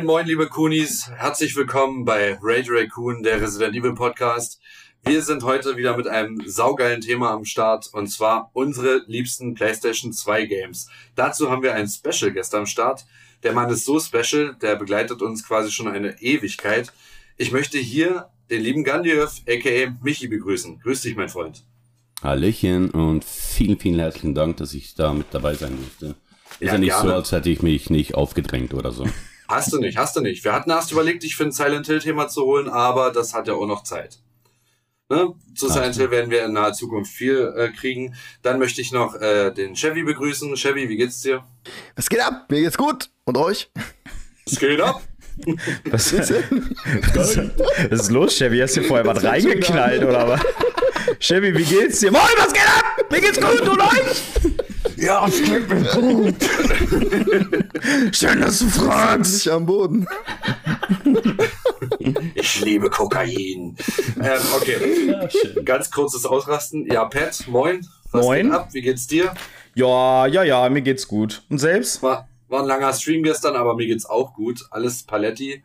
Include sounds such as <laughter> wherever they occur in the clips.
Moin, moin, liebe Kunis. Herzlich willkommen bei Radio Raccoon, der Resident Evil Podcast. Wir sind heute wieder mit einem saugeilen Thema am Start und zwar unsere liebsten PlayStation 2 Games. Dazu haben wir einen Special Guest am Start. Der Mann ist so special, der begleitet uns quasi schon eine Ewigkeit. Ich möchte hier den lieben Gandalf, aka Michi, begrüßen. Grüß dich, mein Freund. Hallöchen und vielen, vielen herzlichen Dank, dass ich da mit dabei sein durfte. Ist ja, ja nicht gerne. so, als hätte ich mich nicht aufgedrängt oder so. Hast du nicht, hast du nicht. Wir hatten erst überlegt, dich für ein Silent Hill-Thema zu holen, aber das hat ja auch noch Zeit. Ne? Zu Ach, Silent Hill werden wir in naher Zukunft viel äh, kriegen. Dann möchte ich noch äh, den Chevy begrüßen. Chevy, wie geht's dir? Was geht ab? Mir geht's gut. Und euch? Was geht ab? <laughs> Was, was, was ist los, Chevy? Hast du vorher was reingeknallt oder was? Chevy, wie geht's dir? Moin, was geht ab? Mir geht's gut und euch? Ja, es geht mir gut. Schön, dass du fragst. Nicht am Boden. Ich liebe Kokain. Ähm, okay, ja, ganz kurzes Ausrasten. Ja, Pat, moin. Was moin. Geht ab? Wie geht's dir? Ja, ja, ja, mir geht's gut. Und selbst? War, war ein langer Stream gestern, aber mir geht's auch gut. Alles Paletti.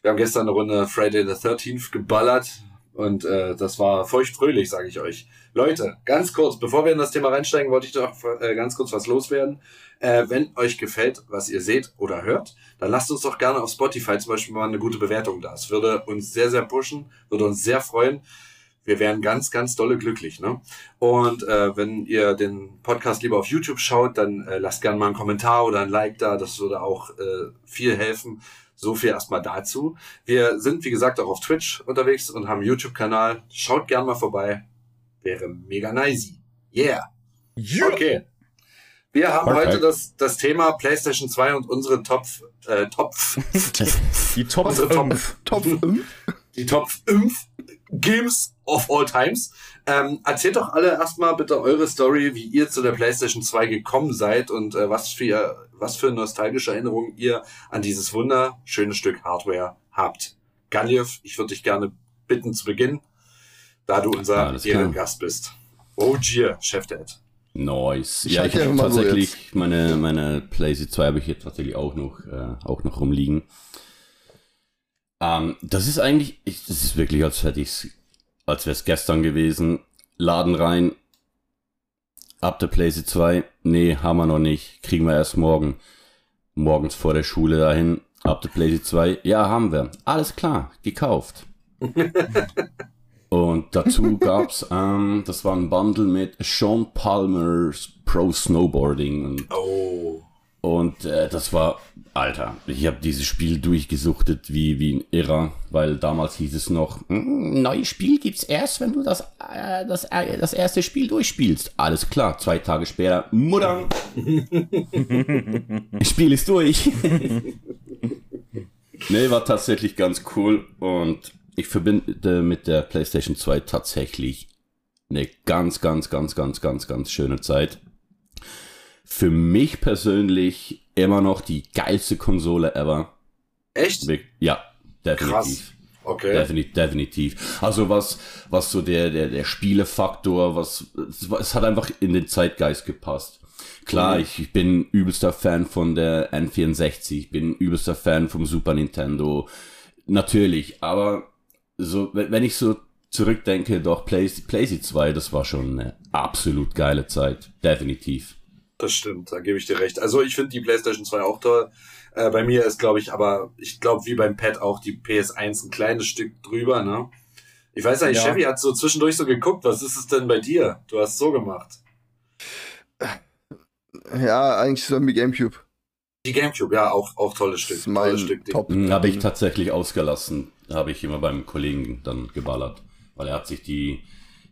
Wir haben gestern eine Runde Friday the 13th geballert und äh, das war feuchtfröhlich, sage ich euch. Leute, ganz kurz, bevor wir in das Thema reinsteigen, wollte ich doch äh, ganz kurz was loswerden. Äh, wenn euch gefällt, was ihr seht oder hört, dann lasst uns doch gerne auf Spotify zum Beispiel mal eine gute Bewertung da. Es würde uns sehr, sehr pushen, würde uns sehr freuen. Wir wären ganz, ganz dolle glücklich. Ne? Und äh, wenn ihr den Podcast lieber auf YouTube schaut, dann äh, lasst gerne mal einen Kommentar oder ein Like da. Das würde auch viel helfen. So viel erstmal dazu. Wir sind, wie gesagt, auch auf Twitch unterwegs und haben einen YouTube-Kanal. Schaut gerne mal vorbei. Wäre mega nice. Yeah. yeah. Okay. Wir haben okay. heute das, das Thema PlayStation 2 und unsere Top, äh, Top, <laughs> die Top, unsere Top, Top, <laughs> die Top 5 Games of all times. Ähm, erzählt doch alle erstmal bitte eure Story, wie ihr zu der PlayStation 2 gekommen seid und äh, was für was für nostalgische Erinnerungen ihr an dieses wunderschöne Stück Hardware habt. Galiev, ich würde dich gerne bitten zu beginnen da du unser Ehrengast bist. Oh dear, Chefdad. Nice. Ja, ich habe tatsächlich meine, meine PlayStation 2 habe ich hier tatsächlich auch noch, äh, auch noch rumliegen. Ähm, das ist eigentlich, ich, das ist wirklich, als hätte als wäre es gestern gewesen. Laden rein. Ab der PlayStation 2. Nee, haben wir noch nicht. Kriegen wir erst morgen. Morgens vor der Schule dahin. Ab der PlayStation 2. Ja, haben wir. Alles klar. Gekauft. <laughs> Und dazu <laughs> gab's, ähm, das war ein Bundle mit Sean Palmer's Pro Snowboarding. Und, oh. Und äh, das war, Alter, ich habe dieses Spiel durchgesuchtet wie, wie ein Irrer, weil damals hieß es noch, mm, neues Spiel gibt's erst, wenn du das, äh, das, äh, das erste Spiel durchspielst. Alles klar, zwei Tage später, Mutter, <laughs> Spiel ist durch. <laughs> nee, war tatsächlich ganz cool und ich verbinde mit der PlayStation 2 tatsächlich eine ganz, ganz, ganz, ganz, ganz, ganz schöne Zeit. Für mich persönlich immer noch die geilste Konsole ever. Echt? Ja, definitiv. Krass. Okay. Definitiv, definitiv. Also was, was so der, der, der Spielefaktor, was, es hat einfach in den Zeitgeist gepasst. Klar, mhm. ich, ich bin übelster Fan von der N64, ich bin übelster Fan vom Super Nintendo. Natürlich, aber so, wenn ich so zurückdenke, doch PlayStation 2, das war schon eine absolut geile Zeit. Definitiv. Das stimmt, da gebe ich dir recht. Also ich finde die PlayStation 2 auch toll. Äh, bei mir ist, glaube ich, aber ich glaube, wie beim Pad auch die PS1 ein kleines Stück drüber, ne? Ich weiß nicht, ja. Chevy hat so zwischendurch so geguckt, was ist es denn bei dir? Du hast so gemacht. Ja, eigentlich so wie Gamecube. Die Gamecube, ja, auch, auch tolles Stück. Das ist mein tolles Stück. Top. Hm, Habe ich tatsächlich ausgelassen. Habe ich immer beim Kollegen dann geballert. Weil er hat sich die,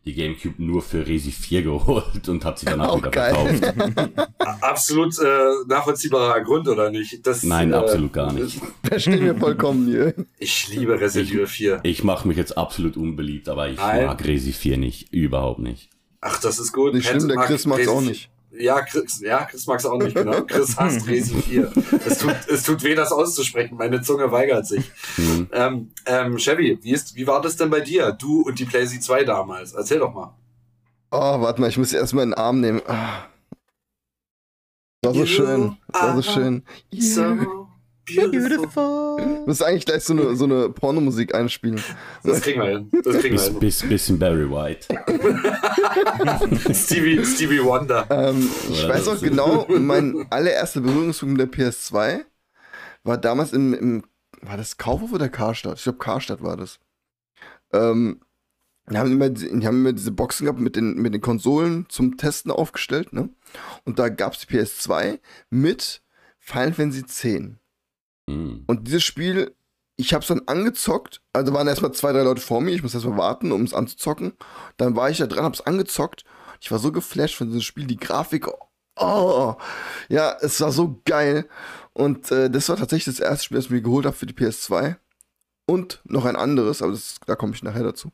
die Gamecube nur für Resi 4 <laughs> geholt und hat sie danach Auch wieder geil. verkauft. <laughs> Absolut äh, nachvollziehbarer Grund, oder nicht? Das, Nein, äh, absolut gar nicht. Verstehen wir vollkommen hier. Ich liebe Resident Evil 4. Ich mache mich jetzt absolut unbeliebt, aber ich Nein. mag Resi 4 nicht. Überhaupt nicht. Ach, das ist gut. Nicht Pat schlimm, der Chris mag's Resi auch 4. nicht. Ja, Chris, ja, Chris mag's auch nicht, genau. Chris hasst <laughs> Resi 4. Es tut, es tut weh, das auszusprechen. Meine Zunge weigert sich. Mhm. Ähm, ähm, Chevy, wie, ist, wie war das denn bei dir? Du und die PlayStation 2 damals? Erzähl doch mal. Oh, warte mal, ich muss erstmal in den Arm nehmen. Ah. War so You schön. So are schön. So beautiful. Wir müssen eigentlich gleich so eine, so eine Pornomusik einspielen. Das kriegen wir hin. Das kriegen wir hin. Biss, bisschen Barry White. <laughs> Stevie, Stevie Wonder. Ähm, ich weiß auch genau, mein allererster Berührungspunkt mit der PS2 war damals im, im war das Kaufhof oder Karstadt? Ich glaube, Karstadt war das. Ähm, die haben, immer, die haben immer diese Boxen gehabt mit den, mit den Konsolen zum Testen aufgestellt, ne? Und da gab es die PS2 mit Final Fantasy 10. Mhm. Und dieses Spiel, ich habe es dann angezockt. Also waren erstmal zwei, drei Leute vor mir. Ich muss erstmal warten, um es anzuzocken. Dann war ich da dran, habe es angezockt. Ich war so geflasht von diesem Spiel. Die Grafik, oh, ja, es war so geil. Und äh, das war tatsächlich das erste Spiel, das ich mir geholt habe für die PS2. Und noch ein anderes, aber das, da komme ich nachher dazu.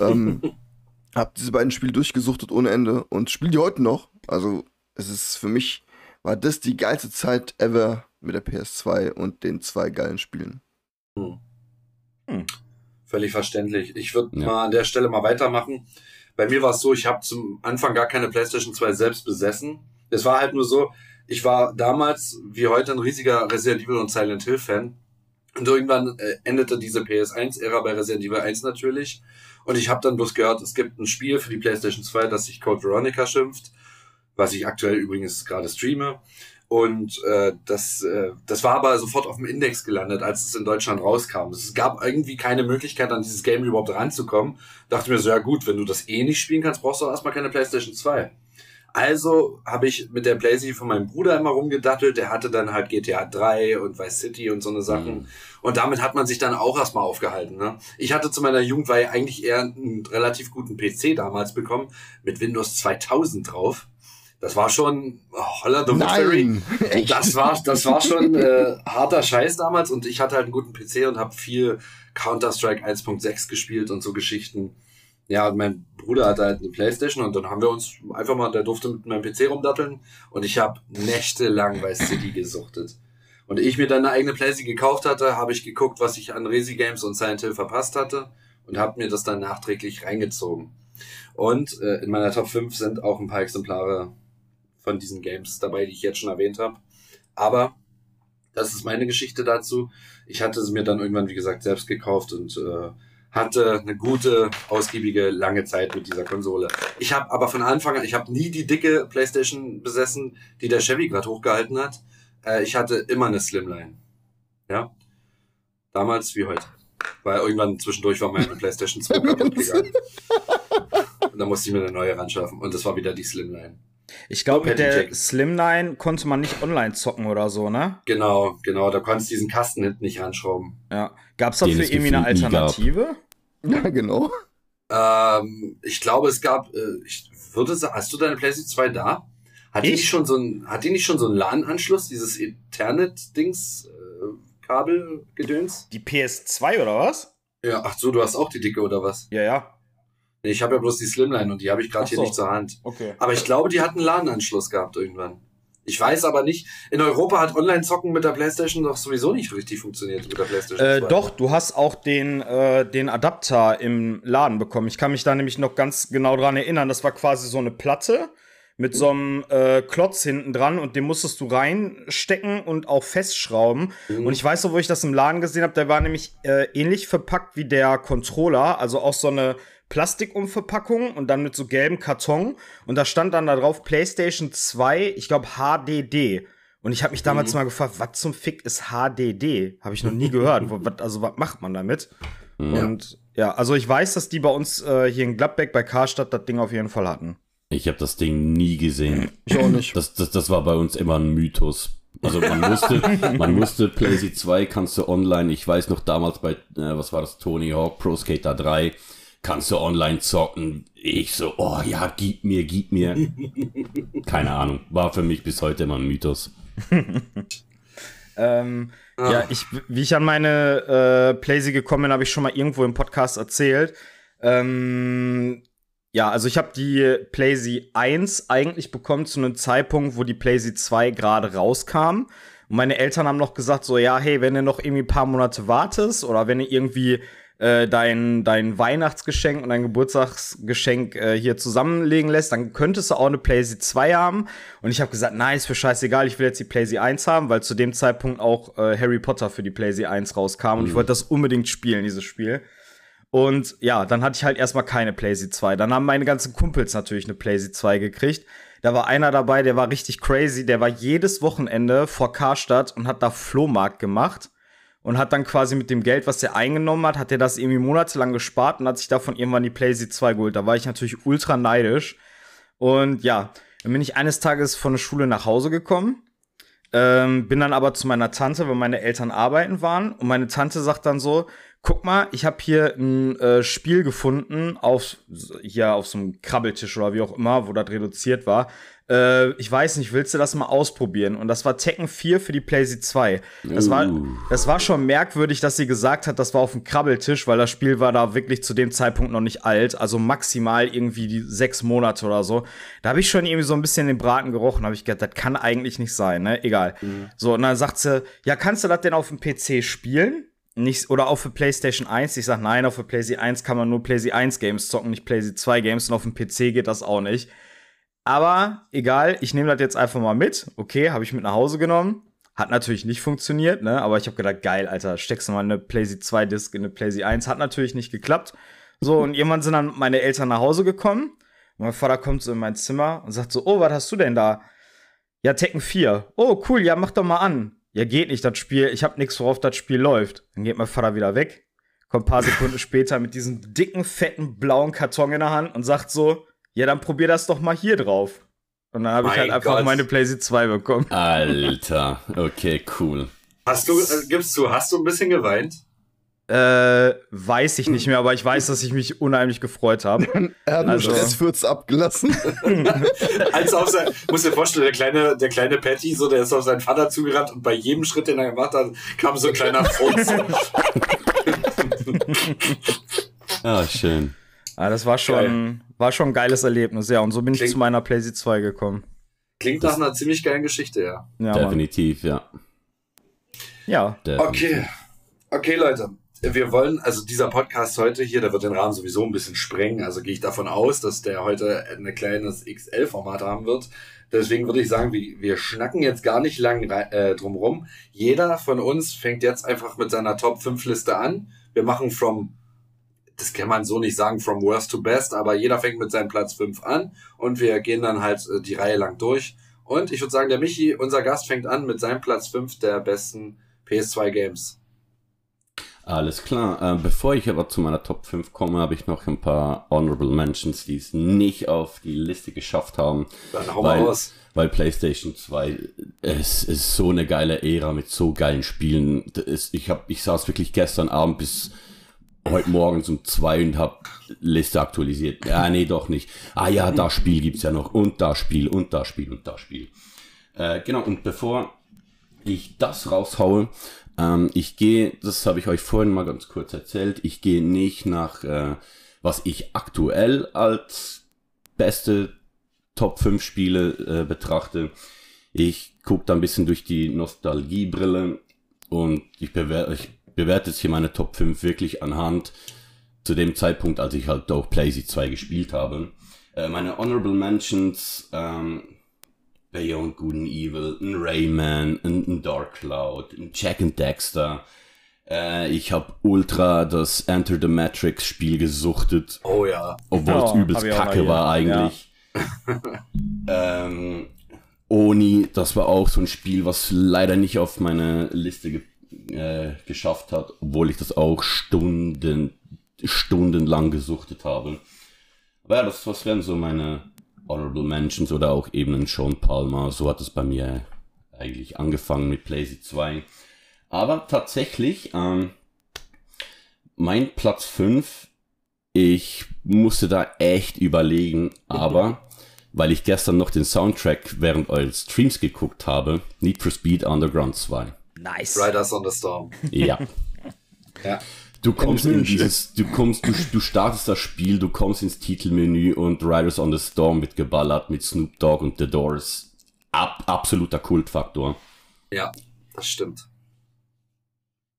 Ähm, <laughs> habe diese beiden Spiele durchgesuchtet ohne Ende und spiele die heute noch. Also, es ist für mich, war das die geilste Zeit ever mit der PS2 und den zwei geilen Spielen. Völlig verständlich. Ich würde Ja. mal an der Stelle mal weitermachen. Bei mir war es so, ich habe zum Anfang gar keine PlayStation 2 selbst besessen. Es war halt nur so, ich war damals wie heute ein riesiger Resident Evil und Silent Hill Fan. Und irgendwann äh, endete diese PS1-Ära bei Resident Evil 1 natürlich. Und ich habe dann bloß gehört, es gibt ein Spiel für die PlayStation 2, das sich Code Veronica schimpft, was ich aktuell übrigens gerade streame. Und äh, das, äh, das war aber sofort auf dem Index gelandet, als es in Deutschland rauskam. Es gab irgendwie keine Möglichkeit, an dieses Game überhaupt ranzukommen. Dachte mir so, ja gut, wenn du das eh nicht spielen kannst, brauchst du auch erstmal keine PlayStation 2. Also habe ich mit der PlayStation von meinem Bruder immer rumgedattelt. Der hatte dann halt GTA 3 und Vice City und so eine Sachen. Mhm. Und damit hat man sich dann auch erstmal aufgehalten. Ne? Ich hatte zu meiner Jugendweihe eigentlich eher einen relativ guten PC damals bekommen, mit Windows 2000 drauf. Das war schon oh, Holla the! Echt? <laughs> Das war, das war schon äh, harter Scheiß damals und ich hatte halt einen guten PC und habe viel Counter-Strike 1.6 gespielt und so Geschichten. Ja, und mein Bruder hatte halt eine Playstation und dann haben wir uns einfach mal, der durfte mit meinem PC rumdatteln und ich habe nächtelang bei City gesuchtet. Und ich mir dann eine eigene Playstation gekauft hatte, habe ich geguckt, was ich an Resi Games und Silent Hill verpasst hatte und habe mir das dann nachträglich reingezogen. Und äh, in meiner Top 5 sind auch ein paar Exemplare von diesen Games dabei, die ich jetzt schon erwähnt habe. Aber das ist meine Geschichte dazu. Ich hatte es mir dann irgendwann, wie gesagt, selbst gekauft und äh, hatte eine gute, ausgiebige, lange Zeit mit dieser Konsole. Ich habe aber von Anfang an, ich habe nie die dicke PlayStation besessen, die der Chevy gerade hochgehalten hat. Äh, ich hatte immer eine Slimline. Ja. Damals wie heute. Weil irgendwann zwischendurch war meine PlayStation 2 <laughs> kaputt gegangen. Und dann musste ich mir eine neue ran schaffen. Und das war wieder die Slimline. Ich glaube, mit der. Slimline konnte man nicht online zocken oder so, ne? Genau, genau. Da konntest du diesen Kasten hinten nicht ranschrauben. Ja. Gab's dafür Den es irgendwie eine gab. Alternative? Ja, genau. Ähm, ich glaube, es gab, äh, ich würde sagen, hast du deine PlayStation 2 da? Hat die Ich? nicht schon so ein, hat die nicht schon so einen LAN-Anschluss, dieses Ethernet-Dings, äh, Kabelgedöns? Die PS2 oder was? Ja, ach so, du hast auch die dicke oder was? Ja, ja. Ich habe ja bloß die Slimline und die habe ich gerade Ach hier so. nicht zur Hand. Okay. Aber ich glaube, die hat einen LAN-Anschluss gehabt irgendwann. Ich weiß aber nicht, in Europa hat Online-Zocken mit der Playstation doch sowieso nicht richtig funktioniert mit der Playstation Äh, 2. doch, du hast auch den, äh, den Adapter im Laden bekommen. Ich kann mich da nämlich noch ganz genau dran erinnern. Das war quasi so eine Platte mit so einem äh, Klotz hinten dran und den musstest du reinstecken und auch festschrauben. Mhm. Und ich weiß noch, wo ich das im Laden gesehen habe, der war nämlich äh, ähnlich verpackt wie der Controller, also auch so eine Plastikumverpackung und dann mit so gelbem Karton und da stand dann da drauf PlayStation 2, ich glaube HDD. Und ich habe mich damals mal gefragt, was zum Fick ist HDD? Habe ich noch nie gehört. <laughs> Also was macht man damit? Und ja, also ich weiß, dass die bei uns äh, hier in Gladbeck bei Karstadt das Ding auf jeden Fall hatten. Ich habe das Ding nie gesehen. Ich auch nicht. Das, das, das war bei uns immer ein Mythos. Also man musste, <laughs> man musste PlayStation 2 kannst du online, ich weiß noch damals bei, äh, was war das, Tony Hawk Pro Skater 3, kannst du online zocken. Ich so, oh ja, gib mir, gib mir. Keine Ahnung, war für mich bis heute immer ein Mythos. <laughs> ähm, ah. Ja, ich, wie ich an meine äh, Playsee gekommen bin, habe ich schon mal irgendwo im Podcast erzählt. Ähm, ja, also ich habe die PlayZ 1 eigentlich bekommen zu einem Zeitpunkt, wo die PlayZ 2 gerade rauskam. Und meine Eltern haben noch gesagt, so, ja, hey, wenn du noch irgendwie ein paar Monate wartest oder wenn du irgendwie äh, dein, dein Weihnachtsgeschenk und dein Geburtstagsgeschenk äh, hier zusammenlegen lässt, dann könntest du auch eine PlayZ 2 haben. Und ich habe gesagt, nein, ist für scheißegal, ich will jetzt die PlayZ 1 haben, weil zu dem Zeitpunkt auch äh, Harry Potter für die PlayZ 1 rauskam. Mhm. Und ich mhm. wollte das unbedingt spielen, dieses Spiel. Und ja, dann hatte ich halt erstmal keine PlayZ 2. Dann haben meine ganzen Kumpels natürlich eine PlayZ 2 gekriegt. Da war einer dabei, der war richtig crazy. Der war jedes Wochenende vor Karstadt und hat da Flohmarkt gemacht. Und hat dann quasi mit dem Geld, was er eingenommen hat, hat er das irgendwie monatelang gespart und hat sich davon irgendwann die PlayZ 2 geholt. Da war ich natürlich ultra neidisch. Und ja, dann bin ich eines Tages von der Schule nach Hause gekommen. Ähm, bin dann aber zu meiner Tante, weil meine Eltern arbeiten waren. Und meine Tante sagt dann so, guck mal, ich habe hier ein äh, Spiel gefunden auf hier auf so einem Krabbeltisch oder wie auch immer, wo das reduziert war. Äh, ich weiß nicht, willst du das mal ausprobieren? Und das war Tekken 4 für die PlayStation 2. Das war das war schon merkwürdig, dass sie gesagt hat, das war auf dem Krabbeltisch, weil das Spiel war da wirklich zu dem Zeitpunkt noch nicht alt, also maximal irgendwie die sechs Monate oder so. Da habe ich schon irgendwie so ein bisschen den Braten gerochen, habe ich gedacht, das kann eigentlich nicht sein, ne? Egal. Mhm. So und dann sagt sie, ja, kannst du das denn auf dem PC spielen? nicht, oder auch für PlayStation 1. Ich sag nein, auf der PlayStation 1 kann man nur PlayStation 1 Games zocken, nicht PlayStation 2 Games und auf dem PC geht das auch nicht. Aber egal, ich nehme das jetzt einfach mal mit. Okay, habe ich mit nach Hause genommen. Hat natürlich nicht funktioniert, ne? Aber ich habe gedacht, geil, Alter, steckst du mal eine PlayStation 2 Disc in eine PlayStation 1. Hat natürlich nicht geklappt. So, und irgendwann sind dann meine Eltern nach Hause gekommen. Und mein Vater kommt so in mein Zimmer und sagt so, oh, was hast du denn da? Ja, Tekken 4. Oh, cool, ja, mach doch mal an. Ja, geht nicht, das Spiel, ich habe nichts, worauf das Spiel läuft. Dann geht mein Vater wieder weg, kommt ein paar Sekunden <laughs> später mit diesem dicken, fetten, blauen Karton in der Hand und sagt so, ja, dann probier das doch mal hier drauf. Und dann habe ich halt einfach Gott. meine PlayStation 2 bekommen. Alter, okay, cool. Hast du, äh, gibst du, hast du ein bisschen geweint? Äh, weiß ich nicht mehr, aber ich weiß, dass ich mich unheimlich gefreut habe. <laughs> er hat also, Stressfürz abgelassen. <laughs> Als auf sein, muss dir vorstellen, der kleine, der kleine Patty, so, der ist auf seinen Vater zugerannt und bei jedem Schritt, den er gemacht hat, kam so ein kleiner Furz. <laughs> ah, schön. Ah, das war schon, war schon ein geiles Erlebnis, ja. Und so bin Klingt, ich zu meiner PlayStation 2 gekommen. Klingt nach einer ziemlich geilen Geschichte, ja. ja Definitiv, Mann. ja. Ja. Definitiv. Okay. Okay, Leute wir wollen, also dieser Podcast heute hier, der wird den Rahmen sowieso ein bisschen sprengen. Also gehe ich davon aus, dass der heute ein kleines XL-Format haben wird. Deswegen würde ich sagen, wir, wir schnacken jetzt gar nicht lang äh, drumrum. Jeder von uns fängt jetzt einfach mit seiner Top 5 Liste an. Wir machen from, das kann man so nicht sagen, from worst to best, aber jeder fängt mit seinem Platz 5 an und wir gehen dann halt äh, die Reihe lang durch. Und ich würde sagen, der Michi, unser Gast, fängt an mit seinem Platz 5 der besten PS2 Games. Alles klar. Äh, bevor ich aber zu meiner Top 5 komme, habe ich noch ein paar Honorable Mentions, die es nicht auf die Liste geschafft haben. Dann hau weil, mal raus. Weil PlayStation 2, es ist so eine geile Ära mit so geilen Spielen. Ist, ich, hab, ich saß wirklich gestern Abend bis heute Morgen um zwei und hab Liste aktualisiert. Ja, nee, doch nicht. Ah ja, das Spiel gibt's ja noch. Und das Spiel, und das Spiel, und das Spiel. Äh, genau, und bevor ich das raushaue, ähm, ich gehe, das habe ich euch vorhin mal ganz kurz erzählt, ich gehe nicht nach, äh, was ich aktuell als beste Top 5 Spiele äh, betrachte. Ich gucke da ein bisschen durch die Nostalgiebrille und ich bewerte, ich bewerte jetzt hier meine Top 5 wirklich anhand zu dem Zeitpunkt, als ich halt auch PlayStation 2 gespielt habe. Äh, meine Honorable Mentions, ähm, Beyond Good and Evil, ein Rayman, ein, ein Dark Cloud, ein Jack and Dexter. Äh, ich habe ultra das Enter the Matrix Spiel gesuchtet. Oh ja. Obwohl oh, es übelst kacke war eigentlich. Ja. <laughs> ähm, Oni, das war auch so ein Spiel, was leider nicht auf meine Liste ge äh, geschafft hat, obwohl ich das auch Stunden, stundenlang gesuchtet habe. Aber ja, das, das wären so meine Honorable Mentions oder auch eben ein Sean Palmer. So hat es bei mir eigentlich angefangen mit Blazy 2. Aber tatsächlich, ähm, mein Platz 5, ich musste da echt überlegen, aber <laughs> weil ich gestern noch den Soundtrack während eures Streams geguckt habe, Need for Speed Underground 2. Nice. Riders on the Storm. Ja. Ja. Du kommst in dieses, du kommst, du, du startest das Spiel, du kommst ins Titelmenü und Riders on the Storm wird geballert mit Snoop Dogg und The Doors. Ab, absoluter Kultfaktor. Ja, das stimmt.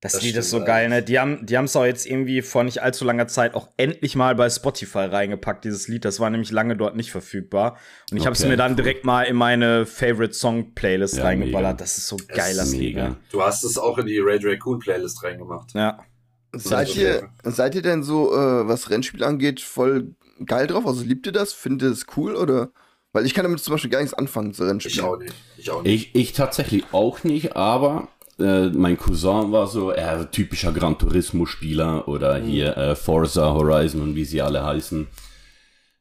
Das, Das Lied ist so geil, ne? Die haben die es auch jetzt irgendwie vor nicht allzu langer Zeit auch endlich mal bei Spotify reingepackt, dieses Lied. Das war nämlich lange dort nicht verfügbar. Und ich habe es Okay, mir dann cool. direkt mal in meine Favorite Song Playlist Ja, reingeballert. mega. Das ist so geil, das Lied. mega. Ne? Du hast es auch in die Raid Raccoon Playlist reingemacht. Ja. Seid ihr, seid ihr denn so, äh, was Rennspiel angeht, voll geil drauf? Also liebt ihr das? Findet ihr das cool oder? Weil ich kann damit zum Beispiel gar nichts anfangen zu Ich Rennspielen. auch nicht. Ich auch nicht. Ich, ich tatsächlich auch nicht, aber äh, mein Cousin war so, er äh, typischer Gran Turismo-Spieler oder hier äh, Forza Horizon und wie sie alle heißen.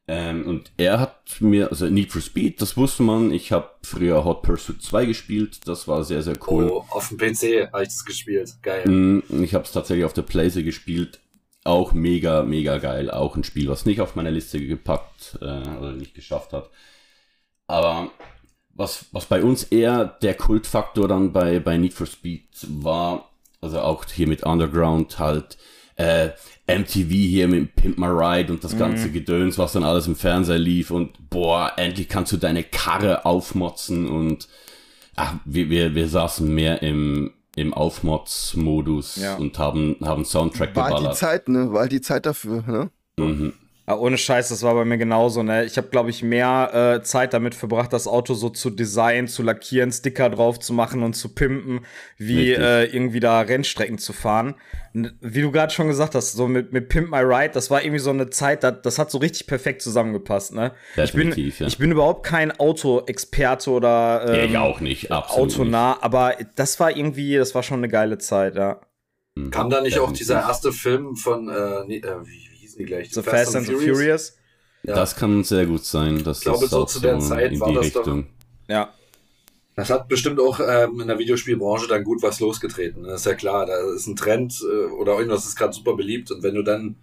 Ähm, und er hat mir, also Need for Speed, das wusste man. Ich habe früher Hot Pursuit 2 gespielt, das war sehr, sehr cool. Oh, auf dem PC habe ich das gespielt. Geil. Mm, Ich habe es tatsächlich auf der Playse gespielt. Auch mega, mega geil. Auch ein Spiel, was nicht auf meine Liste gepackt äh, oder nicht geschafft hat. Aber was, was bei uns eher der Kultfaktor dann bei, bei Need for Speed war, also auch hier mit Underground halt, äh, MTV hier mit Pimp My Ride und das ganze Gedöns, was dann alles im Fernseher lief und boah, endlich kannst du deine Karre aufmotzen und ach, wir, wir, wir saßen mehr im, im Aufmods-Modus Ja. und haben, haben Soundtrack War halt die geballert. Zeit, ne? War halt die Zeit dafür, ne? Mhm. Ja, ohne Scheiß, das war bei mir genauso, ne? Ich habe, glaube ich, mehr äh, Zeit damit verbracht, das Auto so zu designen, zu lackieren, Sticker drauf zu machen und zu pimpen, wie äh, irgendwie da Rennstrecken zu fahren. Und wie du gerade schon gesagt hast, so mit, mit Pimp My Ride, das war irgendwie so eine Zeit, das, das hat so richtig perfekt zusammengepasst, ne? Definitiv, ich bin, ja. ich bin überhaupt kein Autoexperte oder Ja, ähm, ich auch nicht, absolut autonah, aber das war irgendwie, das war schon eine geile Zeit, ja. nicht. Kam da nicht auch dieser erste Film von, äh, nee, äh, wie, die gleich? So Fast and the Furious. Ja. Das kann sehr gut sein. Dass Ich glaube, das so auch zu der Zeit in war die das doch- Richtung. Ja. Das hat bestimmt auch ähm, in der Videospielbranche dann gut was losgetreten. Das ist ja klar, da ist ein Trend äh, oder irgendwas ist gerade super beliebt und wenn du dann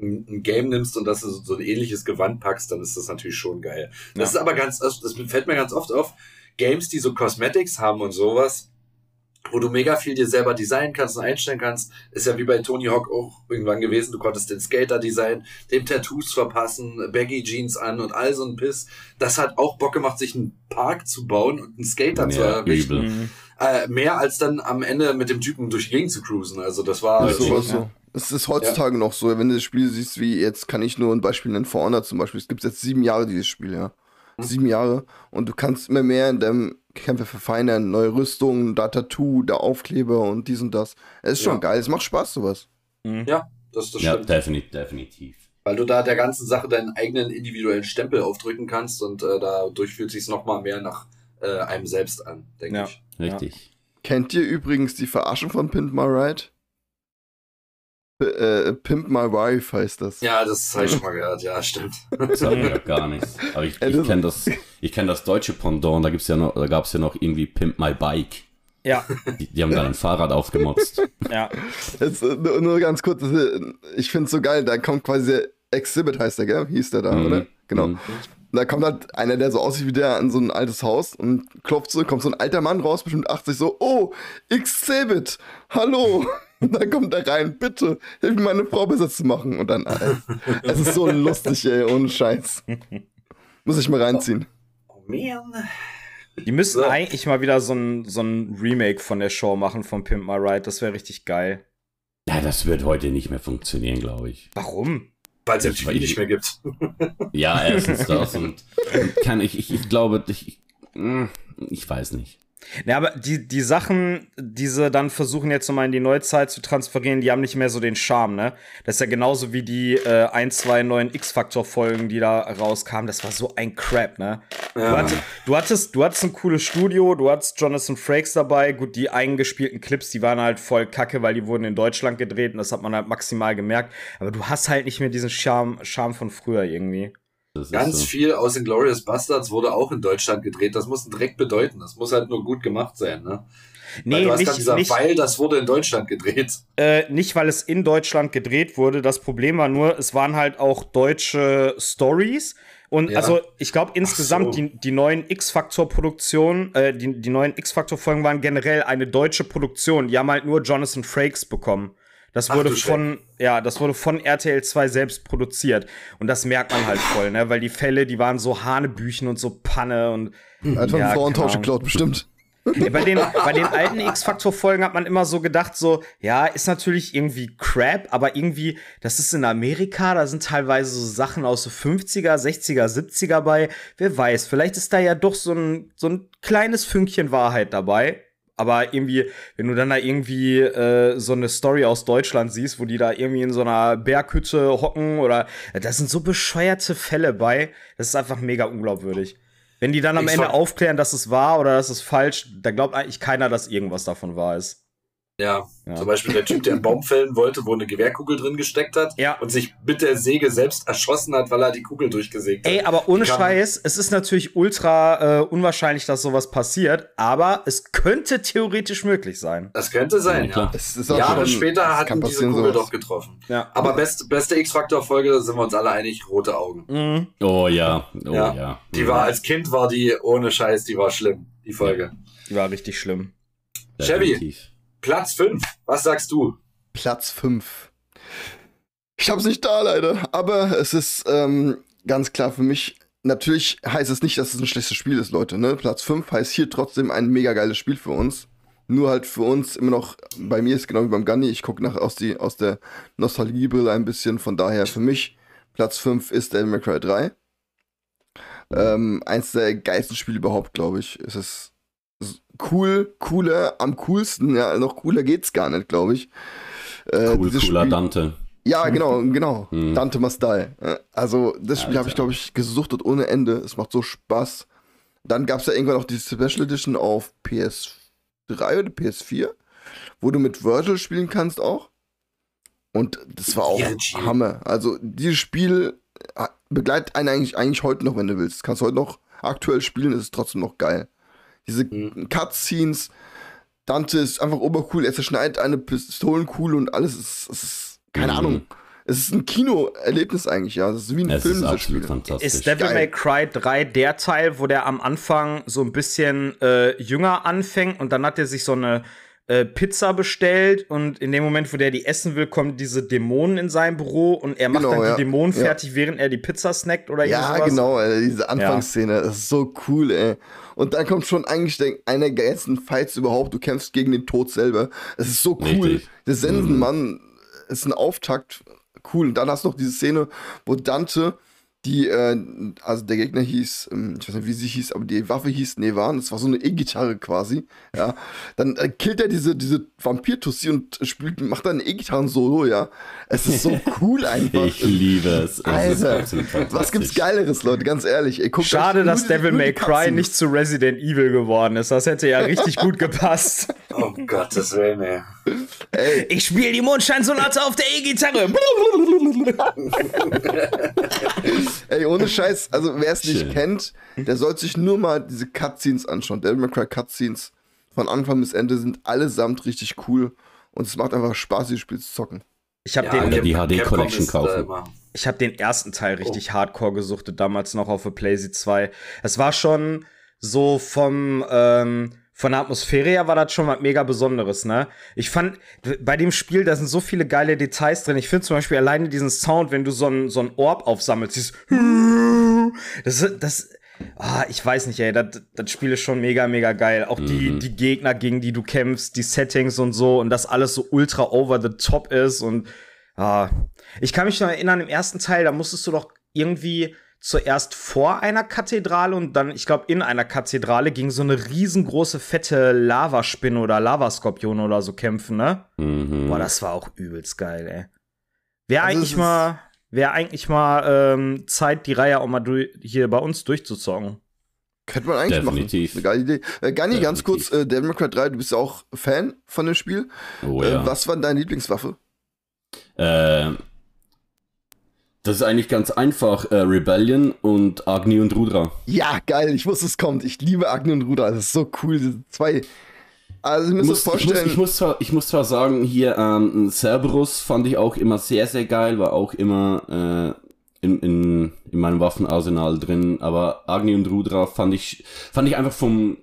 ein, ein Game nimmst und das so so ein ähnliches Gewand packst, dann ist das natürlich schon geil. Das Ja. ist aber ganz, das das fällt mir ganz oft auf, Games, die so Cosmetics haben und sowas, wo du mega viel dir selber designen kannst und einstellen kannst, ist ja wie bei Tony Hawk auch irgendwann gewesen. Du konntest den Skater designen, dem Tattoos verpassen, Baggy Jeans an und all so ein Piss. Das hat auch Bock gemacht, sich einen Park zu bauen und einen Skater zu Ja, errichten. übel. Mhm. Äh, mehr als dann am Ende mit dem Typen durch die Gegend zu cruisen. Also das war Das sowas so. Es ist heutzutage noch so, wenn du das Spiel siehst, wie jetzt kann ich nur ein Beispiel nennen, For Honor zum Beispiel. Es gibt jetzt sieben Jahre dieses Spiel, ja. Sieben Jahre. Und du kannst immer mehr in deinem Kämpfe verfeinern. Neue Rüstungen, da Tattoo, da Aufkleber und dies und das. Es ist schon Ja. geil. Es macht Spaß, sowas. ja, das, das Ja, stimmt. definitiv, definitiv. Weil du da der ganzen Sache deinen eigenen individuellen Stempel aufdrücken kannst und äh, dadurch fühlt sich noch mal mehr nach äh, einem selbst an, denke Ja. ich. Richtig. Kennt ihr übrigens die Verarschung von Pimp My Ride? Äh, Pimp My Wife heißt das. Ja, das habe ich schon mal gehört. Ja, stimmt. Das sagt mir ja gar nichts. Aber ich, ich das- kenne das, ich kenn das deutsche Pendant, da gibt's ja noch, da gab's ja noch irgendwie Pimp My Bike. Ja, Die, die haben dann ein Fahrrad aufgemotzt. ja. Jetzt, nur, nur ganz kurz, ich finde es so geil, da kommt quasi der Exhibit, heißt der, gell? Hieß der da, Mhm. oder? Genau. Mhm. Da kommt halt einer, der so aussieht wie der, an so ein altes Haus und klopft so, kommt so ein alter Mann raus, bestimmt 80, so, oh, Exhibit, hallo. Und dann kommt er rein, bitte, hilf mir meine Frau besser zu machen. Und dann, äh, es ist so lustig, ey, ohne Scheiß. Muss ich mal reinziehen. Oh man. Die müssten So. eigentlich mal wieder so ein, so ein Remake von der Show machen von Pimp My Ride. Das wäre richtig geil. Ja, das wird heute nicht mehr funktionieren, glaube ich. Warum? Weil es MTV war nicht ich- mehr gibt. Ja, erstens das und, kann ich, ich, ich glaube, ich, ich weiß nicht. Ja, aber die, die Sachen, diese dann versuchen jetzt nochmal in die Neuzeit zu transferieren, die haben nicht mehr so den Charme, ne? Das ist ja genauso wie die äh, ein, zwei neuen X-Factor-Folgen, die da rauskamen. Das war so ein Crap, ne? Du, Ja. hattest, du, hattest, du hattest ein cooles Studio, du hattest Jonathan Frakes dabei. Gut, die eingespielten Clips, die waren halt voll kacke, weil die wurden in Deutschland gedreht und das hat man halt maximal gemerkt. Aber du hast halt nicht mehr diesen Charme, Charme von früher irgendwie. Ganz so. viel aus den Glorious Bastards wurde auch in Deutschland gedreht. Das muss direkt bedeuten. Das muss halt nur gut gemacht sein, ne? Nee, weil du hast nicht, gesagt, nicht, weil das wurde in Deutschland gedreht. Äh, nicht, weil es in Deutschland gedreht wurde. Das Problem war nur, es waren halt auch deutsche Stories. Und ja. also, ich glaube insgesamt, so. die, die neuen X-Factor-Produktionen, äh, die, die neuen X-Factor-Folgen waren generell eine deutsche Produktion. Die haben halt nur Jonathan Frakes bekommen. Das wurde von, ja, das wurde von RTL 2 selbst produziert. Und das merkt man halt voll, ne? Weil die Fälle, die waren so Hanebüchen und so Panne und. Einfach ja, Frauentausch geklaut, bestimmt. Ja, bei, den, bei den alten X-Factor-Folgen hat man immer so gedacht, so, ja, ist natürlich irgendwie Crap, aber irgendwie, das ist in Amerika, da sind teilweise so Sachen aus so 50er, 60er, 70er bei. Wer weiß, vielleicht ist da ja doch so ein, so ein kleines Fünkchen Wahrheit dabei. Aber irgendwie, wenn du dann da irgendwie äh, so eine Story aus Deutschland siehst, wo die da irgendwie in so einer Berghütte hocken oder da sind so bescheuerte Fälle bei, das ist einfach mega unglaubwürdig. Wenn die dann am ich Ende aufklären, dass es wahr oder dass es falsch, da glaubt eigentlich keiner, dass irgendwas davon wahr ist. Ja, ja, zum Beispiel der Typ, der einen Baum fällen wollte, wo eine Gewehrkugel drin gesteckt hat ja. und sich mit der Säge selbst erschossen hat, weil er die Kugel durchgesägt hat. Ey, aber ohne Scheiß, es ist natürlich ultra äh, unwahrscheinlich, dass sowas passiert, aber es könnte theoretisch möglich sein. Das könnte sein, ja. ja. Jahre schon, später hat diese Kugel sowas. doch getroffen. Ja. Aber best, beste X-Factor-Folge, sind wir uns alle einig, rote Augen. Mhm. Oh ja, oh ja. ja. Die war, als Kind war die, ohne Scheiß, die war schlimm, die Folge. Die war richtig schlimm. Chevy. Platz 5. Was sagst du? Platz 5. Ich hab's nicht da leider, aber es ist ähm, ganz klar für mich. Natürlich heißt es nicht, dass es ein schlechtes Spiel ist, Leute. Ne? Platz 5 heißt hier trotzdem ein mega geiles Spiel für uns. Nur halt für uns immer noch, bei mir ist genau wie beim Gunny, ich gucke nach aus, die, aus der Nostalgiebrille ein bisschen. Von daher für mich Platz 5 ist Devil May Cry 3. Ähm, eins der geilsten Spiele überhaupt, glaube ich. Es ist cool, cooler, am coolsten, ja, noch cooler geht's gar nicht, glaube ich. Äh, cool, cooler Spiel, Dante. Ja, genau, <laughs> genau. Hm. Dante Must Die. Also, das Spiel habe ich, glaube ich, gesuchtet ohne Ende. Es macht so Spaß. Dann gab es ja irgendwann auch die Special Edition auf PS3 oder PS4, wo du mit Virgil spielen kannst auch. Und das war auch ja, Hammer. Also, dieses Spiel äh, begleitet einen eigentlich, eigentlich heute noch, wenn du willst. Kannst heute noch aktuell spielen, ist es trotzdem noch geil. Diese mhm. Cutscenes, Dante ist einfach obercool, er zerschneidet eine Pistolenkuhle und alles ist, ist keine mhm. Ahnung. Es ist ein Kinoerlebnis eigentlich, ja. Es ist wie ein es Film. Ist absolut fantastisch. Ist Devil May Cry 3 der Teil, wo der am Anfang so ein bisschen äh, jünger anfängt und dann hat er sich so eine äh, Pizza bestellt und in dem Moment, wo der die essen will, kommen diese Dämonen in sein Büro und er macht genau, dann ja. die Dämonen ja. fertig, während er die Pizza snackt oder Ja, sowas. genau, Alter, diese Anfangsszene, ja. das ist so cool, ey. Und dann kommt schon eigentlich einer der geilsten Fights überhaupt, du kämpfst gegen den Tod selber. Es ist so cool. Richtig. Der Sensenmann mhm. ist ein Auftakt, cool. Und dann hast du noch diese Szene, wo Dante die, äh, also der Gegner hieß, ähm, ich weiß nicht, wie sie hieß, aber die Waffe hieß Nevan, das war so eine E-Gitarre quasi, ja. Dann äh, killt er diese, diese Vampir-Tussi und spielt, macht dann ein E-Gitarren-Solo, ja. Es ist so <laughs> cool einfach. ich liebe es. Alter, was gibt's Geileres, Leute, ganz ehrlich. Ey, Schade, dass Devil May Cry nicht zu Resident Evil geworden ist, das hätte ja richtig gut gepasst. Oh <laughs> Gottes Willen, ey. Ey. Ich spiele die Mondscheinsonate auf der E-Gitarre. <laughs> Ey, ohne Scheiß, also wer es nicht kennt, der sollte sich nur mal diese Cutscenes anschauen. Devil May Cry Cutscenes von Anfang bis Ende sind allesamt richtig cool und es macht einfach Spaß, dieses Spiel zu zocken. Ich habe ja, den die HD Collection kaufen. Ich habe den ersten Teil richtig oh. hardcore gesuchtet, damals noch auf der PlayStation 2. Es war schon so vom ähm, von der Atmosphäre her war das schon was mega Besonderes, ne? Ich fand, bei dem Spiel, da sind so viele geile Details drin. Ich finde zum Beispiel alleine diesen Sound, wenn du so ein, so Orb aufsammelst, dieses <laughs> das, das, ah, ich weiß nicht, ey, das, das Spiel ist schon mega, mega geil. Auch die, mhm. die Gegner, gegen die du kämpfst, die Settings und so und das alles so ultra over the top ist und, ah. Ich kann mich noch erinnern, im ersten Teil, da musstest du doch irgendwie, zuerst vor einer Kathedrale und dann, ich glaube, in einer Kathedrale gegen so eine riesengroße, fette Lavaspinne oder Lavaskorpione oder so kämpfen, ne? Mhm. Boah, das war auch übelst geil, ey. Wäre also eigentlich mal, wäre eigentlich mal ähm, Zeit, die Reihe auch mal hier bei uns durchzuzocken. Könnte man eigentlich Definitiv. machen. Eine geile Idee. Äh, Gani, ganz kurz, äh, Devil May Cry 3, du bist ja auch Fan von dem Spiel. Oh, ja. äh, was war deine Lieblingswaffe? Äh, Das ist eigentlich ganz einfach. Äh, Rebellion und Agni und Rudra. Ja, geil. Ich wusste, es kommt. Ich liebe Agni und Rudra. Das ist so cool. Diese zwei. Also, ich muss, muss vorstellen. Ich muss, ich muss, zwar, ich muss zwar sagen, hier ähm, Cerberus fand ich auch immer sehr, sehr geil. War auch immer äh, in, in, in meinem Waffenarsenal drin. Aber Agni und Rudra fand ich, fand ich einfach vom,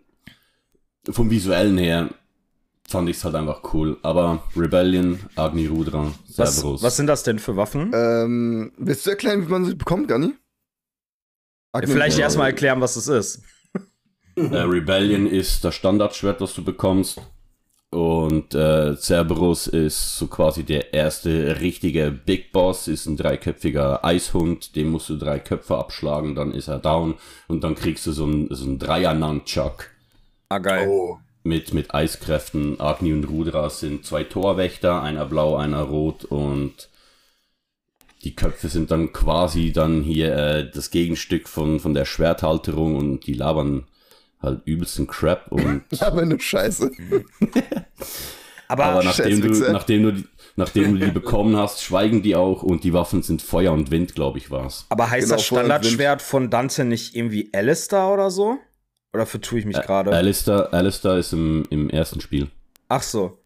vom Visuellen her fand ich es halt einfach cool. Aber Rebellion, Agni Rudra, Cerberus. Was, was sind das denn für Waffen? Ähm, willst du erklären, wie man sie bekommt, Gani? Vielleicht erstmal erklären, was es ist. äh, Rebellion ist das Standardschwert, das du bekommst. Und äh, Cerberus ist so quasi der erste richtige Big Boss, ist ein dreiköpfiger Eishund, dem musst du drei Köpfe abschlagen, dann ist er down und dann kriegst du so ein, so ein Dreier-Nunchuck. Ah, geil. Oh mit, mit Eiskräften. Agni und Rudra sind zwei Torwächter, einer blau, einer rot und die Köpfe sind dann quasi dann hier äh, das Gegenstück von, von der Schwerthalterung und die labern halt übelsten Crap und. <laughs> Aber nur Scheiße. <laughs> aber, aber nachdem, du, nachdem, du, nachdem du die <laughs> bekommen hast, schweigen die auch und die Waffen sind Feuer und Wind, glaube ich, war's. Aber heißt genau, das Standardschwert von Dante nicht irgendwie Alistair oder so? Oder vertue ich mich gerade? Alistair, Alistair ist im, im ersten Spiel. Ach so.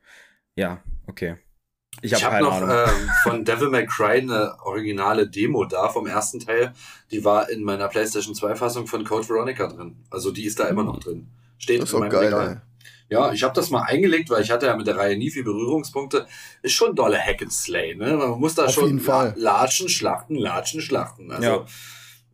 Ja, okay. Ich habe hab noch äh, von Devil May Cry eine originale Demo da vom ersten Teil. Die war in meiner PlayStation 2 Fassung von Code Veronica drin. Also die ist da immer noch drin. Steht das ist in meinem geil, Regal. Ja, ich habe das mal eingelegt, weil ich hatte ja mit der Reihe nie viel Berührungspunkte. Ist schon dolle Hack and Slay, ne? Man muss da Auf schon latschen, schlachten, latschen, schlachten. Also ja.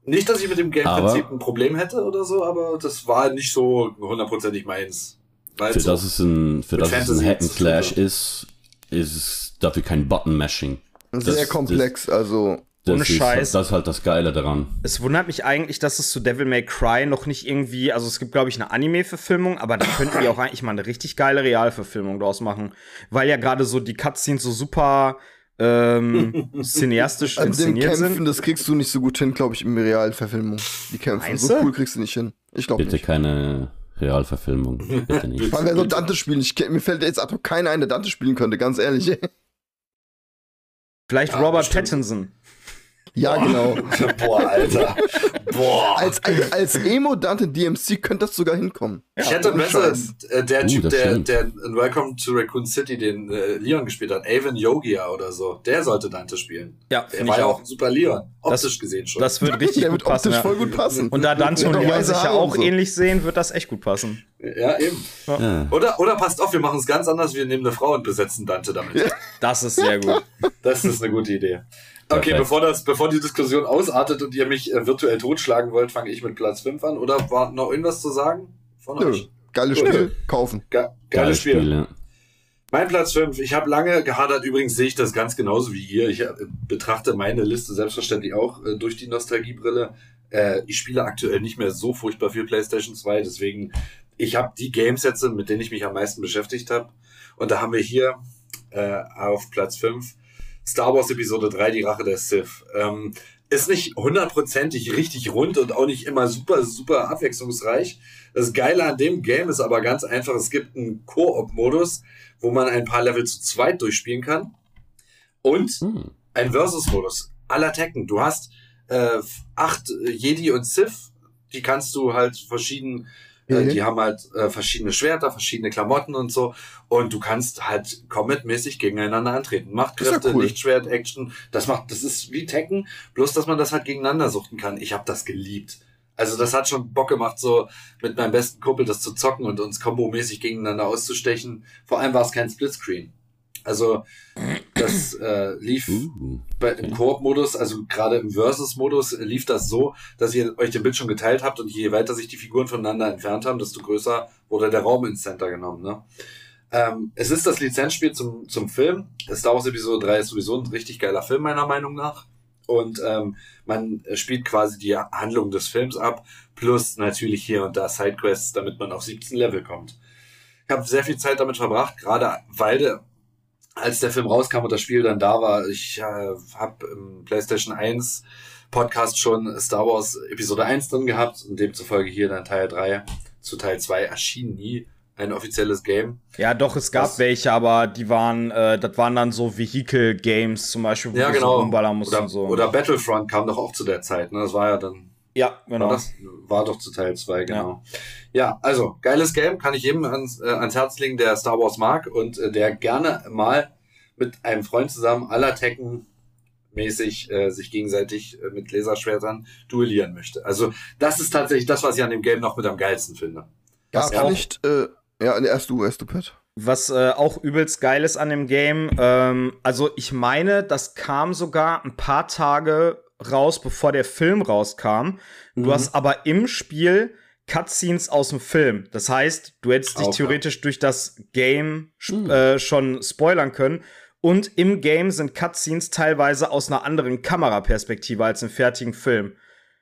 Nicht, dass ich mit dem Game-Prinzip ein Problem hätte oder so, aber das war nicht so hundertprozentig meins. Für so das es ein, für das es ein Hack and Slash ist, ist es dafür kein Button-Mashing. Sehr komplex, das, also. Ohne ist, Scheiß. Das ist halt das Geile daran. Es wundert mich eigentlich, dass es zu Devil May Cry noch nicht irgendwie, also es gibt, glaube ich, eine Anime-Verfilmung, aber da könnten die auch <laughs> eigentlich mal eine richtig geile Realverfilmung draus machen. Weil ja gerade so die Cutscenes so super ähm, <laughs> cineastisch An den Kämpfen, sind. das kriegst du nicht so gut hin, glaube ich, im Realverfilmung. Die Kämpfe. Meinst so cool kriegst du nicht hin. Ich glaube nicht. Bitte keine Realverfilmung. Bitte nicht. <laughs> Weil wer so Dante spielen? Ich, mir fällt jetzt auch keiner ein, der Dante spielen könnte, ganz ehrlich. Vielleicht ja, Robert bestimmt. Pattinson. Ja, genau. <laughs> Boah, Alter. Boah. Als, als, als Emo-Dante DMC könnte das sogar hinkommen. Ich hätte besser äh, der uh, Typ, der, der in Welcome to Raccoon City den äh, Leon gespielt hat, Avon Yogia oder so, der sollte Dante spielen. Ja, der war ja auch ein super Leon. Optisch das, gesehen schon. Das wird richtig der gut wird passen. Optisch voll gut passen. Und da Dante und Leon sich ja auch so. ähnlich sehen, wird das echt gut passen. Ja, eben. Ja. Oder, oder passt auf, wir machen es ganz anders, wir nehmen eine Frau und besetzen Dante damit. Das ist sehr gut. Das ist eine gute Idee. Okay, bevor, das, bevor die Diskussion ausartet und ihr mich äh, virtuell totschlagen wollt, fange ich mit Platz 5 an. Oder war noch irgendwas zu sagen von Nö. euch? Geiles Spiel, Nö. kaufen. Ge geiles, geiles Spiel. Spiel ja. Mein Platz 5. Ich habe lange gehadert, übrigens sehe ich das ganz genauso wie ihr. Ich äh, betrachte meine Liste selbstverständlich auch äh, durch die Nostalgiebrille. Äh, ich spiele aktuell nicht mehr so furchtbar viel PlayStation 2, deswegen ich habe die Gamesätze, mit denen ich mich am meisten beschäftigt habe. Und da haben wir hier äh, auf Platz 5 Star Wars Episode 3, die Rache der Sith. Ähm, ist nicht hundertprozentig richtig rund und auch nicht immer super, super abwechslungsreich. Das Geile an dem Game ist aber ganz einfach, es gibt einen Koop-Modus, wo man ein paar Level zu zweit durchspielen kann. Und hm. ein Versus-Modus. Aller Tekken. Du hast äh, acht Jedi und Sith, die kannst du halt verschieden mhm. Die haben halt äh, verschiedene Schwerter, verschiedene Klamotten und so. Und du kannst halt combat-mäßig gegeneinander antreten. Machtkräfte, ja cool. Lichtschwert, Action. Das macht, das ist wie Tekken, bloß dass man das halt gegeneinander suchten kann. Ich habe das geliebt. Also das hat schon Bock gemacht, so mit meinem besten Kumpel das zu zocken und uns kombomäßig gegeneinander auszustechen. Vor allem war es kein Splitscreen. Also das äh, lief uh, bei, im Koop-Modus, also gerade im Versus-Modus lief das so, dass ihr euch den Bildschirm geteilt habt und je weiter sich die Figuren voneinander entfernt haben, desto größer wurde der Raum ins Center genommen. Ne? Ähm, es ist das Lizenzspiel zum, zum Film. Star Wars Episode 3 ist sowieso ein richtig geiler Film, meiner Meinung nach. Und ähm, man spielt quasi die Handlung des Films ab, plus natürlich hier und da Sidequests, damit man auf 17 Level kommt. Ich habe sehr viel Zeit damit verbracht, gerade weil der als der Film rauskam und das Spiel dann da war, ich äh, habe im PlayStation 1 Podcast schon Star Wars Episode 1 drin gehabt und demzufolge hier dann Teil 3 zu Teil 2 erschien nie. ein offizielles Game. Ja, doch, es gab das, welche, aber die waren, äh, das waren dann so Vehicle-Games zum Beispiel, wo ja, genau. so rumballern mussten. Oder, so. oder Battlefront kam doch auch zu der Zeit, ne? Das war ja dann. Ja, genau. War, das, war doch zu Teil 2, genau. Ja. ja. also, geiles Game, kann ich jedem ans, äh, ans Herz legen, der Star Wars mag und äh, der gerne mal mit einem Freund zusammen aller Tekken mäßig äh, sich gegenseitig äh, mit Laserschwertern duellieren möchte. Also das ist tatsächlich das, was ich an dem Game noch mit am geilsten finde. Gab es nicht, äh, ja, erst du, erst du, Pat. Was äh, auch übelst geil ist an dem Game, ähm, also ich meine, das kam sogar ein paar Tage raus, bevor der Film rauskam. Du mhm. hast aber im Spiel Cutscenes aus dem Film. Das heißt, du hättest dich okay. theoretisch durch das Game mhm. äh, schon spoilern können. Und im Game sind Cutscenes teilweise aus einer anderen Kameraperspektive als im fertigen Film.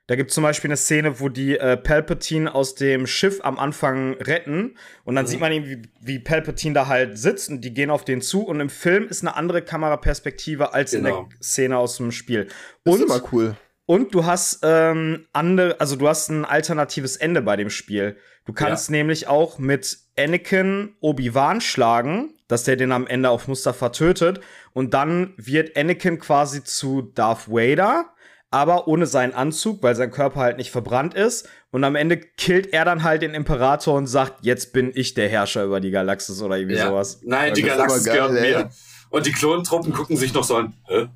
Da gibt es zum Beispiel eine Szene, wo die äh, Palpatine aus dem Schiff am Anfang retten und dann mhm. sieht man eben, wie, wie Palpatine da halt sitzt und die gehen auf den zu und im Film ist eine andere Kameraperspektive als genau. in der genau. Szene aus dem Spiel. Und, ist immer cool. Und du hast ähm, andere, also du hast ein alternatives Ende bei dem Spiel. Du kannst ja. nämlich auch mit Anakin Obi-Wan schlagen, dass der den am Ende auf Mustafa tötet und dann wird Anakin quasi zu Darth Vader aber ohne seinen Anzug, weil sein Körper halt nicht verbrannt ist. Und am Ende killt er dann halt den Imperator und sagt, jetzt bin ich der Herrscher über die Galaxis oder irgendwie ja. sowas. Nein, das die Galaxis geil, gehört mir. Und die Klonentruppen gucken sich noch so an. Hä?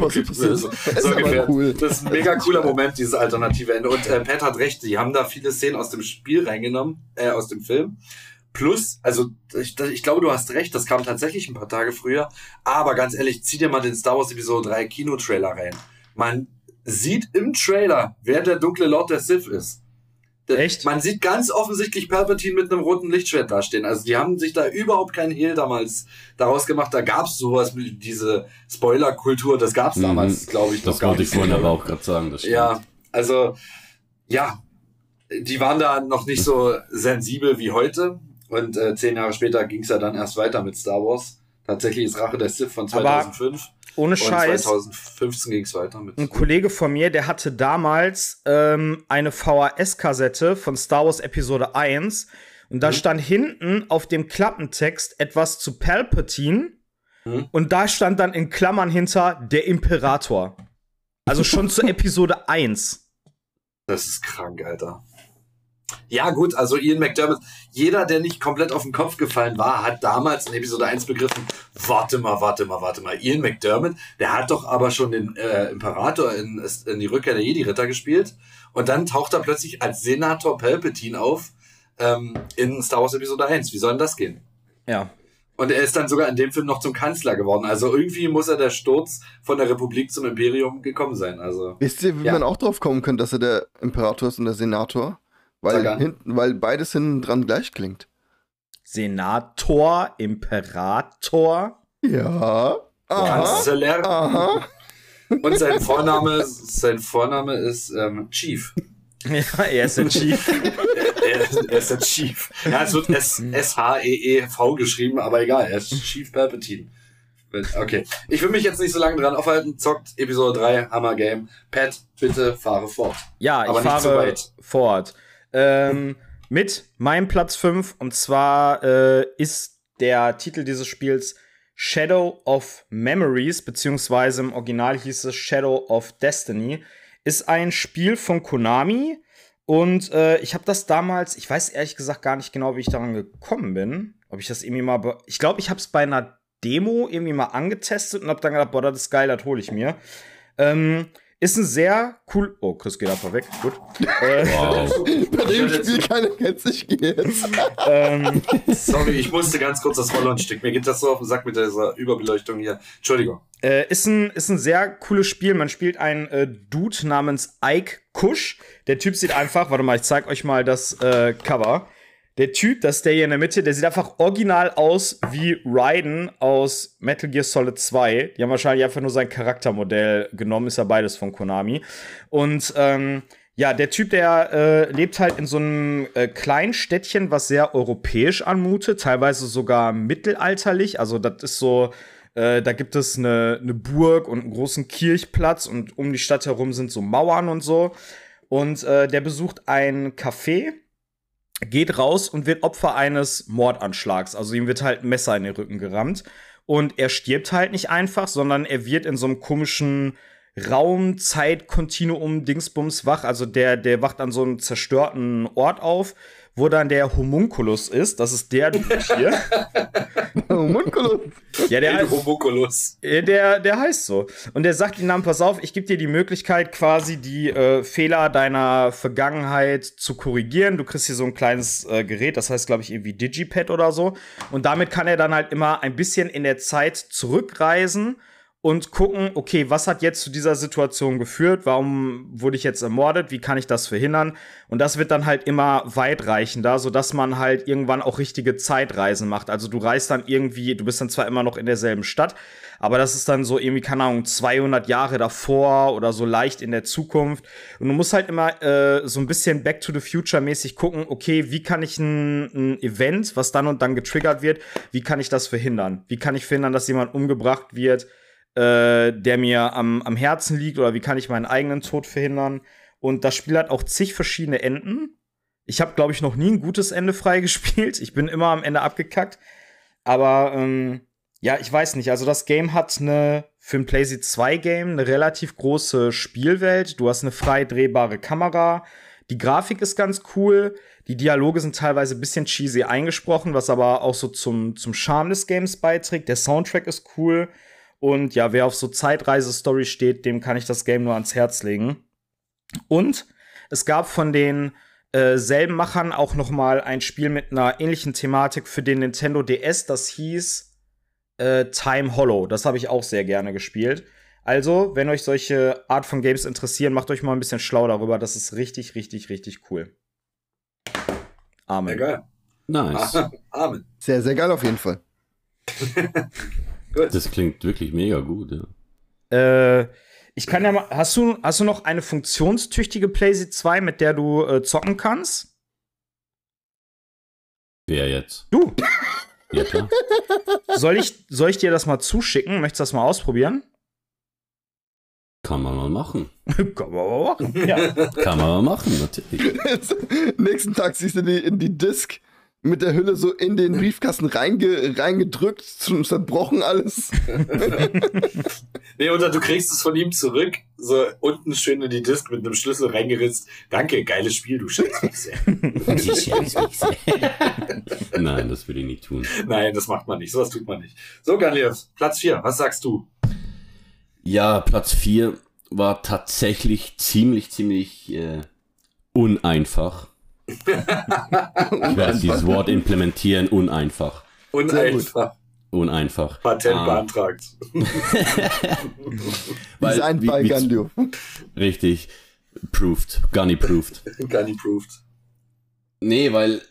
Was ist so, so das, ist cool. das ist ein mega cooler Moment, dieses alternative Ende. Und äh, Pat hat recht, die haben da viele Szenen aus dem Spiel reingenommen, äh, aus dem Film. Plus, also ich, ich glaube, du hast recht, das kam tatsächlich ein paar Tage früher. Aber ganz ehrlich, zieh dir mal den Star Wars Episode 3 Kinotrailer rein. Man sieht im Trailer, wer der dunkle Lord der Sith ist. Echt? Man sieht ganz offensichtlich Palpatine mit einem roten Lichtschwert dastehen. Also die haben sich da überhaupt keinen Hehl damals daraus gemacht. Da gab's sowas, diese Spoiler-Kultur, das gab's mhm. damals, glaube ich, Das wollte ich vorhin aber auch gerade sagen. Das ja, also ja, die waren da noch nicht so sensibel wie heute. Und äh, zehn Jahre später ging's ja dann erst weiter mit Star Wars. Tatsächlich ist Rache der Sith von 2005. Aber ohne Scheiß. 2015 ging es weiter mit. Ein Kollege von mir, der hatte damals ähm, eine VHS-Kassette von Star Wars Episode 1 und da mhm. stand hinten auf dem Klappentext etwas zu Palpatine mhm. und da stand dann in Klammern hinter der Imperator. Also schon zu <laughs> Episode 1. Das ist krank, Alter. Ja, gut, also Ian McDermott, jeder, der nicht komplett auf den Kopf gefallen war, hat damals in Episode 1 begriffen, warte mal, warte mal, warte mal, Ian McDermott, der hat doch aber schon den äh, Imperator in, in die Rückkehr der Jedi-Ritter gespielt und dann taucht er plötzlich als Senator Palpatine auf ähm, in Star Wars Episode 1. Wie soll denn das gehen? Ja. Und er ist dann sogar in dem Film noch zum Kanzler geworden. Also irgendwie muss er der Sturz von der Republik zum Imperium gekommen sein. Also, Wisst ihr, wie ja. man auch drauf kommen könnte, dass er der Imperator ist und der Senator? Weil, hinten, weil beides hinten dran gleich klingt. Senator, Imperator. Ja. Aha, Kanzler. Aha. Und sein Vorname, sein Vorname ist ähm, Chief. Ja, er ist der Chief. <laughs> er, ist, er, ist, der Chief. Ja, es wird S-H-E-E-V geschrieben, aber egal, er ist Chief Palpatine. Okay. Ich will mich jetzt nicht so lange dran aufhalten. Zockt Episode 3, Hammer Game. Pat, bitte fahre fort. Ja, aber ich fahre fort. Ähm, mit meinem Platz 5. Und zwar äh, ist der Titel dieses Spiels Shadow of Memories, beziehungsweise im Original hieß es Shadow of Destiny. Ist ein Spiel von Konami. Und äh, ich habe das damals, ich weiß ehrlich gesagt gar nicht genau, wie ich daran gekommen bin. Ob ich das irgendwie mal. Ich glaube, ich habe es bei einer Demo irgendwie mal angetestet und habe dann gedacht, boah, das ist geil, das hole ich mir. Ähm, ist ein sehr cool. Oh, Chris geht einfach weg. Gut. <laughs> Äh, wow. Bei dem Spiel keine kennt sich jetzt. <laughs> ähm, Sorry, ich musste ganz kurz das Rollon-Stück. Mir geht das so auf den Sack mit dieser Überbeleuchtung hier. Entschuldigung. Äh, ist, ein, ist ein sehr cooles Spiel. Man spielt einen äh, Dude namens Ike Kush. Der Typ sieht einfach, warte mal, ich zeig euch mal das äh, Cover. Der Typ, das ist der hier in der Mitte, der sieht einfach original aus wie Raiden aus Metal Gear Solid 2. Die haben wahrscheinlich einfach nur sein Charaktermodell genommen, ist ja beides von Konami. Und ähm, ja, der Typ, der äh, lebt halt in so einem äh, kleinen Städtchen, was sehr europäisch anmutet, teilweise sogar mittelalterlich. Also das ist so, äh, da gibt es eine, eine Burg und einen großen Kirchplatz und um die Stadt herum sind so Mauern und so. Und äh, der besucht ein Café geht raus und wird Opfer eines Mordanschlags. Also ihm wird halt ein Messer in den Rücken gerammt. Und er stirbt halt nicht einfach, sondern er wird in so einem komischen Raum, Zeit, Kontinuum, Dingsbums wach. Also der, der wacht an so einem zerstörten Ort auf wo dann der Homunculus ist. Das ist der hier. <laughs> Homunculus. Ja, der, heißt, Homunculus. Der, der heißt so. Und der sagt ihm dann, pass auf, ich gebe dir die Möglichkeit, quasi die äh, Fehler deiner Vergangenheit zu korrigieren. Du kriegst hier so ein kleines äh, Gerät, das heißt, glaube ich, irgendwie Digipad oder so. Und damit kann er dann halt immer ein bisschen in der Zeit zurückreisen und gucken, okay, was hat jetzt zu dieser Situation geführt? Warum wurde ich jetzt ermordet? Wie kann ich das verhindern? Und das wird dann halt immer weitreichender, sodass man halt irgendwann auch richtige Zeitreisen macht. Also du reist dann irgendwie, du bist dann zwar immer noch in derselben Stadt, aber das ist dann so irgendwie, keine Ahnung, 200 Jahre davor oder so leicht in der Zukunft. Und du musst halt immer äh, so ein bisschen Back to the Future mäßig gucken, okay, wie kann ich ein, ein Event, was dann und dann getriggert wird, wie kann ich das verhindern? Wie kann ich verhindern, dass jemand umgebracht wird? Äh, der mir am, am Herzen liegt oder wie kann ich meinen eigenen Tod verhindern. Und das Spiel hat auch zig verschiedene Enden. Ich habe, glaube ich, noch nie ein gutes Ende <laughs> freigespielt. Ich bin immer am Ende abgekackt. Aber ähm, ja, ich weiß nicht. Also das Game hat eine für ein PlayStation 2 Game eine relativ große Spielwelt. Du hast eine frei drehbare Kamera. Die Grafik ist ganz cool. Die Dialoge sind teilweise ein bisschen cheesy eingesprochen, was aber auch so zum, zum Charme des Games beiträgt. Der Soundtrack ist cool. Und ja, wer auf so Zeitreise-Story steht, dem kann ich das Game nur ans Herz legen. Und es gab von den äh, selben Machern auch noch mal ein Spiel mit einer ähnlichen Thematik für den Nintendo DS, das hieß äh, Time Hollow. Das habe ich auch sehr gerne gespielt. Also, wenn euch solche Art von Games interessieren, macht euch mal ein bisschen schlau darüber. Das ist richtig, richtig, richtig cool. Amen. Sehr geil. Nice. <laughs> Amen. Sehr, sehr geil auf jeden Fall. <laughs> Gut. Das klingt wirklich mega gut, ja. Äh, ich kann ja mal. Hast du, hast du noch eine funktionstüchtige PlayStation 2, mit der du äh, zocken kannst? Wer jetzt? Du! Ja, klar. Soll ich, soll ich dir das mal zuschicken? Möchtest du das mal ausprobieren? Kann man mal machen. <laughs> Kann man mal machen, ja. Kann man mal machen, natürlich. <laughs> Nächsten Tag siehst du die, in die Disk mit der Hülle so in den Briefkasten reinge, reingedrückt, zerbrochen alles. <laughs> nee, oder du kriegst es von ihm zurück, so unten schön in die Disk mit einem Schlüssel reingeritzt. Danke, geiles Spiel, du schätzt mich sehr. <laughs> <laughs> Nein, das würde ich nicht tun. Nein, das macht man nicht, sowas tut man nicht. So, Galiev, Platz 4, was sagst du? Ja, Platz 4 war tatsächlich ziemlich, ziemlich äh, uneinfach ich werde dieses Wort implementieren, uneinfach. Uneinfach. Uneinfach. Patent ah. <laughs> beantragt. Weil, Designed by Gandio. Richtig. Proved. Gunny proved. Gunny proved. Nee, weil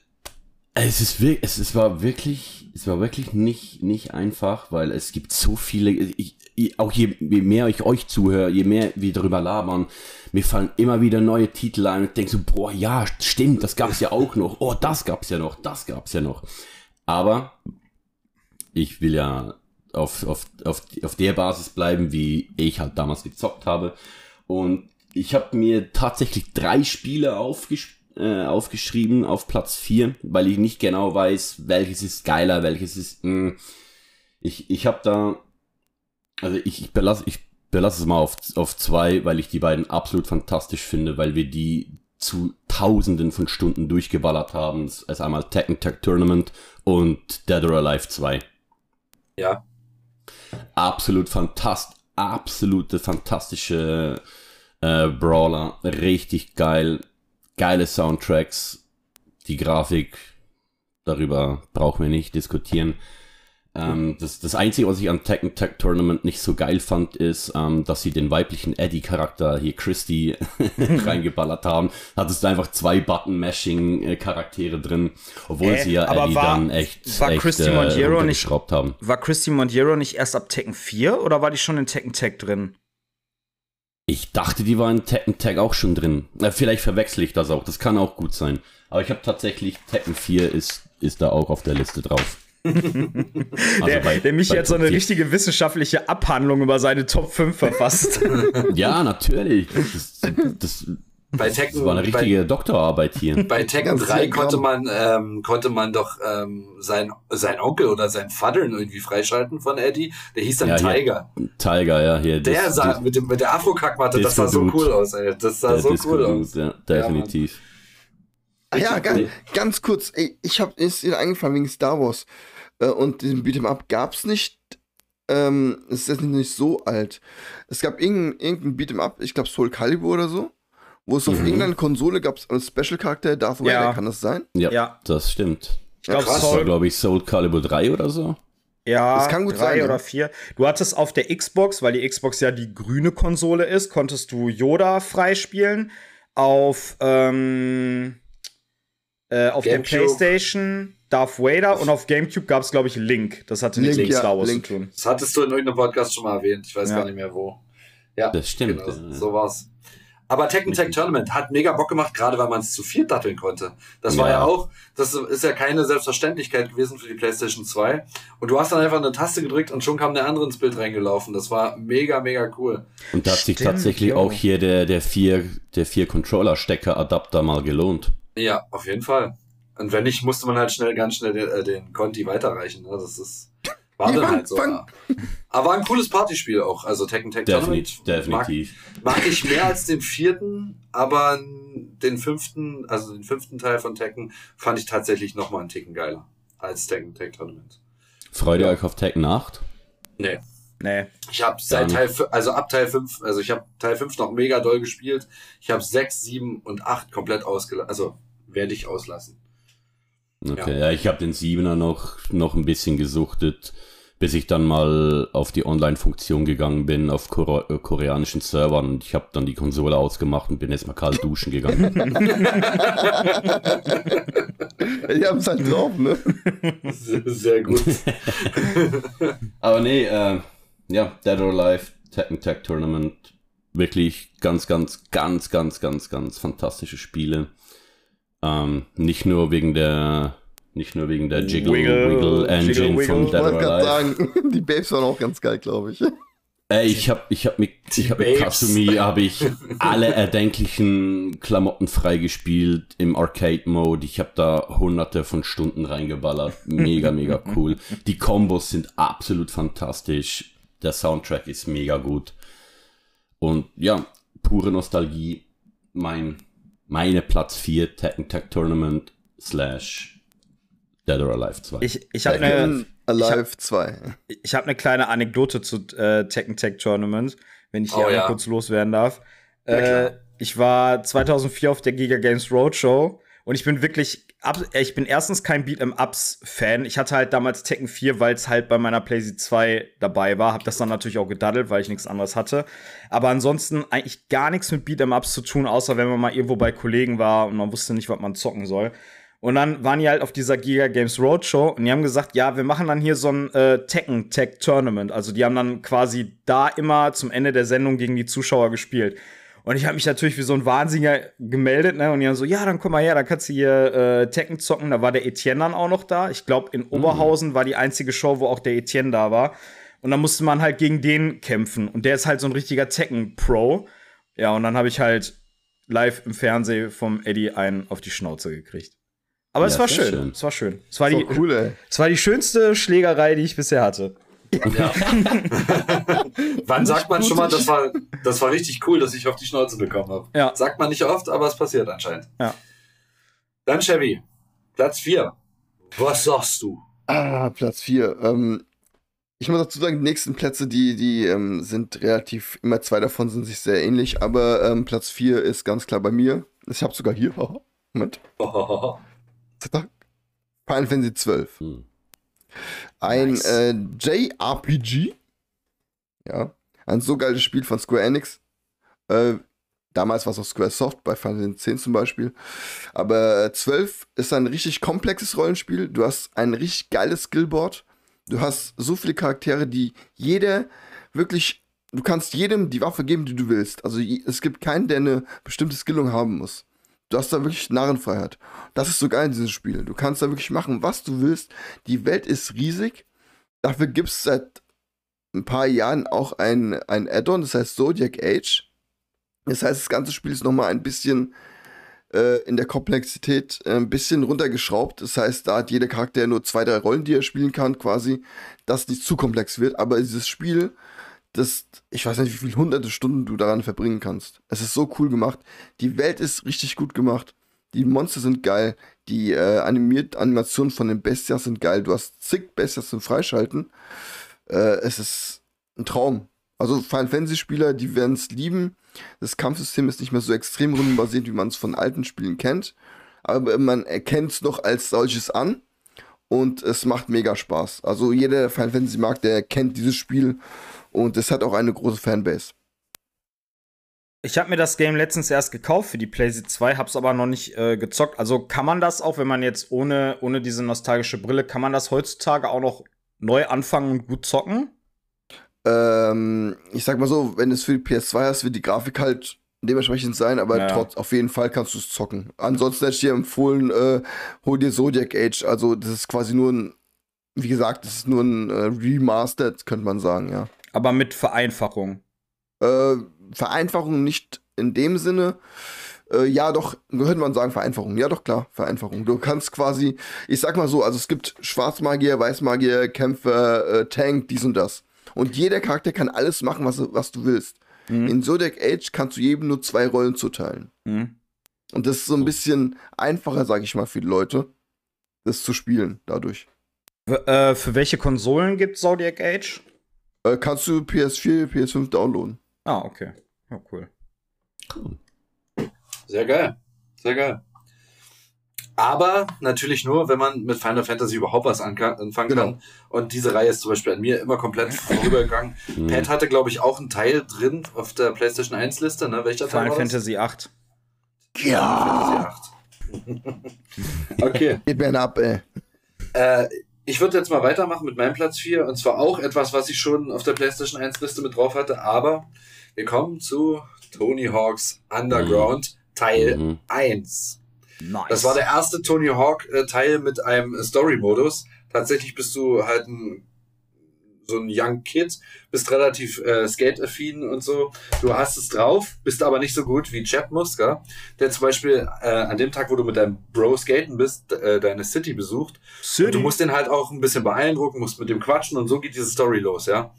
es ist wirklich, es, es war wirklich, es war wirklich nicht, nicht einfach, weil es gibt so viele, ich, auch je, je mehr ich euch zuhöre, je mehr wir darüber labern, mir fallen immer wieder neue Titel ein und denke so, boah, ja, stimmt, das gab's ja auch noch. Oh, das gab's ja noch, das gab's ja noch. Aber ich will ja auf, auf, auf, auf der Basis bleiben, wie ich halt damals gezockt habe. Und ich habe mir tatsächlich drei Spiele aufgesch äh, aufgeschrieben auf Platz vier, weil ich nicht genau weiß, welches ist geiler, welches ist. Mh. Hm, ich ich habe da also ich, ich belasse ich belasse es mal auf, auf zwei, weil ich die beiden absolut fantastisch finde, weil wir die zu Tausenden von Stunden durchgeballert haben. Es ist einmal Tekken Tech Tournament und Dead or Alive 2. Ja. Absolut fantast, absolute fantastische äh, Brawler. Richtig geil. Geile Soundtracks. Die Grafik, darüber brauchen wir nicht diskutieren. Ähm, das, das Einzige, was ich an Tekken Tech Tournament nicht so geil fand, ist, ähm, dass sie den weiblichen Eddie-Charakter hier Christy <laughs> reingeballert haben. Hattest du einfach zwei Button-Mashing-Charaktere drin, obwohl äh, sie ja Eddie war, dann echt, war echt Christy äh, nicht, haben. War Christy Montiero nicht erst ab Tekken 4 oder war die schon in Tekken Tech drin? Ich dachte, die war in Tekken Tag auch schon drin. Na, vielleicht verwechsel ich das auch. Das kann auch gut sein. Aber ich habe tatsächlich Tekken 4 ist, ist da auch auf der Liste drauf. <laughs> also der, bei, der mich jetzt so eine 4. richtige wissenschaftliche Abhandlung über seine Top 5 verfasst. <laughs> ja, natürlich. Das, das, Bei Tekken, das war eine richtige bei, Doktorarbeit hier. Bei Tekken 3 konnte man, ähm, konnte man doch ähm, sein, sein Onkel oder sein Vater irgendwie freischalten von Eddie. Der hieß dann ja, Tiger. Hier, Tiger, ja. Hier, der das, sah das, mit, dem, mit der Afro-Kackmatte, das sah so cool aus, ey. Das sah so cool aus. Ja, definitiv. Ja, ja ganz, ganz kurz, ey, ich hab, ist dir eingefallen wegen Star Wars äh, und diesem Beat'em Up gab's nicht ähm, es ist jetzt nicht so alt. Es gab irgendein, irgendein Beat'em Up, ich glaube Soul Calibur oder so, wo es mhm. auf irgendeiner Konsole gab es einen Special-Charakter, Darth Vader, ja. kann das sein? Ja, ja. das stimmt. Ich glaube, ja, Soul, glaube ich, Soul Calibur 3 oder so. Ja, das kann gut drei sein, oder vier. Du hattest auf der Xbox, weil die Xbox ja die grüne Konsole ist, konntest du Yoda freispielen. Auf, ähm, äh, auf der PlayStation Darth Vader und auf GameCube gab es, glaube ich, Link. Das hatte nichts mit Star Wars Link. zu tun. Das hattest du in irgendeinem Podcast schon mal erwähnt. Ich weiß ja. gar nicht mehr wo. Ja, das stimmt. Genau, so war's. Aber Tekken Tag Tournament hat mega Bock gemacht, gerade weil man es zu viert datteln konnte. Das ja. war ja auch, das ist ja keine Selbstverständlichkeit gewesen für die PlayStation 2. Und du hast dann einfach eine Taste gedrückt und schon kam der andere ins Bild reingelaufen. Das war mega, mega cool. Und da hat sich tatsächlich jo. auch hier der, der vier, der vier Controller-Stecker-Adapter mal gelohnt. Ja, auf jeden Fall. Und wenn nicht, musste man halt schnell, ganz schnell den, äh, den Conti weiterreichen. Ne? Das ist, war dann halt so. Fang. Aber war ein cooles Partyspiel auch. Also Tekken Tag Definitiv. definitiv. Mag, mag, ich mehr als den vierten, aber den fünften, also den fünften Teil von Tekken fand ich tatsächlich noch mal einen Ticken geiler als Tekken Tag Tournament. Freut ihr ja. euch auf Tekken 8? Nee. Nee. Ich habe seit Teil, also ab Teil 5, also ich habe Teil 5 noch mega doll gespielt. Ich habe 6, 7 und 8 komplett ausgelassen. Also werde ich auslassen. Okay, ja, ja ich habe den Siebener noch, noch ein bisschen gesuchtet, bis ich dann mal auf die Online-Funktion gegangen bin, auf Kore äh, koreanischen Servern. Und ich habe dann die Konsole ausgemacht und bin erstmal kalt duschen gegangen. die haben es halt drauf, ne? <laughs> Sehr gut. <laughs> Aber nee, äh, ja, Dead or Alive, Tekken Tech Tournament, wirklich ganz, ganz, ganz, ganz, ganz, ganz fantastische Spiele. Ähm, nicht nur wegen der nicht nur wegen der Jiggle Wiggle, Wiggle Engine Jiggle, Wiggle. von Dead or Alive. Sagen, <laughs> die Babes waren auch ganz geil, glaube ich. Ey, ich habe ich hab mit, ich hab mit Kasumi habe ich <laughs> alle erdenklichen Klamotten freigespielt im Arcade-Mode. Ich habe da hunderte von Stunden reingeballert. Mega, mega cool. Die Kombos sind absolut fantastisch. Der Soundtrack ist mega gut. Und ja, pure Nostalgie. Mein meine Platz 4 Tekken Tag Tournament slash Dead or Alive 2. Ich, ich habe eine Alive 2. Ich habe eine kleine Anekdote zu äh, Tekken Tag Tournament, wenn ich hier oh, ja. kurz loswerden darf. Äh, ich war 2004 auf der Giga Games Roadshow und ich bin wirklich ich bin erstens kein Beat'em Ups Fan. Ich hatte halt damals Tekken 4, weil es halt bei meiner PlayStation 2 dabei war. Hab das dann natürlich auch gedaddelt, weil ich nichts anderes hatte. Aber ansonsten eigentlich gar nichts mit Beat'em Ups zu tun, außer wenn man mal irgendwo bei Kollegen war und man wusste nicht, was man zocken soll. Und dann waren die halt auf dieser Giga Games Roadshow und die haben gesagt, ja, wir machen dann hier so ein äh, Tekken Tech Tournament. Also die haben dann quasi da immer zum Ende der Sendung gegen die Zuschauer gespielt. Und ich habe mich natürlich wie so ein Wahnsinniger gemeldet, ne? Und die haben so, ja, dann komm mal her, dann kannst du hier äh, Tekken zocken. Da war der Etienne dann auch noch da. Ich glaube, in Oberhausen mhm. war die einzige Show, wo auch der Etienne da war. Und dann musste man halt gegen den kämpfen. Und der ist halt so ein richtiger Tekken-Pro. Ja, und dann habe ich halt live im Fernsehen vom Eddie einen auf die Schnauze gekriegt. Aber ja, es war schön. schön. Es war schön. Es war, die, cool, es war die schönste Schlägerei, die ich bisher hatte. Ja. <laughs> Wann sagt man schon mal, das war, das war richtig cool, dass ich auf die Schnauze bekommen habe? Ja. Sagt man nicht oft, aber es passiert anscheinend. Ja. Dann Chevy, Platz 4. Was sagst du? Ah, Platz 4. Ähm, ich muss dazu sagen, die nächsten Plätze, die, die ähm, sind relativ, immer zwei davon sind sich sehr ähnlich, aber ähm, Platz 4 ist ganz klar bei mir. Ich habe sogar hier. <laughs> Moment. Final Fantasy 12. Hm. Ein nice. äh, JRPG. Ja. Ein so geiles Spiel von Square Enix. Äh, damals war es auch Square Soft, bei Final Fantasy 10 zum Beispiel. Aber 12 äh, ist ein richtig komplexes Rollenspiel. Du hast ein richtig geiles Skillboard. Du hast so viele Charaktere, die jeder wirklich. Du kannst jedem die Waffe geben, die du willst. Also es gibt keinen, der eine bestimmte Skillung haben muss. Du hast da wirklich Narrenfreiheit. Das ist so geil in diesem Spiel. Du kannst da wirklich machen, was du willst. Die Welt ist riesig. Dafür gibt es seit ein paar Jahren auch ein, ein Add-on, das heißt Zodiac Age. Das heißt, das ganze Spiel ist nochmal ein bisschen äh, in der Komplexität äh, ein bisschen runtergeschraubt. Das heißt, da hat jeder Charakter nur zwei, drei Rollen, die er spielen kann, quasi, dass nicht zu komplex wird. Aber dieses Spiel, das, ich weiß nicht, wie viele hunderte Stunden du daran verbringen kannst. Es ist so cool gemacht. Die Welt ist richtig gut gemacht. Die Monster sind geil. Die äh, animiert Animationen von den Bestias sind geil. Du hast zig Bestias zum Freischalten. Äh, es ist ein Traum. Also Final Fantasy Spieler, die werden es lieben. Das Kampfsystem ist nicht mehr so extrem rundenbasiert, wie man es von alten Spielen kennt. Aber man erkennt es noch als solches an. Und es macht mega Spaß. Also jeder, der Final Fantasy mag, der kennt dieses Spiel. Und es hat auch eine große Fanbase. Ich habe mir das Game letztens erst gekauft für die PlayStation 2, hab's aber noch nicht äh, gezockt. Also kann man das auch, wenn man jetzt ohne, ohne diese nostalgische Brille, kann man das heutzutage auch noch neu anfangen und gut zocken? Ähm, ich sag mal so, wenn es für die PS2 hast, wird die Grafik halt dementsprechend sein, aber ja. trotz, auf jeden Fall kannst du es zocken. Ansonsten hätte ich dir empfohlen, äh, hol dir Zodiac Age. Also, das ist quasi nur ein, wie gesagt, das ist nur ein äh, Remastered, könnte man sagen, ja. Aber mit Vereinfachung. Äh, Vereinfachung nicht in dem Sinne. Äh, ja, doch, könnte man sagen, Vereinfachung. Ja, doch, klar, Vereinfachung. Du kannst quasi, ich sag mal so, also es gibt Schwarzmagier, Weißmagier, Kämpfer, äh, Tank, dies und das. Und jeder Charakter kann alles machen, was, was du willst. Mhm. In Zodiac Age kannst du jedem nur zwei Rollen zuteilen. Mhm. Und das ist so ein bisschen einfacher, sag ich mal, für die Leute, das zu spielen dadurch. Äh, für welche Konsolen gibt Zodiac Age? Äh, kannst du PS4, PS5 downloaden. Ah, okay. Ja, cool. Cool. Sehr geil. Sehr geil. Aber natürlich nur, wenn man mit Final Fantasy überhaupt was anfangen genau. kann. Und diese Reihe ist zum Beispiel an mir immer komplett <laughs> vorübergegangen. Mhm. Pat hatte, glaube ich, auch einen Teil drin auf der PlayStation 1 Liste. Ne? Welcher Final Teil Fantasy 8. Ja. Final Fantasy 8. <laughs> okay. Gib mir ab, ey. Äh, ich würde jetzt mal weitermachen mit meinem Platz 4. Und zwar auch etwas, was ich schon auf der PlayStation 1 Liste mit drauf hatte. Aber wir kommen zu Tony Hawks Underground mhm. Teil mhm. 1. Nice. Das war der erste Tony Hawk-Teil äh, mit einem Story-Modus. Tatsächlich bist du halt ein so ein Young Kid, bist relativ äh, skate-affin und so. Du hast es drauf, bist aber nicht so gut wie Chad Musker, der zum Beispiel äh, an dem Tag, wo du mit deinem Bro skaten bist, äh, deine City besucht. City. Du musst den halt auch ein bisschen beeindrucken, musst mit dem quatschen und so geht diese Story los, ja.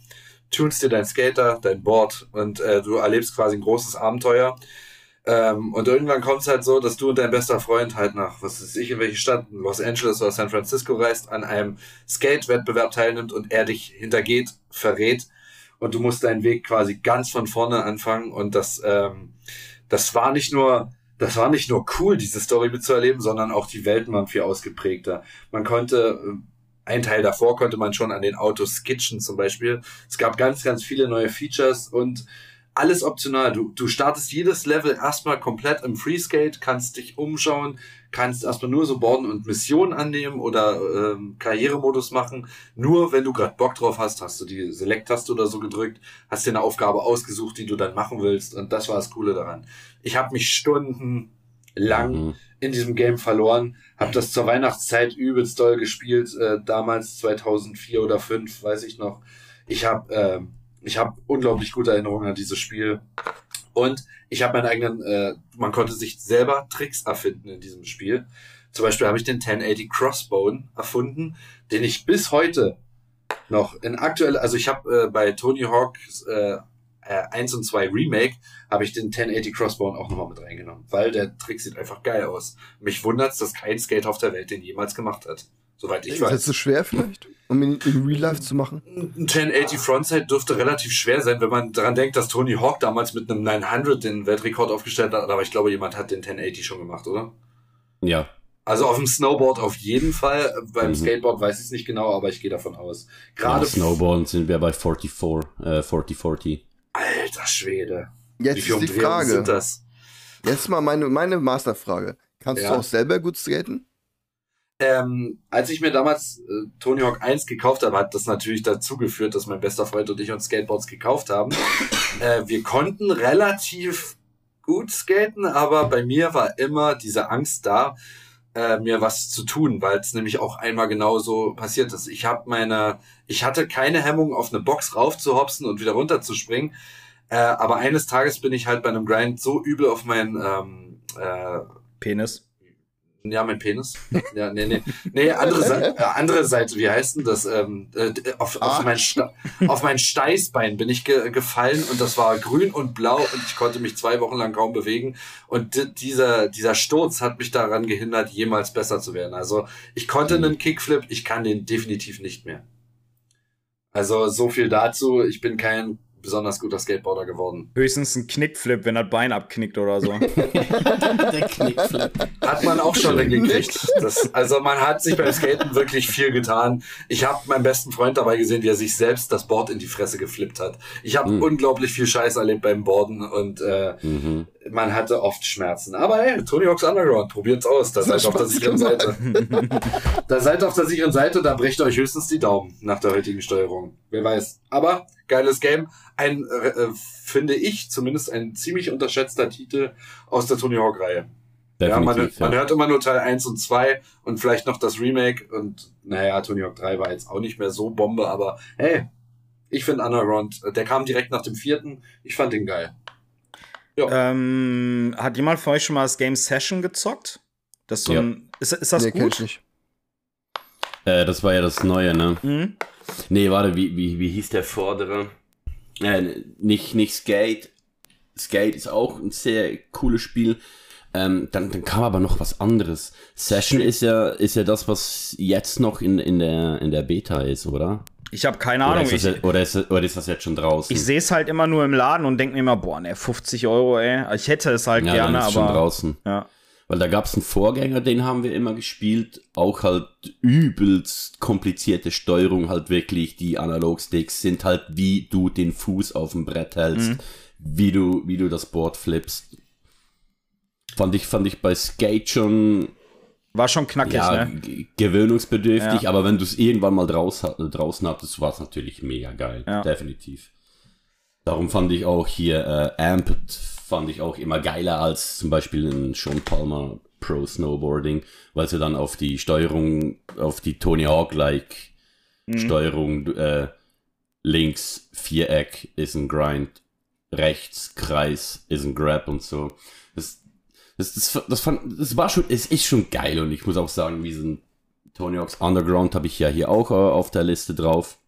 Tunst dir dein Skater, dein Board und äh, du erlebst quasi ein großes Abenteuer. Ähm, und irgendwann kommt es halt so, dass du und dein bester Freund halt nach, was weiß ich, in welche Stadt, Los Angeles oder San Francisco reist, an einem Skate-Wettbewerb teilnimmt und er dich hintergeht, verrät und du musst deinen Weg quasi ganz von vorne anfangen und das, ähm, das war nicht nur, das war nicht nur cool, diese Story mitzuerleben, sondern auch die Welten waren viel ausgeprägter. Man konnte, äh, ein Teil davor konnte man schon an den Autos skitchen zum Beispiel. Es gab ganz, ganz viele neue Features und alles optional. Du, du startest jedes Level erstmal komplett im Freeskate, kannst dich umschauen, kannst erstmal nur so Borden und Missionen annehmen oder ähm, Karrieremodus machen. Nur wenn du gerade Bock drauf hast, hast du die Select-Taste oder so gedrückt, hast dir eine Aufgabe ausgesucht, die du dann machen willst. Und das war das Coole daran. Ich habe mich stundenlang mhm. in diesem Game verloren, habe das zur Weihnachtszeit übelst doll gespielt, äh, damals 2004 oder 2005, weiß ich noch. Ich habe äh, ich habe unglaublich gute Erinnerungen an dieses Spiel. Und ich habe meinen eigenen, äh, man konnte sich selber Tricks erfinden in diesem Spiel. Zum Beispiel habe ich den 1080 Crossbone erfunden, den ich bis heute noch in aktuell, also ich habe äh, bei Tony Hawk äh, äh, 1 und 2 Remake habe ich den 1080 Crossbone auch nochmal mit reingenommen, weil der Trick sieht einfach geil aus. Mich wundert's, dass kein Skater auf der Welt den jemals gemacht hat. Soweit ich ist weiß. Ist das so schwer vielleicht, um ihn in Real Life zu machen? Ein 1080 Frontside dürfte relativ schwer sein, wenn man daran denkt, dass Tony Hawk damals mit einem 900 den Weltrekord aufgestellt hat. Aber ich glaube, jemand hat den 1080 schon gemacht, oder? Ja. Also auf dem Snowboard auf jeden Fall. Beim mhm. Skateboard weiß ich es nicht genau, aber ich gehe davon aus. Gerade ja, Snowboard sind wir bei 44, äh, 40, 40. Alter Schwede. Jetzt Wie ist die Frage. Sind das? Jetzt mal meine, meine Masterfrage. Kannst ja. du auch selber gut skaten? Ähm, als ich mir damals äh, Tony Hawk 1 gekauft habe, hat das natürlich dazu geführt, dass mein bester Freund und ich uns Skateboards gekauft haben. <laughs> äh, wir konnten relativ gut skaten, aber bei mir war immer diese Angst da, äh, mir was zu tun, weil es nämlich auch einmal genauso passiert ist. Ich habe meine, ich hatte keine Hemmung, auf eine Box raufzuhopsen und wieder runterzuspringen. Äh, aber eines Tages bin ich halt bei einem Grind so übel auf meinen ähm, äh, Penis. Ja, mein Penis. Ja, nee, nee. Nee, andere, Seite, <laughs> äh, andere Seite, wie heißt denn das? Ähm, äh, auf, auf, mein auf mein Steißbein bin ich ge gefallen und das war grün und blau und ich konnte mich zwei Wochen lang kaum bewegen. Und dieser, dieser Sturz hat mich daran gehindert, jemals besser zu werden. Also ich konnte mhm. einen Kickflip, ich kann den definitiv nicht mehr. Also so viel dazu. Ich bin kein besonders guter Skateboarder geworden. Höchstens ein Knickflip, wenn das Bein abknickt oder so. <laughs> Der Knickflip. Hat man auch schon hingekriegt. Also man hat sich beim Skaten wirklich viel getan. Ich habe meinen besten Freund dabei gesehen, wie er sich selbst das Board in die Fresse geflippt hat. Ich habe mhm. unglaublich viel Scheiß erlebt beim Boarden und äh, mhm. Man hatte oft Schmerzen. Aber hey, Tony Hawk's Underground, probiert's aus. Da seid auf der sicheren Seite. <laughs> da seid auf der sicheren Seite, da brecht euch höchstens die Daumen nach der heutigen Steuerung. Wer weiß. Aber geiles Game. Ein, äh, äh, finde ich, zumindest ein ziemlich unterschätzter Titel aus der Tony Hawk-Reihe. Ja, man, man hört immer nur Teil 1 und 2 und vielleicht noch das Remake und naja, Tony Hawk 3 war jetzt auch nicht mehr so Bombe, aber hey, ich finde Underground, der kam direkt nach dem vierten, ich fand ihn geil. Ähm, hat jemand von euch schon mal das Game Session gezockt? Das so ja. ein, ist, ist das nee, gut? Ich Äh, das war ja das Neue, ne? Mhm. Nee, warte, wie, wie, wie hieß der vordere? Äh, nicht, nicht Skate. Skate ist auch ein sehr cooles Spiel. Ähm, dann, dann kam aber noch was anderes. Session ist ja, ist ja das, was jetzt noch in, in, der, in der Beta ist, oder? Ich habe keine Ahnung. Oder ist, das, oder, ist, oder ist das jetzt schon draußen? Ich sehe es halt immer nur im Laden und denke mir immer, boah, ne, 50 Euro, ey. Ich hätte es halt ja, gerne, dann ist aber. Schon draußen. Ja. Weil da gab es einen Vorgänger, den haben wir immer gespielt. Auch halt übelst komplizierte Steuerung, halt wirklich. Die Analogsticks sind halt, wie du den Fuß auf dem Brett hältst, mhm. wie du, wie du das Board flippst. Fand ich, fand ich bei Skate schon. War schon knackig, ja, ne? Gewöhnungsbedürftig, ja. aber wenn du es irgendwann mal draus, draußen hattest, war es natürlich mega geil. Ja. Definitiv. Darum fand ich auch hier äh, Amped fand ich auch immer geiler als zum Beispiel ein Sean Palmer Pro Snowboarding, weil sie dann auf die Steuerung, auf die Tony Hawk-like mhm. Steuerung, äh, links Viereck ist ein Grind, rechts Kreis ist ein Grab und so. Das, das, das, fand, das war schon, es ist schon geil und ich muss auch sagen, wie so ein Tony Hawk's Underground habe ich ja hier auch äh, auf der Liste drauf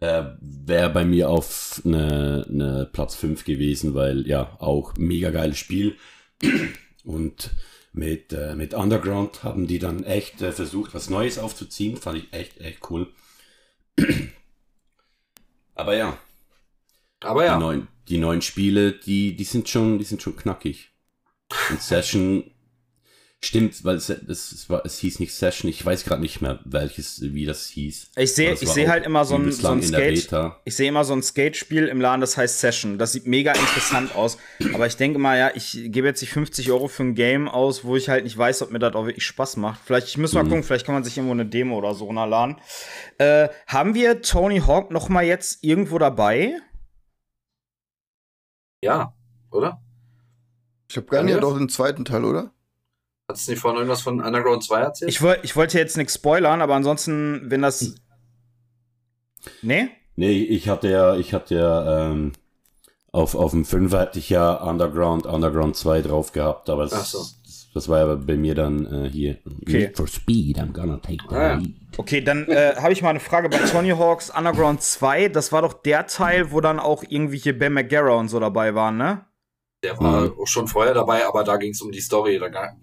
äh, wäre bei mir auf eine, eine Platz 5 gewesen, weil ja auch mega geiles Spiel. Und mit, äh, mit Underground haben die dann echt äh, versucht, was Neues aufzuziehen. Fand ich echt, echt cool. Aber ja. Aber ja. Die neuen, die neuen Spiele, die, die sind schon, die sind schon knackig. Und Session Stimmt, weil es, es, es, war, es hieß nicht Session, ich weiß gerade nicht mehr, welches, wie das hieß. Ich sehe ich sehe halt immer so ein, so ein Skate. Ich sehe immer so ein Skate-Spiel im Laden, das heißt Session. Das sieht mega interessant aus. Aber ich denke mal, ja, ich gebe jetzt nicht 50 Euro für ein Game aus, wo ich halt nicht weiß, ob mir das auch wirklich Spaß macht. Vielleicht, ich muss mal mhm. gucken, vielleicht kann man sich irgendwo eine Demo oder so runterladen. Äh, haben wir Tony Hawk noch mal jetzt irgendwo dabei? Ja, oder? Ich habe gar nicht doch den zweiten Teil, oder? Hast du nicht vorhin irgendwas von Underground 2 erzählt? Ich, ich wollte jetzt nichts spoilern, aber ansonsten, wenn das. Nee? Nee, ich hatte ja, ich hatte ja, ähm, auf, auf dem 5 hatte ich ja Underground, Underground 2 drauf gehabt, aber das, so. das, das, war ja bei mir dann äh, hier. Okay. For Speed, I'm gonna take the ah, lead. Okay, dann äh, habe ich mal eine Frage bei Tony Hawks Underground 2. Das war doch der Teil, wo dann auch irgendwie hier Ben McGarrah und so dabei waren, ne? Der war mhm. schon vorher dabei, aber da ging es um die Story. Da gab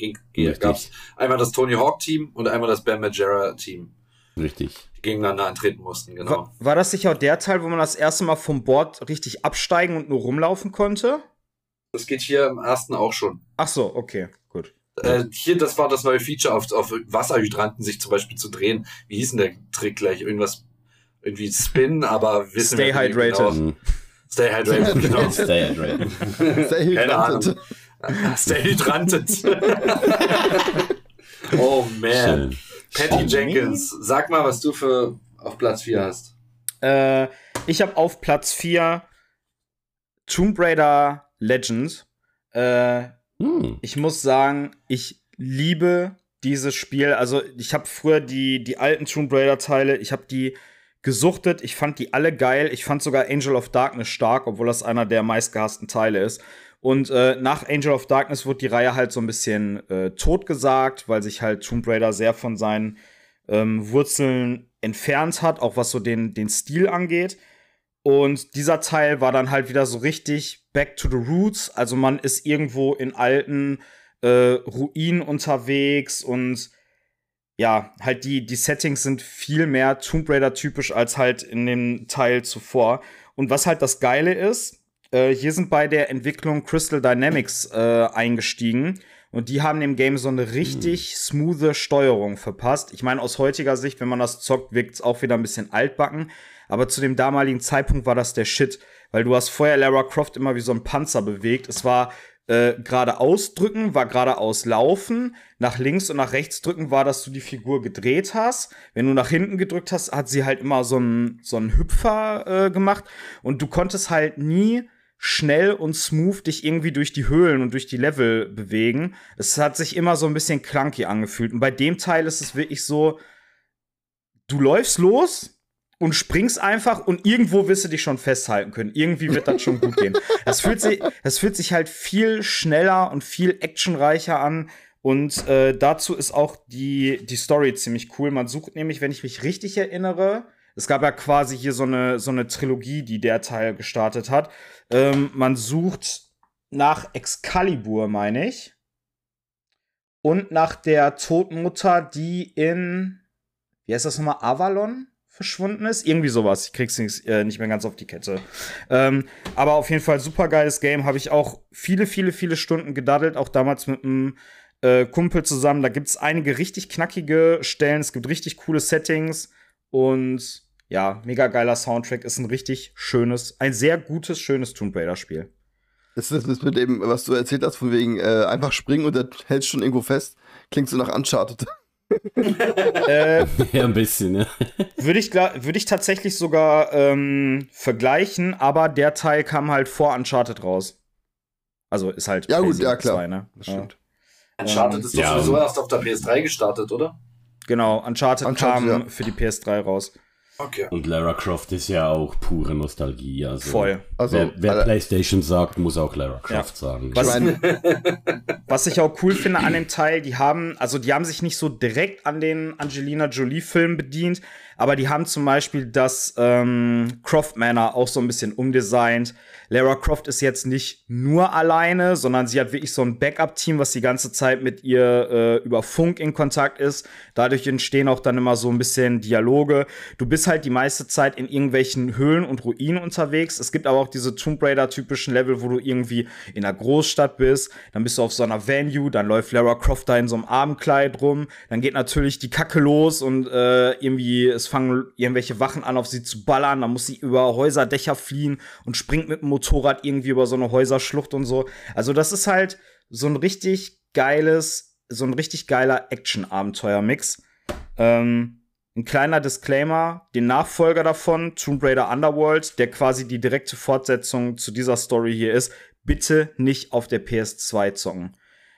es einmal das Tony Hawk Team und einmal das Ben Majera Team. Richtig. Die gegeneinander antreten mussten, genau. War, war das sicher auch der Teil, wo man das erste Mal vom Board richtig absteigen und nur rumlaufen konnte? Das geht hier im ersten auch schon. Ach so, okay, gut. Äh, hier, das war das neue Feature, auf, auf Wasserhydranten sich zum Beispiel zu drehen. Wie hieß denn der Trick gleich? Irgendwas, irgendwie Spin, aber wissen Stay hydrated. Genau. Mhm. Stay hydrated, genau. Stay hydrated. Stay hydrated. Stay hydrated. <laughs> oh man. Schön. Patty Jenkins, sag mal, was du für auf Platz 4 hast. Äh, ich habe auf Platz 4 Tomb Raider Legends. Äh, hm. Ich muss sagen, ich liebe dieses Spiel. Also, ich habe früher die, die alten Tomb Raider Teile, ich habe die gesuchtet. Ich fand die alle geil. Ich fand sogar Angel of Darkness stark, obwohl das einer der meistgehassten Teile ist. Und äh, nach Angel of Darkness wurde die Reihe halt so ein bisschen äh, totgesagt, weil sich halt Tomb Raider sehr von seinen ähm, Wurzeln entfernt hat, auch was so den, den Stil angeht. Und dieser Teil war dann halt wieder so richtig back to the roots. Also man ist irgendwo in alten äh, Ruinen unterwegs und ja, halt die, die Settings sind viel mehr Tomb Raider typisch als halt in dem Teil zuvor. Und was halt das Geile ist, äh, hier sind bei der Entwicklung Crystal Dynamics äh, eingestiegen. Und die haben dem Game so eine richtig hm. smoothe Steuerung verpasst. Ich meine, aus heutiger Sicht, wenn man das zockt, wirkt es auch wieder ein bisschen altbacken. Aber zu dem damaligen Zeitpunkt war das der Shit. Weil du hast vorher Lara Croft immer wie so ein Panzer bewegt. Es war äh, geradeaus drücken war geradeaus laufen, nach links und nach rechts drücken war, dass du die Figur gedreht hast. Wenn du nach hinten gedrückt hast, hat sie halt immer so einen so einen Hüpfer äh, gemacht und du konntest halt nie schnell und smooth dich irgendwie durch die Höhlen und durch die Level bewegen. Es hat sich immer so ein bisschen clunky angefühlt und bei dem Teil ist es wirklich so, du läufst los, und springst einfach und irgendwo wirst du dich schon festhalten können. Irgendwie wird das schon gut gehen. Das fühlt sich, das fühlt sich halt viel schneller und viel actionreicher an. Und äh, dazu ist auch die, die Story ziemlich cool. Man sucht nämlich, wenn ich mich richtig erinnere, es gab ja quasi hier so eine, so eine Trilogie, die der Teil gestartet hat. Ähm, man sucht nach Excalibur, meine ich. Und nach der Totenmutter, die in, wie heißt das nochmal, Avalon? Verschwunden ist. Irgendwie sowas. Ich krieg's nicht, äh, nicht mehr ganz auf die Kette. Ähm, aber auf jeden Fall super geiles Game. Habe ich auch viele, viele, viele Stunden gedaddelt. Auch damals mit einem äh, Kumpel zusammen. Da gibt's einige richtig knackige Stellen. Es gibt richtig coole Settings. Und ja, mega geiler Soundtrack. Ist ein richtig schönes, ein sehr gutes, schönes Tomb Raider-Spiel. Das ist das mit dem, was du erzählt hast, von wegen äh, einfach springen und der hält schon irgendwo fest. Klingt so nach Uncharted. Äh, ja, ein bisschen, ja. Würde ich, würd ich tatsächlich sogar ähm, vergleichen, aber der Teil kam halt vor Uncharted raus. Also ist halt. Ja, gut, ja, klar. 2, ne? Das stimmt. Ja. Uncharted ist doch ja. sowieso erst auf der PS3 gestartet, oder? Genau, Uncharted, Uncharted kam ja. für die PS3 raus. Okay. Und Lara Croft ist ja auch pure Nostalgie. Also Voll. Also, wer, wer PlayStation sagt, muss auch Lara Croft ja. sagen. Was, <laughs> was, ich auch cool finde an dem Teil, die haben, also die haben sich nicht so direkt an den Angelina Jolie-Film bedient, aber die haben zum Beispiel das ähm, Croft Manor auch so ein bisschen umdesignt. Lara Croft ist jetzt nicht nur alleine, sondern sie hat wirklich so ein Backup-Team, was die ganze Zeit mit ihr äh, über Funk in Kontakt ist. Dadurch entstehen auch dann immer so ein bisschen Dialoge. Du bist halt die meiste Zeit in irgendwelchen Höhlen und Ruinen unterwegs. Es gibt aber auch diese Tomb Raider-typischen Level, wo du irgendwie in einer Großstadt bist. Dann bist du auf so einer Venue, dann läuft Lara Croft da in so einem Abendkleid rum. Dann geht natürlich die Kacke los und äh, irgendwie es fangen irgendwelche Wachen an, auf sie zu ballern. Dann muss sie über Häuserdächer fliehen und springt mit dem Motorrad irgendwie über so eine Häuserschlucht und so. Also das ist halt so ein richtig geiles, so ein richtig geiler Action-Abenteuer-Mix. Ähm, ein kleiner Disclaimer, den Nachfolger davon, Tomb Raider Underworld, der quasi die direkte Fortsetzung zu dieser Story hier ist, bitte nicht auf der PS2 zocken.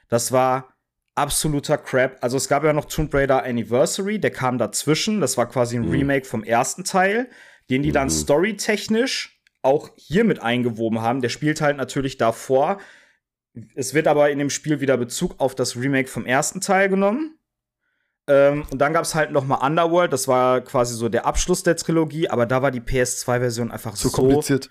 Das war absoluter Crap. Also es gab ja noch Tomb Raider Anniversary, der kam dazwischen. Das war quasi ein mhm. Remake vom ersten Teil, den die dann mhm. storytechnisch auch hier mit eingewoben haben. Der spielt halt natürlich davor. Es wird aber in dem Spiel wieder Bezug auf das Remake vom ersten Teil genommen. Ähm, und dann gab es halt noch mal Underworld, das war quasi so der Abschluss der Trilogie, aber da war die PS2-Version einfach so, so kompliziert.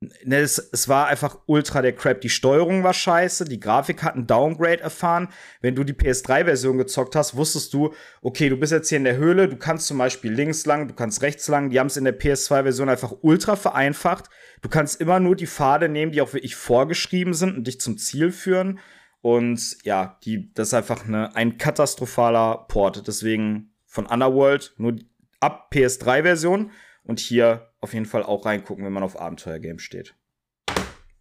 Ne, es, es war einfach ultra der Crap. Die Steuerung war scheiße, die Grafik hat einen Downgrade erfahren. Wenn du die PS3-Version gezockt hast, wusstest du, okay, du bist jetzt hier in der Höhle, du kannst zum Beispiel links lang, du kannst rechts lang. Die haben es in der PS2-Version einfach ultra vereinfacht. Du kannst immer nur die Pfade nehmen, die auch wirklich vorgeschrieben sind und dich zum Ziel führen. Und ja, die, das ist einfach eine, ein katastrophaler Port. Deswegen von Underworld nur ab PS3-Version und hier auf jeden Fall auch reingucken, wenn man auf Abenteuergames steht.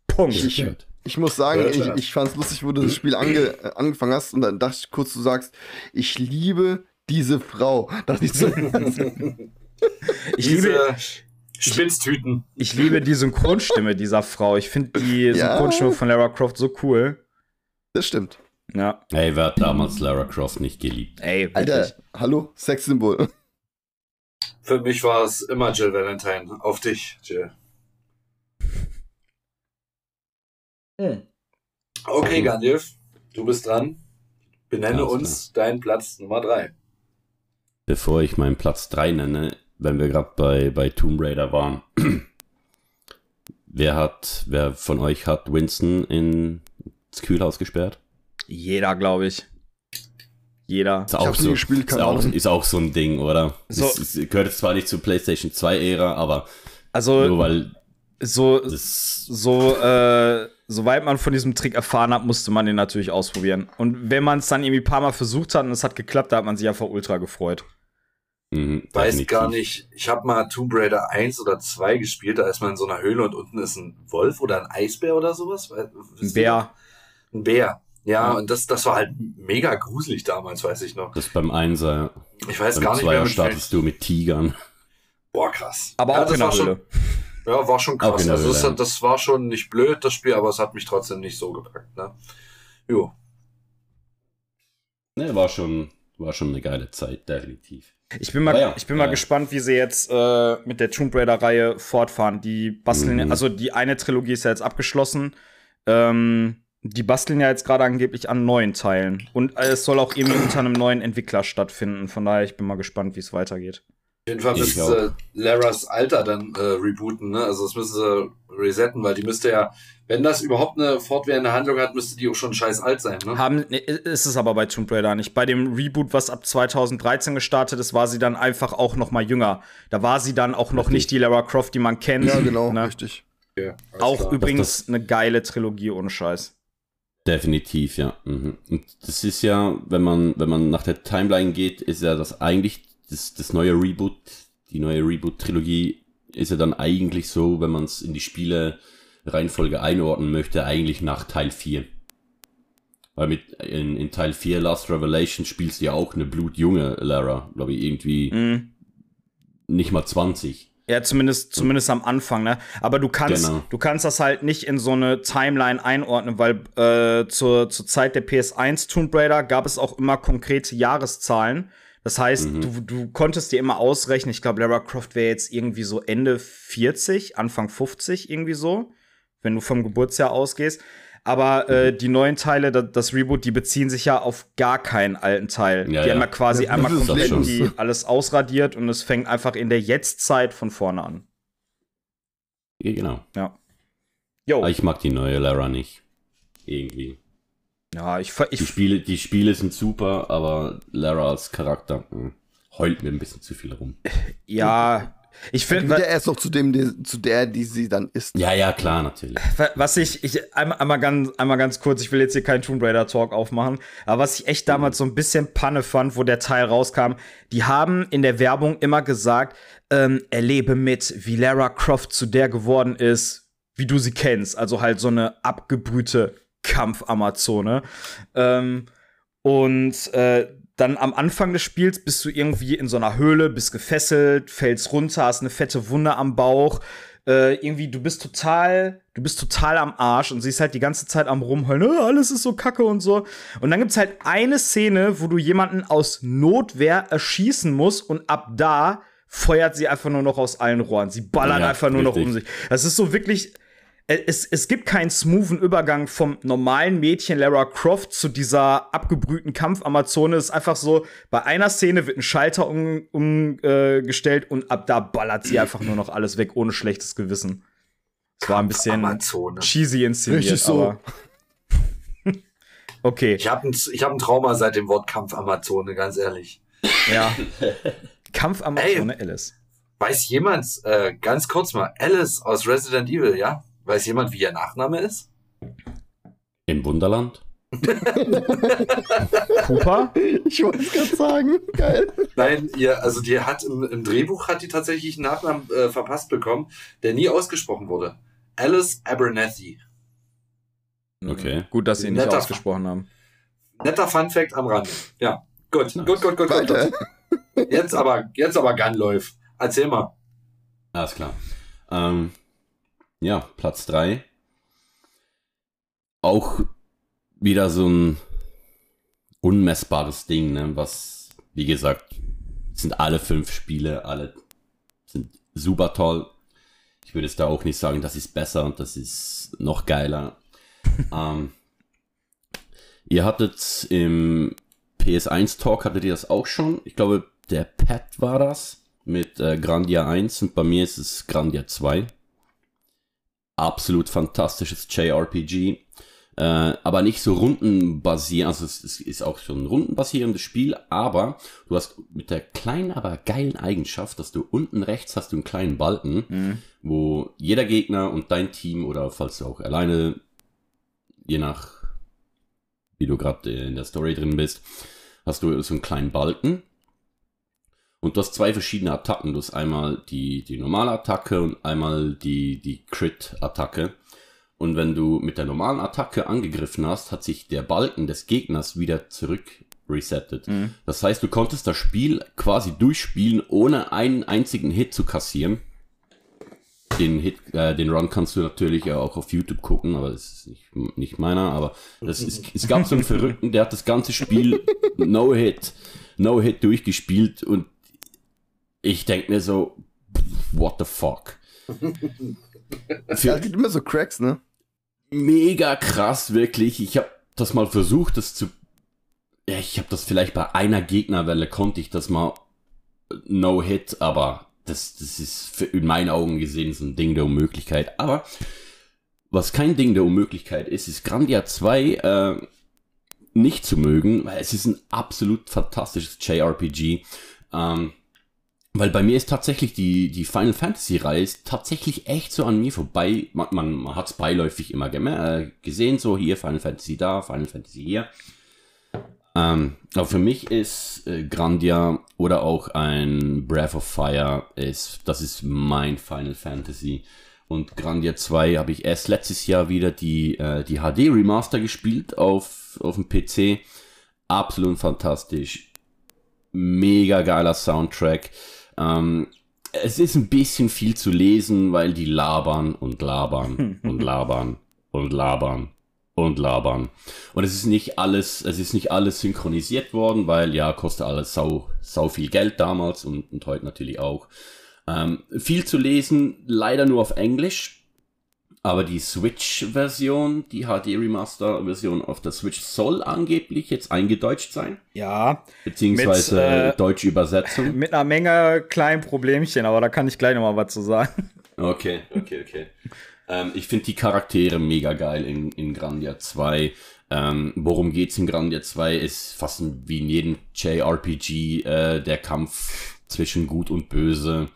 Punkt. Ich, ich muss sagen, ich, ich fand es lustig, wo du das Spiel ange, äh, angefangen hast und dann dachte ich kurz, du sagst, ich liebe diese Frau. <laughs> Dachte ich so. ich liebe. Spitztüten. Ich, ich, liebe die Synchronstimme dieser Frau. Ich finde die Synchronstimme ja. von Lara Croft so cool. Das stimmt. Ja. Ey, wer hat damals Lara Croft nicht geliebt? Ey, wirklich. Alter, hallo, Sexsymbol. Für mich war es immer Jill Valentine. Auf dich, Jill. Hm. Okay, Gandalf, du bist dran. Benenne Alles uns klar. deinen Platz Nummer 3. Bevor ich meinen Platz 3 nenne, wenn wir gerade bei, bei Tomb Raider waren. wer hat, wer von euch hat Winston ins Kühlhaus gesperrt? Jeder, glaube ich. Jeder. Ist auch, so, gespielt, ist, auch, ist auch so ein Ding, oder? So. Es, es gehört zwar nicht zur PlayStation 2-Ära, aber also, nur weil so, so, äh, soweit man von diesem Trick erfahren hat, musste man den natürlich ausprobieren. Und wenn man es dann irgendwie ein paar Mal versucht hat und es hat geklappt, da hat man sich einfach ultra gefreut. Mhm, Weiß gar nicht. Ich habe mal Tomb Raider 1 oder 2 gespielt, da ist man in so einer Höhle und unten ist ein Wolf oder ein Eisbär oder sowas. Ein Bär. Ein Bär. Ja, und das, das war halt mega gruselig damals, weiß ich noch. Das beim Einser. Ich weiß beim gar nicht mehr. startest du mit Tigern. Boah, krass. Aber ja, auch in der Höhle. Schon, ja, war schon krass. Also das, das, war schon nicht blöd, das Spiel, aber es hat mich trotzdem nicht so gepackt. Ne? Jo. Ne, war schon, war schon eine geile Zeit, definitiv. Ich bin mal, ja, ich bin mal gespannt, wie sie jetzt äh, mit der Tomb Raider-Reihe fortfahren. Die basteln, mhm. also die eine Trilogie ist ja jetzt abgeschlossen. Ähm, die basteln ja jetzt gerade angeblich an neuen Teilen. Und es soll auch irgendwie <clears throat> unter einem neuen Entwickler stattfinden. Von daher, ich bin mal gespannt, wie es weitergeht. Auf jeden Fall müssen sie Laras Alter dann äh, rebooten, ne? Also das müssen sie resetten, weil die müsste ja, wenn das überhaupt eine fortwährende Handlung hat, müsste die auch schon scheiß alt sein, ne? Haben, ne, ist es aber bei Tomb Raider nicht. Bei dem Reboot, was ab 2013 gestartet ist, war sie dann einfach auch noch mal jünger. Da war sie dann auch noch richtig. nicht die Lara Croft, die man kennt. Ja, genau, ne? richtig. Okay, auch klar. übrigens eine geile Trilogie ohne Scheiß. Definitiv, ja. Mhm. Und das ist ja, wenn man, wenn man nach der Timeline geht, ist ja das eigentlich das, das neue Reboot, die neue Reboot-Trilogie ist ja dann eigentlich so, wenn man es in die Spiele Reihenfolge einordnen möchte, eigentlich nach Teil 4. Weil mit in, in Teil 4 Last Revelation spielst du ja auch eine blutjunge Lara, glaube ich, irgendwie mm. nicht mal 20. Ja, zumindest, zumindest am Anfang, ne? Aber du kannst, genau. du kannst das halt nicht in so eine Timeline einordnen, weil äh, zur, zur Zeit der PS1 Tomb Raider gab es auch immer konkrete Jahreszahlen. Das heißt, mhm. du, du konntest dir immer ausrechnen, ich glaube, Lara Croft wäre jetzt irgendwie so Ende 40, Anfang 50, irgendwie so, wenn du vom Geburtsjahr ausgehst. Aber äh, die neuen Teile, das, das, Reboot, die beziehen sich ja auf gar keinen alten Teil. Ja, die ja. haben ja quasi ja, einmal komplett die alles ausradiert und es fängt einfach in der Jetztzeit von vorne an. Ja, genau. Ja. Jo. ich mag die neue Lara nicht. Irgendwie. Ja, ich, ich die Spiele, die Spiele sind super, aber Lara als Charakter mh, hm, heult mir ein bisschen zu viel rum. Ja, ich finde. Wieder erst noch zu dem, die, zu der, die sie dann ist. Ja, ja, klar, natürlich. Was ich, ich einmal, einmal, ganz, einmal ganz kurz, ich will jetzt hier keinen Tomb Raider Talk aufmachen, aber was ich echt damals so ein bisschen Panne fand, wo der Teil rauskam, die haben in der Werbung immer gesagt, ähm, erlebe mit, wie Lara Croft zu der geworden ist, wie du sie kennst. Also halt so eine abgebrühte Kampf-Amazone. Ähm, und äh, dann am Anfang des Spiels bist du irgendwie in so einer Höhle, bist gefesselt, fällst runter, hast eine fette Wunde am Bauch. Äh, irgendwie, du bist total, du bist total am Arsch und siehst halt die ganze Zeit am Rumheulen, äh, alles ist so kacke und so. Und dann gibt's halt eine Szene, wo du jemanden aus Notwehr erschießen musst und ab da feuert sie einfach nur noch aus allen Rohren. Sie ballert ja, einfach nur richtig. noch um sich. Das ist so wirklich, es, es gibt keinen smoothen Übergang vom normalen Mädchen Lara Croft zu dieser abgebrühten Kampfamazone. Es ist einfach so, bei einer Szene wird ein Schalter umgestellt um, äh, und ab da ballert sie einfach nur noch alles weg, ohne schlechtes Gewissen. Es war ein bisschen cheesy inszeniert, Richtig so. <laughs> okay. Ich habe ein, hab ein Trauma seit dem Wort Kampfamazone, ganz ehrlich. Ja. <laughs> Kampfamazone Alice. Weiß jemand, äh, ganz kurz mal, Alice aus Resident Evil, ja? Weiß jemand, wie ihr Nachname ist? Im Wunderland? <laughs> Cooper? Ich wollte es gerade sagen. Geil. Nein, ihr, also die hat im, im Drehbuch hat die tatsächlich einen Nachnamen äh, verpasst bekommen, der nie ausgesprochen wurde. Alice Abernathy. Okay. Gut, dass sie ihn nicht netter ausgesprochen haben. Netter Fun Fact am Rande. Ja. Gut, nice. gut, gut, gut, gut. Jetzt aber, jetzt aber Gunläuf. Erzähl mal. Alles klar. Ähm, ja, Platz 3. Auch wieder so ein unmessbares Ding, ne? was, wie gesagt, sind alle fünf Spiele, alle sind super toll. Ich würde es da auch nicht sagen, das ist besser und das ist noch geiler. <laughs> ähm, ihr hattet im PS1 Talk, hattet ihr das auch schon? Ich glaube, der Pat war das mit äh, Grandia 1 und bei mir ist es Grandia 2. Absolut fantastisches JRPG. Äh, aber nicht so rundenbasierend, also es, es, ist auch schon ein rundenbasierendes Spiel, aber du hast mit der kleinen, aber geilen Eigenschaft, dass du unten rechts hast du einen kleinen Balken, mhm. wo jeder Gegner und dein Team oder falls du auch alleine, je nach wie du gerade in der Story drin bist, hast du so einen kleinen Balken. Und du hast zwei verschiedene Attacken. Du hast einmal die, die normale Attacke und einmal die, die Crit-Attacke. Und wenn du mit der normalen Attacke angegriffen hast, hat sich der Balken des Gegners wieder zurück resettet. Mhm. Das heißt, du konntest das Spiel quasi durchspielen, ohne einen einzigen Hit zu kassieren. Den Hit, äh, den Run kannst du natürlich ja auch auf YouTube gucken, aber das ist nicht, nicht meiner, aber das ist, es gab so einen <laughs> Verrückten, der hat das ganze Spiel No Hit, No Hit durchgespielt und ich denke mir so, what the fuck? Für, ja, gibt immer so Cracks, ne? mega krass, wirklich. Ich habe das mal versucht, das zu. Ja, ich habe das vielleicht bei einer Gegnerwelle konnte ich das mal no hit, aber das, das ist für, in meinen Augen gesehen so ein Ding der Unmöglichkeit. Aber was kein Ding der Unmöglichkeit ist, ist Grandia 2 äh, nicht zu mögen, weil es ist ein absolut fantastisches JRPG. Ähm, weil bei mir ist tatsächlich die, die Final Fantasy Reihe ist tatsächlich echt so an mir vorbei. Man, man, man hat es beiläufig immer äh, gesehen, so hier Final Fantasy da, Final Fantasy hier. Ähm, aber für mich ist äh, Grandia oder auch ein Breath of Fire, ist, das ist mein Final Fantasy. Und Grandia 2 habe ich erst letztes Jahr wieder die, äh, die HD Remaster gespielt auf, auf dem PC. Absolut fantastisch. Mega geiler Soundtrack. Ähm, es ist ein bisschen viel zu lesen, weil die labern und labern und <laughs> labern und labern und labern. Und es ist nicht alles, es ist nicht alles synchronisiert worden, weil ja, kostet alles sau, sau viel Geld damals und, und heute natürlich auch. Ähm, viel zu lesen, leider nur auf Englisch. Aber die Switch-Version, die HD-Remaster-Version auf der Switch soll angeblich jetzt eingedeutscht sein. Ja. Beziehungsweise mit, äh, deutsche Übersetzung. Mit einer Menge kleinen Problemchen, aber da kann ich gleich nochmal was zu sagen. Okay, okay, okay. ähm, ich finde die Charaktere mega geil in, in Grandia 2. Ähm, worum geht's in Grandia 2? Ist fast wie in jedem JRPG äh, der Kampf zwischen Gut und Böse.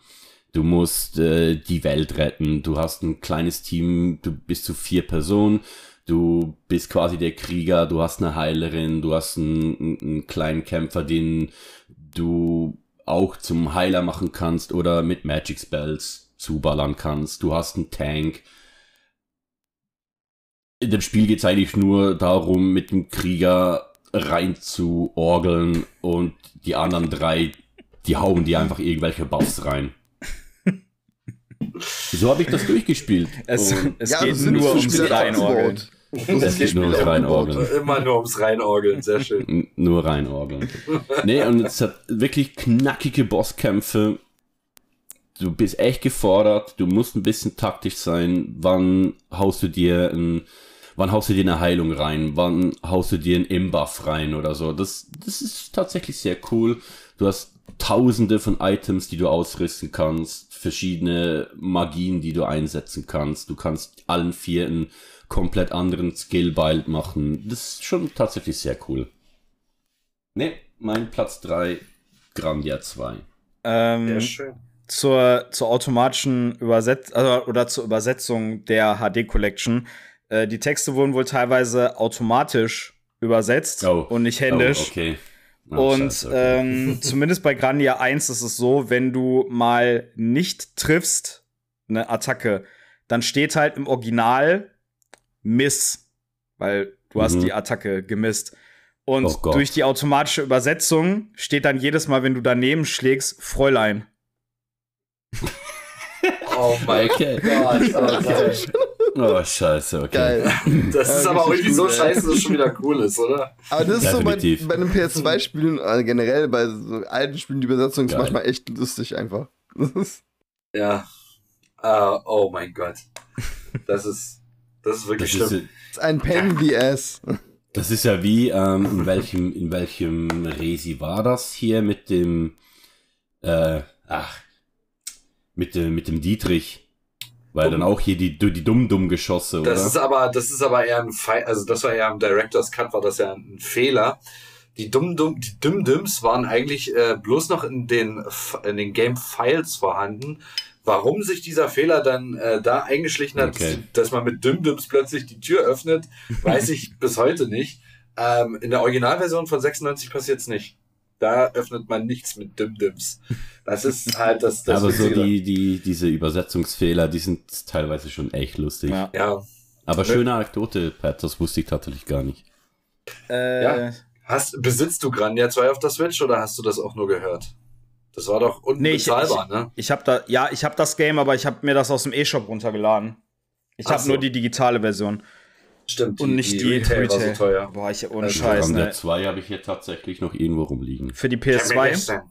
Du musst äh, die Welt retten. Du hast ein kleines Team, du bist zu vier Personen. Du bist quasi der Krieger, du hast eine Heilerin, du hast einen, einen kleinen Kämpfer, den du auch zum Heiler machen kannst oder mit Magic Spells zuballern kannst. Du hast einen Tank. In dem Spiel geht es eigentlich nur darum, mit dem Krieger rein zu orgeln und die anderen drei, die hauen dir einfach irgendwelche Buffs rein. So habe ich das durchgespielt. Es, es ja, geht nur ums Reinorgeln. Es geht nur ums Reinorgeln. Immer nur ums Reinorgeln, sehr schön. Nur Reinorgeln. nee, und es hat wirklich knackige Bosskämpfe. Du bist echt gefordert, du musst ein bisschen taktisch sein. Wann haust du dir ein, wann haust du dir eine Heilung rein? Wann haust du dir einen Imbuff rein oder so? Das, das ist tatsächlich sehr cool. Du hast tausende von Items, die du ausrüsten kannst verschiedene Magien, die du einsetzen kannst. Du kannst allen vier einen komplett anderen Skill-Bild machen. Das ist schon tatsächlich sehr cool. Ne, mein Platz 3, Grandia 2. Ähm, sehr schön. Zur, zur automatischen Übersetzung also, oder zur Übersetzung der HD Collection. Äh, die Texte wurden wohl teilweise automatisch übersetzt oh. und nicht händisch. Oh, okay. Oh, und Scheiße, okay. ähm, <laughs> zumindest bei Grandia 1 ist es so, wenn du mal nicht triffst, eine Attacke, dann steht halt im Original Miss, weil du mhm. hast die Attacke gemisst. Und oh durch die automatische Übersetzung steht dann jedes Mal, wenn du daneben schlägst, Fräulein. oh mein okay. Gott. <laughs> Oh, scheiße, okay. Geil. <laughs> Das ist Ja, aber auch irgendwie so ey. scheiße, dass es schon wieder cool ist, oder? Aber das ist so bei, Definitiv. bei einem PS2-Spielen, also generell bei so alten Spielen, die Übersetzung ist Geil. manchmal echt lustig einfach. <laughs> Ist, Ja. Ah, oh mein Gott. Das ist, das ist wirklich Das schlimm. ist, das ist ein Pain in Ass. das ist ja wie, ähm, in welchem, in welchem Resi war das hier mit dem, äh, ach, mit dem, mit dem Dietrich. Weil dann auch hier die, die Dumm-Dumm-Geschosse, oder? Das ist aber, das ist aber eher ein Fe also das war ja im Director's Cut, war das ja ein Fehler. Die dumm dumm die dumm Dims waren eigentlich äh, bloß noch in den in den Game Files vorhanden. Warum sich dieser Fehler dann äh, da eingeschlichen hat, Okay. dass man mit Dim Dims plötzlich die Tür öffnet, weiß <laughs> ich bis heute nicht. Ähm, in der Originalversion von 96 passiert's nicht. Da öffnet man nichts mit Dim Dims. Das ist halt das, das aber so die, die, diese Übersetzungsfehler, die sind teilweise schon echt lustig. Ja. Ja. Aber schöne Anekdote, Pat, das wusste ich tatsächlich gar nicht. Äh, Ja. Hast, besitzt du Grandia 2 auf der Switch oder hast du das auch nur gehört? Das war doch Nee, ich, unbezahlbar, ich, ne? ich habe da, ja, ich habe das Game, aber ich habe mir das aus dem E-Shop runtergeladen. Ich habe so. nur die digitale Version Stimmt. und nicht die, Retail, war so teuer. Boah, ich ohne Also Scheiß, Programm der ne? 2 habe ich hier tatsächlich noch irgendwo rumliegen. Für die Ich hab mir PS2. gestern,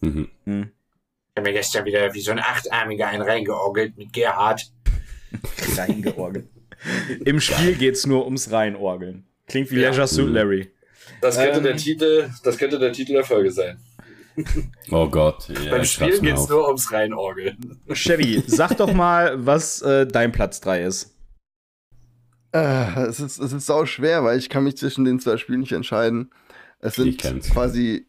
Mhm. Hm. ich hab mir gestern wieder wie so ein Achtarmiger einen reingeorgelt mit Gerhard. <laughs> Reingeorgelt. Im Spiel geht's nur ums Reinorgeln. Klingt wie Ja. Leisure Suit Mhm. Larry. Das könnte Ähm. der Titel, das könnte der Titel der Folge sein. <laughs> Oh Gott. Ja, Beim ich mir geht's auf. nur ums Reinorgeln. Chevy, sag doch mal, was äh, dein Platz 3 ist. Äh, es, ist, es ist sau schwer, weil ich kann mich zwischen den zwei Spielen nicht entscheiden. Es sind quasi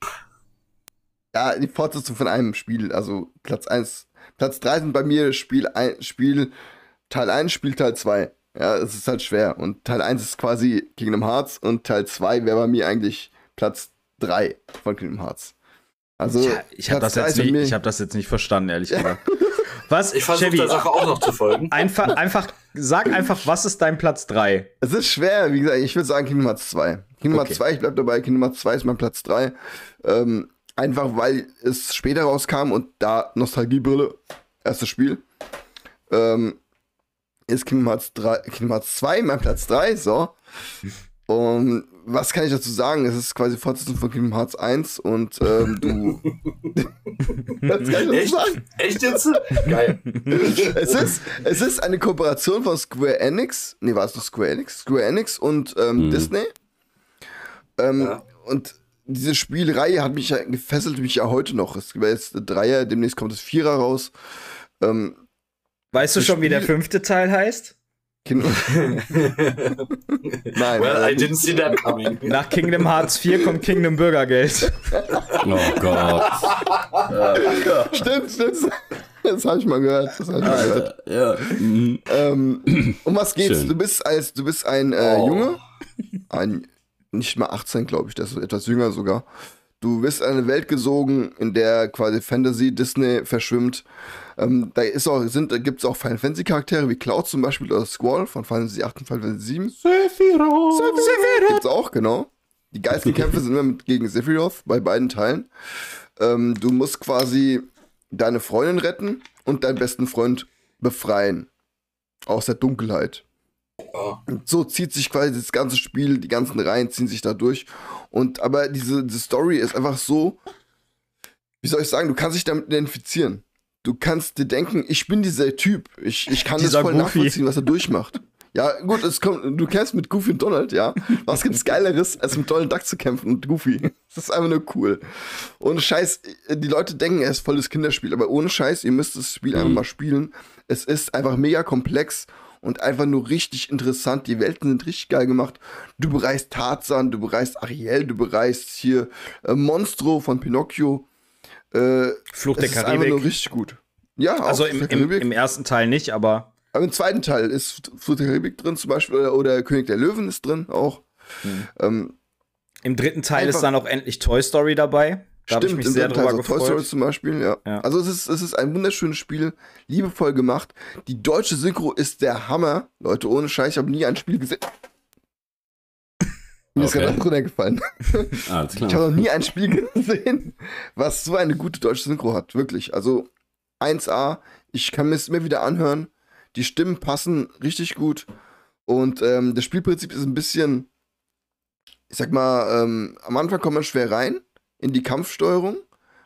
ja, die Fortsetzung von einem Spiel. Also Platz 1, Platz 3 sind bei mir Spiel, ein, Spiel Teil 1, Spiel Teil 2. Ja, es ist halt schwer. Und Teil 1 ist quasi Kingdom Hearts und Teil 2 wäre bei mir eigentlich Platz 3 von Kingdom Hearts. Also, Ja, ich habe das, jetzt nicht- ich hab das jetzt nicht verstanden, ehrlich <laughs> gesagt. Was, Ich versuche der Sache auch noch zu folgen. einfach, einfach, sag einfach, was ist dein Platz 3? Es ist schwer, wie gesagt, ich würde sagen Kingdom Hearts 2. Kingdom Okay. Hearts 2, ich bleib dabei, Kingdom Hearts 2 ist mein Platz 3. Ähm, einfach weil es später rauskam und da Nostalgiebrille, erstes Spiel. Ähm, ist Kingdom Hearts, 3, Kingdom Hearts 2 mein Platz 3, so. Und was kann ich dazu sagen? Es ist quasi Fortsetzung von Kingdom Hearts 1 und ähm, du. <laughs> was kann ich dazu Echt? sagen? Echt jetzt? Geil. es, ist, es ist eine Kooperation von Square Enix. Nee, war es noch Square Enix? Square Enix und ähm, Mhm. Disney. Ähm, Ja. Und diese Spielreihe hat mich ja gefesselt mich ja heute noch. Es gibt jetzt Dreier, demnächst kommt das Vierer raus. Ähm, Weißt du schon, wie der Spiel- fünfte Teil heißt? Kind <laughs> Nein. Well, I leider didn't see that coming. Nach Kingdom Hearts 4 kommt Kingdom Bürgergeld. Oh Gott. Stimmt, stimmt. Das habe ich mal gehört. Das hab ich mal gehört. ja. mhm. Ähm, um was geht's? Schön. Du bist als du bist ein äh, Oh. Junge, ein nicht mal 18, glaube ich, das ist etwas jünger sogar. Du wirst in eine Welt gesogen, in der quasi Fantasy, Disney verschwimmt. Ähm, da ist auch, sind, da gibt es auch Final Fantasy Charaktere wie Cloud zum Beispiel oder Squall von Final Fantasy 8 und Final Fantasy 7. Sephiroth! Sephiroth! Gibt's auch, genau. Die Geistenkämpfe sind immer mit, gegen Sephiroth bei beiden Teilen. Ähm, du musst quasi deine Freundin retten und deinen besten Freund befreien. Aus der Dunkelheit. Und so zieht sich quasi das ganze Spiel, die ganzen Reihen ziehen sich da durch. Und aber diese, diese Story ist einfach so, wie soll ich sagen, du kannst dich damit identifizieren. Du kannst dir denken, ich bin dieser Typ. Ich, ich kann das Dieser voll Goofy. nachvollziehen, was er durchmacht. Ja, gut, es kommt, du kämpfst mit Goofy und Donald, ja. Was gibt's Geileres, als mit Donald Duck zu kämpfen und Goofy? Das ist einfach nur cool. Ohne Scheiß, die Leute denken, er ist volles Kinderspiel, aber ohne Scheiß, ihr müsst das Spiel einfach mal spielen. Es ist einfach mega komplex und einfach nur richtig interessant. Die Welten sind richtig geil gemacht. Du bereist Tarzan, du bereist Ariel, du bereist hier äh, Monstro von Pinocchio. Äh, Fluch es der ist einfach nur Karibik. richtig gut. Ja, Also im, im, Karibik. im ersten Teil nicht, aber Aber im zweiten Teil ist Fluch der Karibik drin zum Beispiel oder, oder König der Löwen ist drin auch. Mhm. Ähm, im dritten Teil ist dann auch endlich Toy Story dabei. Da ich mich sehr Teil drüber ist auch Toy Story gefreut. zum Beispiel, ja. Ja. Also es ist, es ist ein wunderschönes Spiel, liebevoll gemacht. Die deutsche Synchro ist der Hammer. Leute, ohne Scheiß, ich habe nie ein Spiel gesehen. Mir ist Okay. gerade runtergefallen. <laughs> Alles Ich habe klar. noch nie ein Spiel gesehen, was so eine gute deutsche Synchro hat. Wirklich. Also 1A, ich kann mir es immer wieder anhören. Die Stimmen passen richtig gut. Und ähm, das Spielprinzip ist ein bisschen, ich sag mal, ähm, am Anfang kommt man schwer rein in die Kampfsteuerung,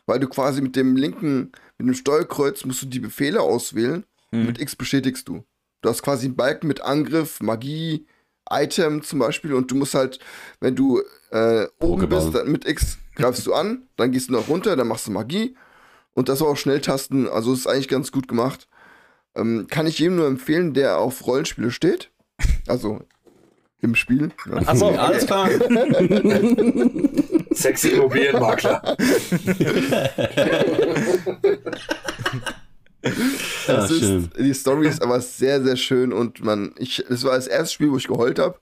weil du quasi mit dem linken, mit dem Steuerkreuz musst du die Befehle auswählen. Mhm. Mit X bestätigst du. Du hast quasi einen Balken mit Angriff, Magie, Item zum Beispiel und du musst halt, wenn du äh, oben bist, dann mit X greifst du an, dann gehst du noch runter, dann machst du Magie und das auch Schnelltasten, also ist eigentlich ganz gut gemacht. Ähm, kann ich jedem nur empfehlen, der auf Rollenspiele steht. Also im Spiel. Ja. Achso, <laughs> alles klar. <laughs> Sexy Immobilienmakler. <laughs> das ist, die Story ist aber sehr, sehr schön und man, ich, es war das erste Spiel, wo ich geheult habe.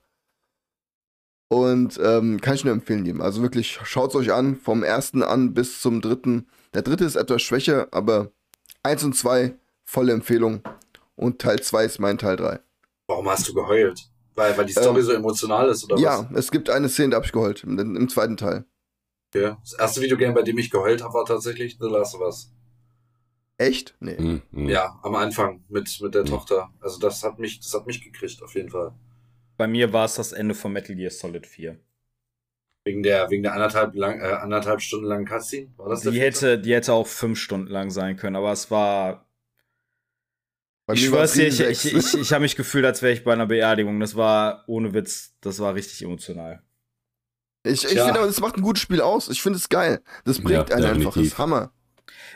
Und ähm, kann ich nur empfehlen jedem. Also wirklich, schaut es euch an, vom ersten an bis zum dritten. Der dritte ist etwas schwächer, aber eins und zwei volle Empfehlung. Und Teil zwei ist mein Teil drei. Warum hast du geheult? Weil, weil die Story ähm, so emotional ist, oder ja, was? Ja, es gibt eine Szene, da habe ich geheult, im, im, zweiten Teil. Okay. Das erste Videogame, bei dem ich geheult habe, war tatsächlich The Last of Us. Echt? Nee. Mhm, mhm. Ja, am Anfang mit, mit der mhm. Tochter. Also das hat mich, das hat mich gekriegt, auf jeden Fall. Bei mir war es das Ende von Metal Gear Solid 4. Wegen der, wegen der anderthalb, lang, äh, anderthalb Stunden langen Cutscene? War das die hätte, die hätte auch fünf Stunden lang sein können, aber es war. Bei ich schwör's dir, ich, ich, ich, ich habe mich gefühlt, als wäre ich bei einer Beerdigung. Das war ohne Witz, das war richtig emotional. Ich, ich finde aber, das macht ein gutes Spiel aus. Ich finde es geil. Das bringt ja, einen einfach. Das ist Hammer.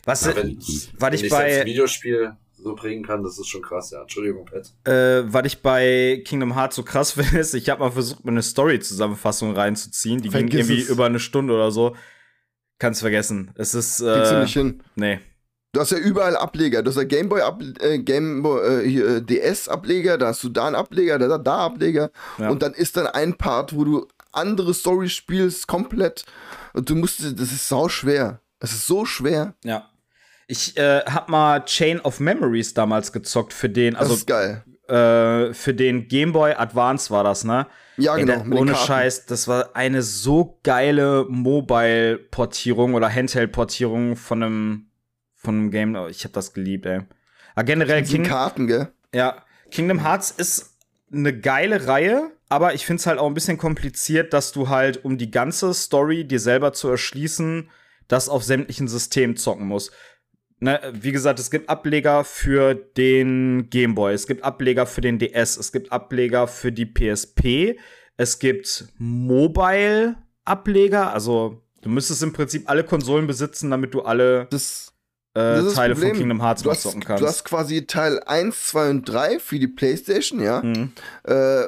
Was, ja, wenn, was ich bei das Videospiel so bringen kann, das ist schon krass, ja. Entschuldigung, Pat. Äh, was ich bei Kingdom Hearts so krass <laughs> finde, ist, ich habe mal versucht, mir eine Story-Zusammenfassung reinzuziehen. Die Vergiss ging irgendwie es. über eine Stunde oder so. Kannst vergessen. Es ist. Äh, Kriegst du nicht hin. Nee. Du hast ja überall Ableger. Du hast ja Gameboy, Ab äh, Gameboy äh, DS Ableger, da hast du da einen Ableger, da da Ableger. Ja. Und dann ist dann ein Part, wo du andere Story spielst komplett. Und du musst, das ist sau schwer. Es ist so schwer. Ja. Ich äh, hab mal Chain of Memories damals gezockt für den, also das ist geil. Äh, für den Game Boy Advance war das, ne? Ja, Ey, genau. Der, ohne Scheiß, das war eine so geile Mobile-Portierung oder Handheld-Portierung von einem, von einem Game. Oh, ich hab das geliebt, ey. Aber generell King Karten, gell? Ja, Kingdom Hearts ist eine geile Reihe, aber ich find's halt auch ein bisschen kompliziert, dass du halt, um die ganze Story dir selber zu erschließen, das auf sämtlichen Systemen zocken musst ne, wie gesagt, es gibt Ableger für den Game Boy, es gibt Ableger für den DS, es gibt Ableger für die PSP, es gibt Mobile-Ableger, also du müsstest im Prinzip alle Konsolen besitzen, damit du alle das, äh, das Teile von Kingdom Hearts du zocken kannst. Du hast quasi Teil 1, 2 und 3 für die Playstation, ja. Mhm. Äh,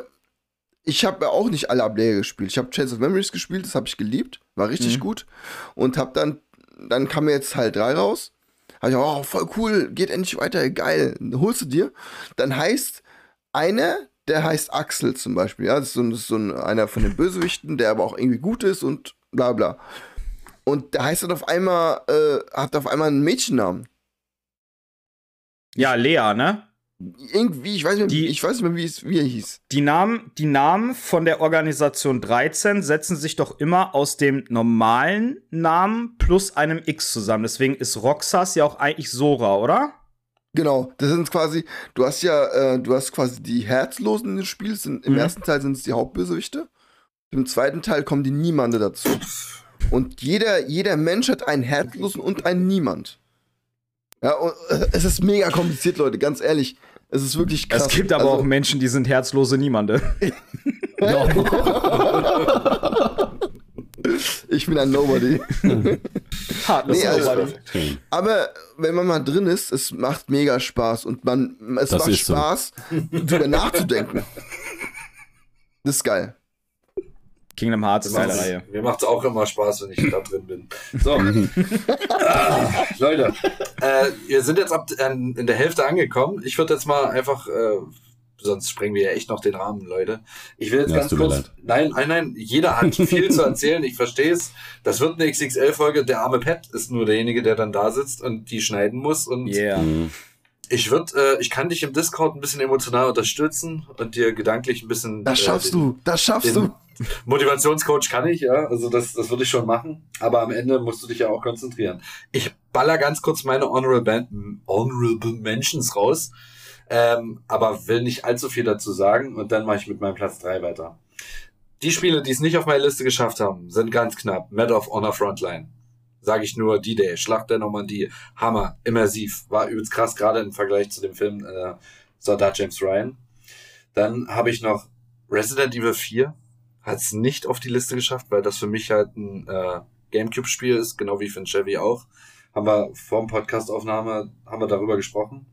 ich habe auch nicht alle Ableger gespielt. Ich habe Chance of Memories gespielt, das habe ich geliebt, war richtig mhm. gut. Und habe dann, dann kam jetzt Teil 3 raus hab ich, oh, voll cool, geht endlich weiter, geil. Holst du dir. Dann heißt einer, der heißt Axel zum Beispiel. Ja, das ist so, das ist so ein, einer von den Bösewichten, der aber auch irgendwie gut ist und bla bla. Und der heißt dann auf einmal, äh, hat auf einmal einen Mädchennamen. Ja, Lea, ne? Irgendwie, ich weiß nicht, die, ich weiß nicht mehr, wie, es, wie er hieß. Die Namen, die Namen von der Organisation 13 setzen sich doch immer aus dem normalen Namen plus einem X zusammen. Deswegen ist Roxas ja auch eigentlich Sora, oder? Genau, das sind quasi, du hast ja, äh, du hast quasi die Herzlosen in dem Spiel. Sind, Im mhm. ersten Teil sind es die Hauptbösewichte. Im zweiten Teil kommen die Niemande dazu. Und jeder, jeder Mensch hat einen Herzlosen und einen Niemand. Ja, und, äh, es ist mega kompliziert, Leute, ganz ehrlich. Es ist wirklich krass. Es gibt aber also, auch Menschen, die sind herzlose Niemande. ich bin ein Nobody. Heartless nee, also, Nobody. Aber wenn man mal drin ist, es macht mega Spaß und man, es das macht Spaß, so. drüber nachzudenken. Das ist geil. Kingdom Hearts ist eine Reihe. Mir macht es auch immer Spaß, wenn ich da drin bin. <laughs> So. ah, Leute, äh, wir sind jetzt ab, äh, in der Hälfte angekommen. Ich würde jetzt mal einfach, äh, sonst sprengen wir ja echt noch den Rahmen, Leute. Ich will jetzt ja, ganz kurz. Nein, nein, nein, jeder hat <laughs> viel zu erzählen, ich verstehe es. Das wird eine XXL-Folge. Der arme Pet ist nur derjenige, der dann da sitzt und die schneiden muss. Und yeah. Mhm. Ich würde, äh, ich kann dich im Discord ein bisschen emotional unterstützen und dir gedanklich ein bisschen. Das schaffst äh, den, du, das schaffst du. <laughs> Motivationscoach kann ich, ja. Also das, das würde ich schon machen. Aber am Ende musst du dich ja auch konzentrieren. Ich baller ganz kurz meine Honorable, Band, Honorable Mentions raus. Ähm, aber will nicht allzu viel dazu sagen und dann mache ich mit meinem Platz drei weiter. Die Spiele, die es nicht auf meine Liste geschafft haben, sind ganz knapp. Medal of Honor Frontline. Sage ich nur D-Day, Schlacht der Normandie, Hammer, immersiv, war übelst krass, gerade im Vergleich zu dem Film äh, Soldat James Ryan. Dann habe ich noch Resident Evil 4, hat es nicht auf die Liste geschafft, weil das für mich halt ein äh, Gamecube-Spiel ist, genau wie für den Chevy auch. Haben wir vor dem Podcast-Aufnahme, haben wir darüber gesprochen.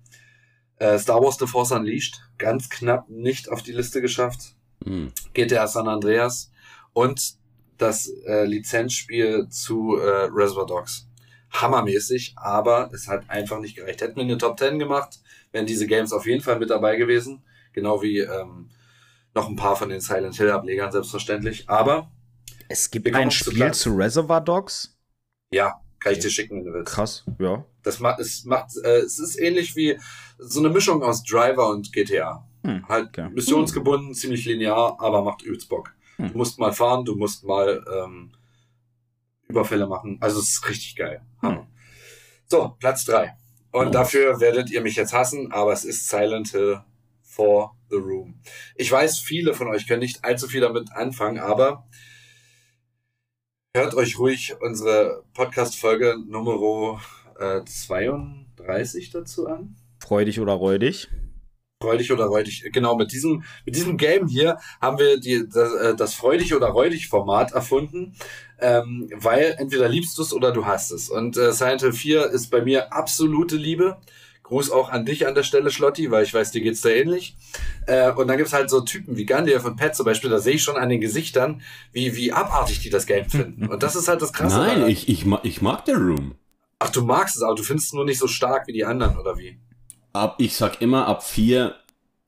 Äh, Star Wars The Force Unleashed, ganz knapp nicht auf die Liste geschafft. Mhm. GTA San Andreas und das äh, Lizenzspiel zu äh, Reservoir Dogs. Hammermäßig, aber es hat einfach nicht gereicht. Hätten wir eine Top 10 gemacht, wären diese Games auf jeden Fall mit dabei gewesen. Genau wie ähm, noch ein paar von den Silent Hill Ablegern selbstverständlich. Aber es gibt ein Spiel zu, zu Reservoir Dogs? Ja, kann ich dir schicken, wenn du willst. Krass, ja. Das macht, es macht, äh, es ist ähnlich wie so eine Mischung aus Driver und GTA. Hm, halt okay. missionsgebunden, hm. ziemlich linear, aber macht übelst Bock. Hm. Du musst mal fahren, du musst mal ähm, Überfälle machen. Also es ist richtig geil. Hm. So, Platz drei. Und oh. dafür werdet ihr mich jetzt hassen, aber es ist Silent Hill for the Room. Ich weiß, viele von euch können nicht allzu viel damit anfangen, aber hört euch ruhig unsere Podcast-Folge Nummer äh, 32 dazu an. Freudig oder räudig? Freudig oder räudig. Genau, mit diesem, mit diesem Game hier haben wir die, das, äh, das Freudig oder räudig Format erfunden, ähm, weil entweder liebst du es oder du hast es. Und äh, Silent Hill 4 ist bei mir absolute Liebe. Gruß auch an dich an der Stelle, Schlotti, weil ich weiß, dir geht's da ähnlich. Äh, und dann gibt's halt so Typen wie Gandalf und Pat zum Beispiel, da sehe ich schon an den Gesichtern, wie, wie abartig die das Game finden. Und das ist halt das Krasse. Nein, ich, ich, ich mag The Room. Ach, du magst es, aber du findest es nur nicht so stark wie die anderen, oder wie? Ab, ich sag immer, ab vier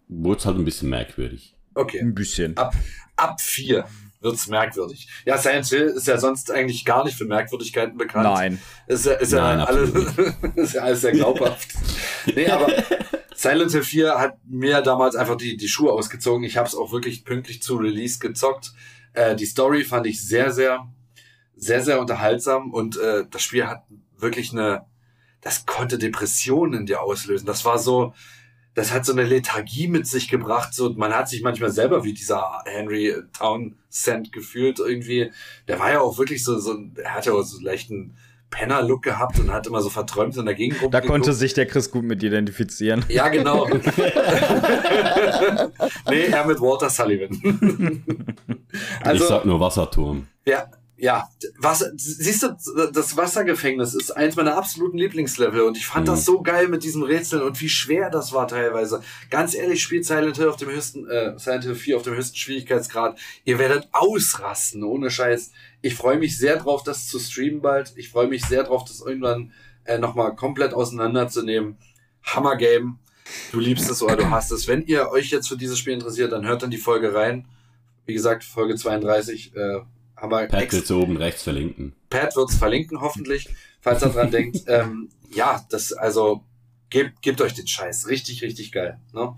wurde es halt ein bisschen merkwürdig. Okay. Ein bisschen. Ab, ab vier wird's merkwürdig. Ja, Silent Hill ist ja sonst eigentlich gar nicht für Merkwürdigkeiten bekannt. Nein. Ist ja, ist ja, Nein, alles, <laughs> ist ja alles sehr glaubhaft. nee, aber <laughs> Silent Hill 4 hat mir damals einfach die, die Schuhe ausgezogen. Ich habe es auch wirklich pünktlich zu Release gezockt. Äh, die Story fand ich sehr, sehr, sehr, sehr unterhaltsam und äh, das Spiel hat wirklich eine, das konnte Depressionen in dir auslösen. Das war so, das hat so eine Lethargie mit sich gebracht. So, man hat sich manchmal selber wie dieser Henry Townsend gefühlt irgendwie. Der war ja auch wirklich so, so er hatte auch so leichten Penner-Look gehabt und hat immer so verträumt in der Gegend Da geguckt. konnte sich der Chris gut mit identifizieren. Ja, genau. <laughs> nee, er mit Walter Sullivan. also, ich sag nur Wasserturm. Ja, ja, Wasser, siehst du, das Wassergefängnis ist eins meiner absoluten Lieblingslevel und ich fand mhm. das so geil mit diesem Rätseln und wie schwer das war teilweise. Ganz ehrlich, spielt Silent Hill auf dem höchsten, äh, Silent Hill 4 auf dem höchsten Schwierigkeitsgrad. Ihr werdet ausrasten, ohne Scheiß. Ich freue mich sehr drauf, das zu streamen bald. Ich freue mich sehr drauf, das irgendwann äh, nochmal komplett auseinanderzunehmen. Hammer Game. Du liebst es oder du hast es. Wenn ihr euch jetzt für dieses Spiel interessiert, dann hört dann die Folge rein. Wie gesagt, Folge 32, äh, haben wir Pat wird oben rechts verlinken. Pat wird es verlinken, hoffentlich, falls er dran <laughs> denkt. Ähm, ja, das, also, gebt, gebt euch den Scheiß. Richtig, richtig geil. Ne?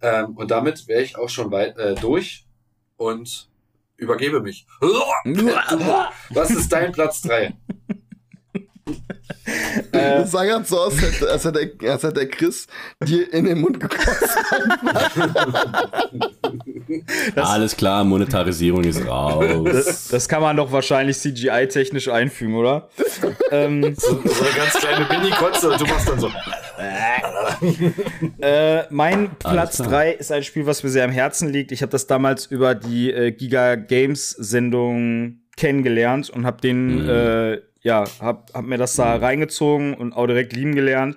Ähm, und damit wäre ich auch schon weit äh, durch und übergebe mich. <laughs> <laughs> Was ist dein Platz 3? Äh, sah ganz so aus, als hätte, der, als hätte der Chris dir in den Mund gekotzt. Alles klar, Monetarisierung ist raus. Das, das kann man doch wahrscheinlich CGI-technisch einfügen, oder? ähm, so, so, eine ganz kleine Mini-Kotze und du machst dann so. äh, mein Platz 3 ist ein Spiel, was mir sehr am Herzen liegt. Ich habe das damals über die äh, Giga Games Sendung kennengelernt und habe den mhm. äh, ja, hab, hab mir das da reingezogen und auch direkt lieben gelernt.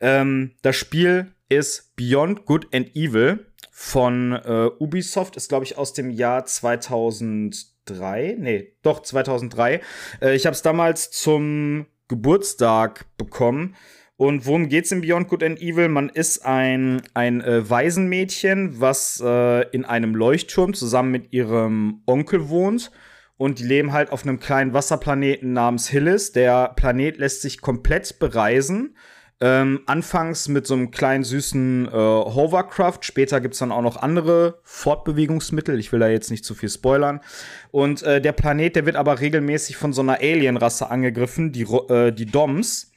Ähm, das Spiel ist Beyond Good and Evil von äh, Ubisoft, ist glaube ich aus dem Jahr 2003. Nee, doch 2003. Äh, ich habe es damals zum Geburtstag bekommen. Und worum geht's in Beyond Good and Evil? Man ist ein, ein äh, Waisenmädchen, was äh, in einem Leuchtturm zusammen mit ihrem Onkel wohnt und die leben halt auf einem kleinen Wasserplaneten namens Hillis. Der Planet lässt sich komplett bereisen. Ähm, anfangs mit so einem kleinen süßen äh, Hovercraft, später gibt es dann auch noch andere Fortbewegungsmittel. Ich will da jetzt nicht zu viel spoilern. Und äh, der Planet, der wird aber regelmäßig von so einer Alienrasse angegriffen, die, äh, die Doms.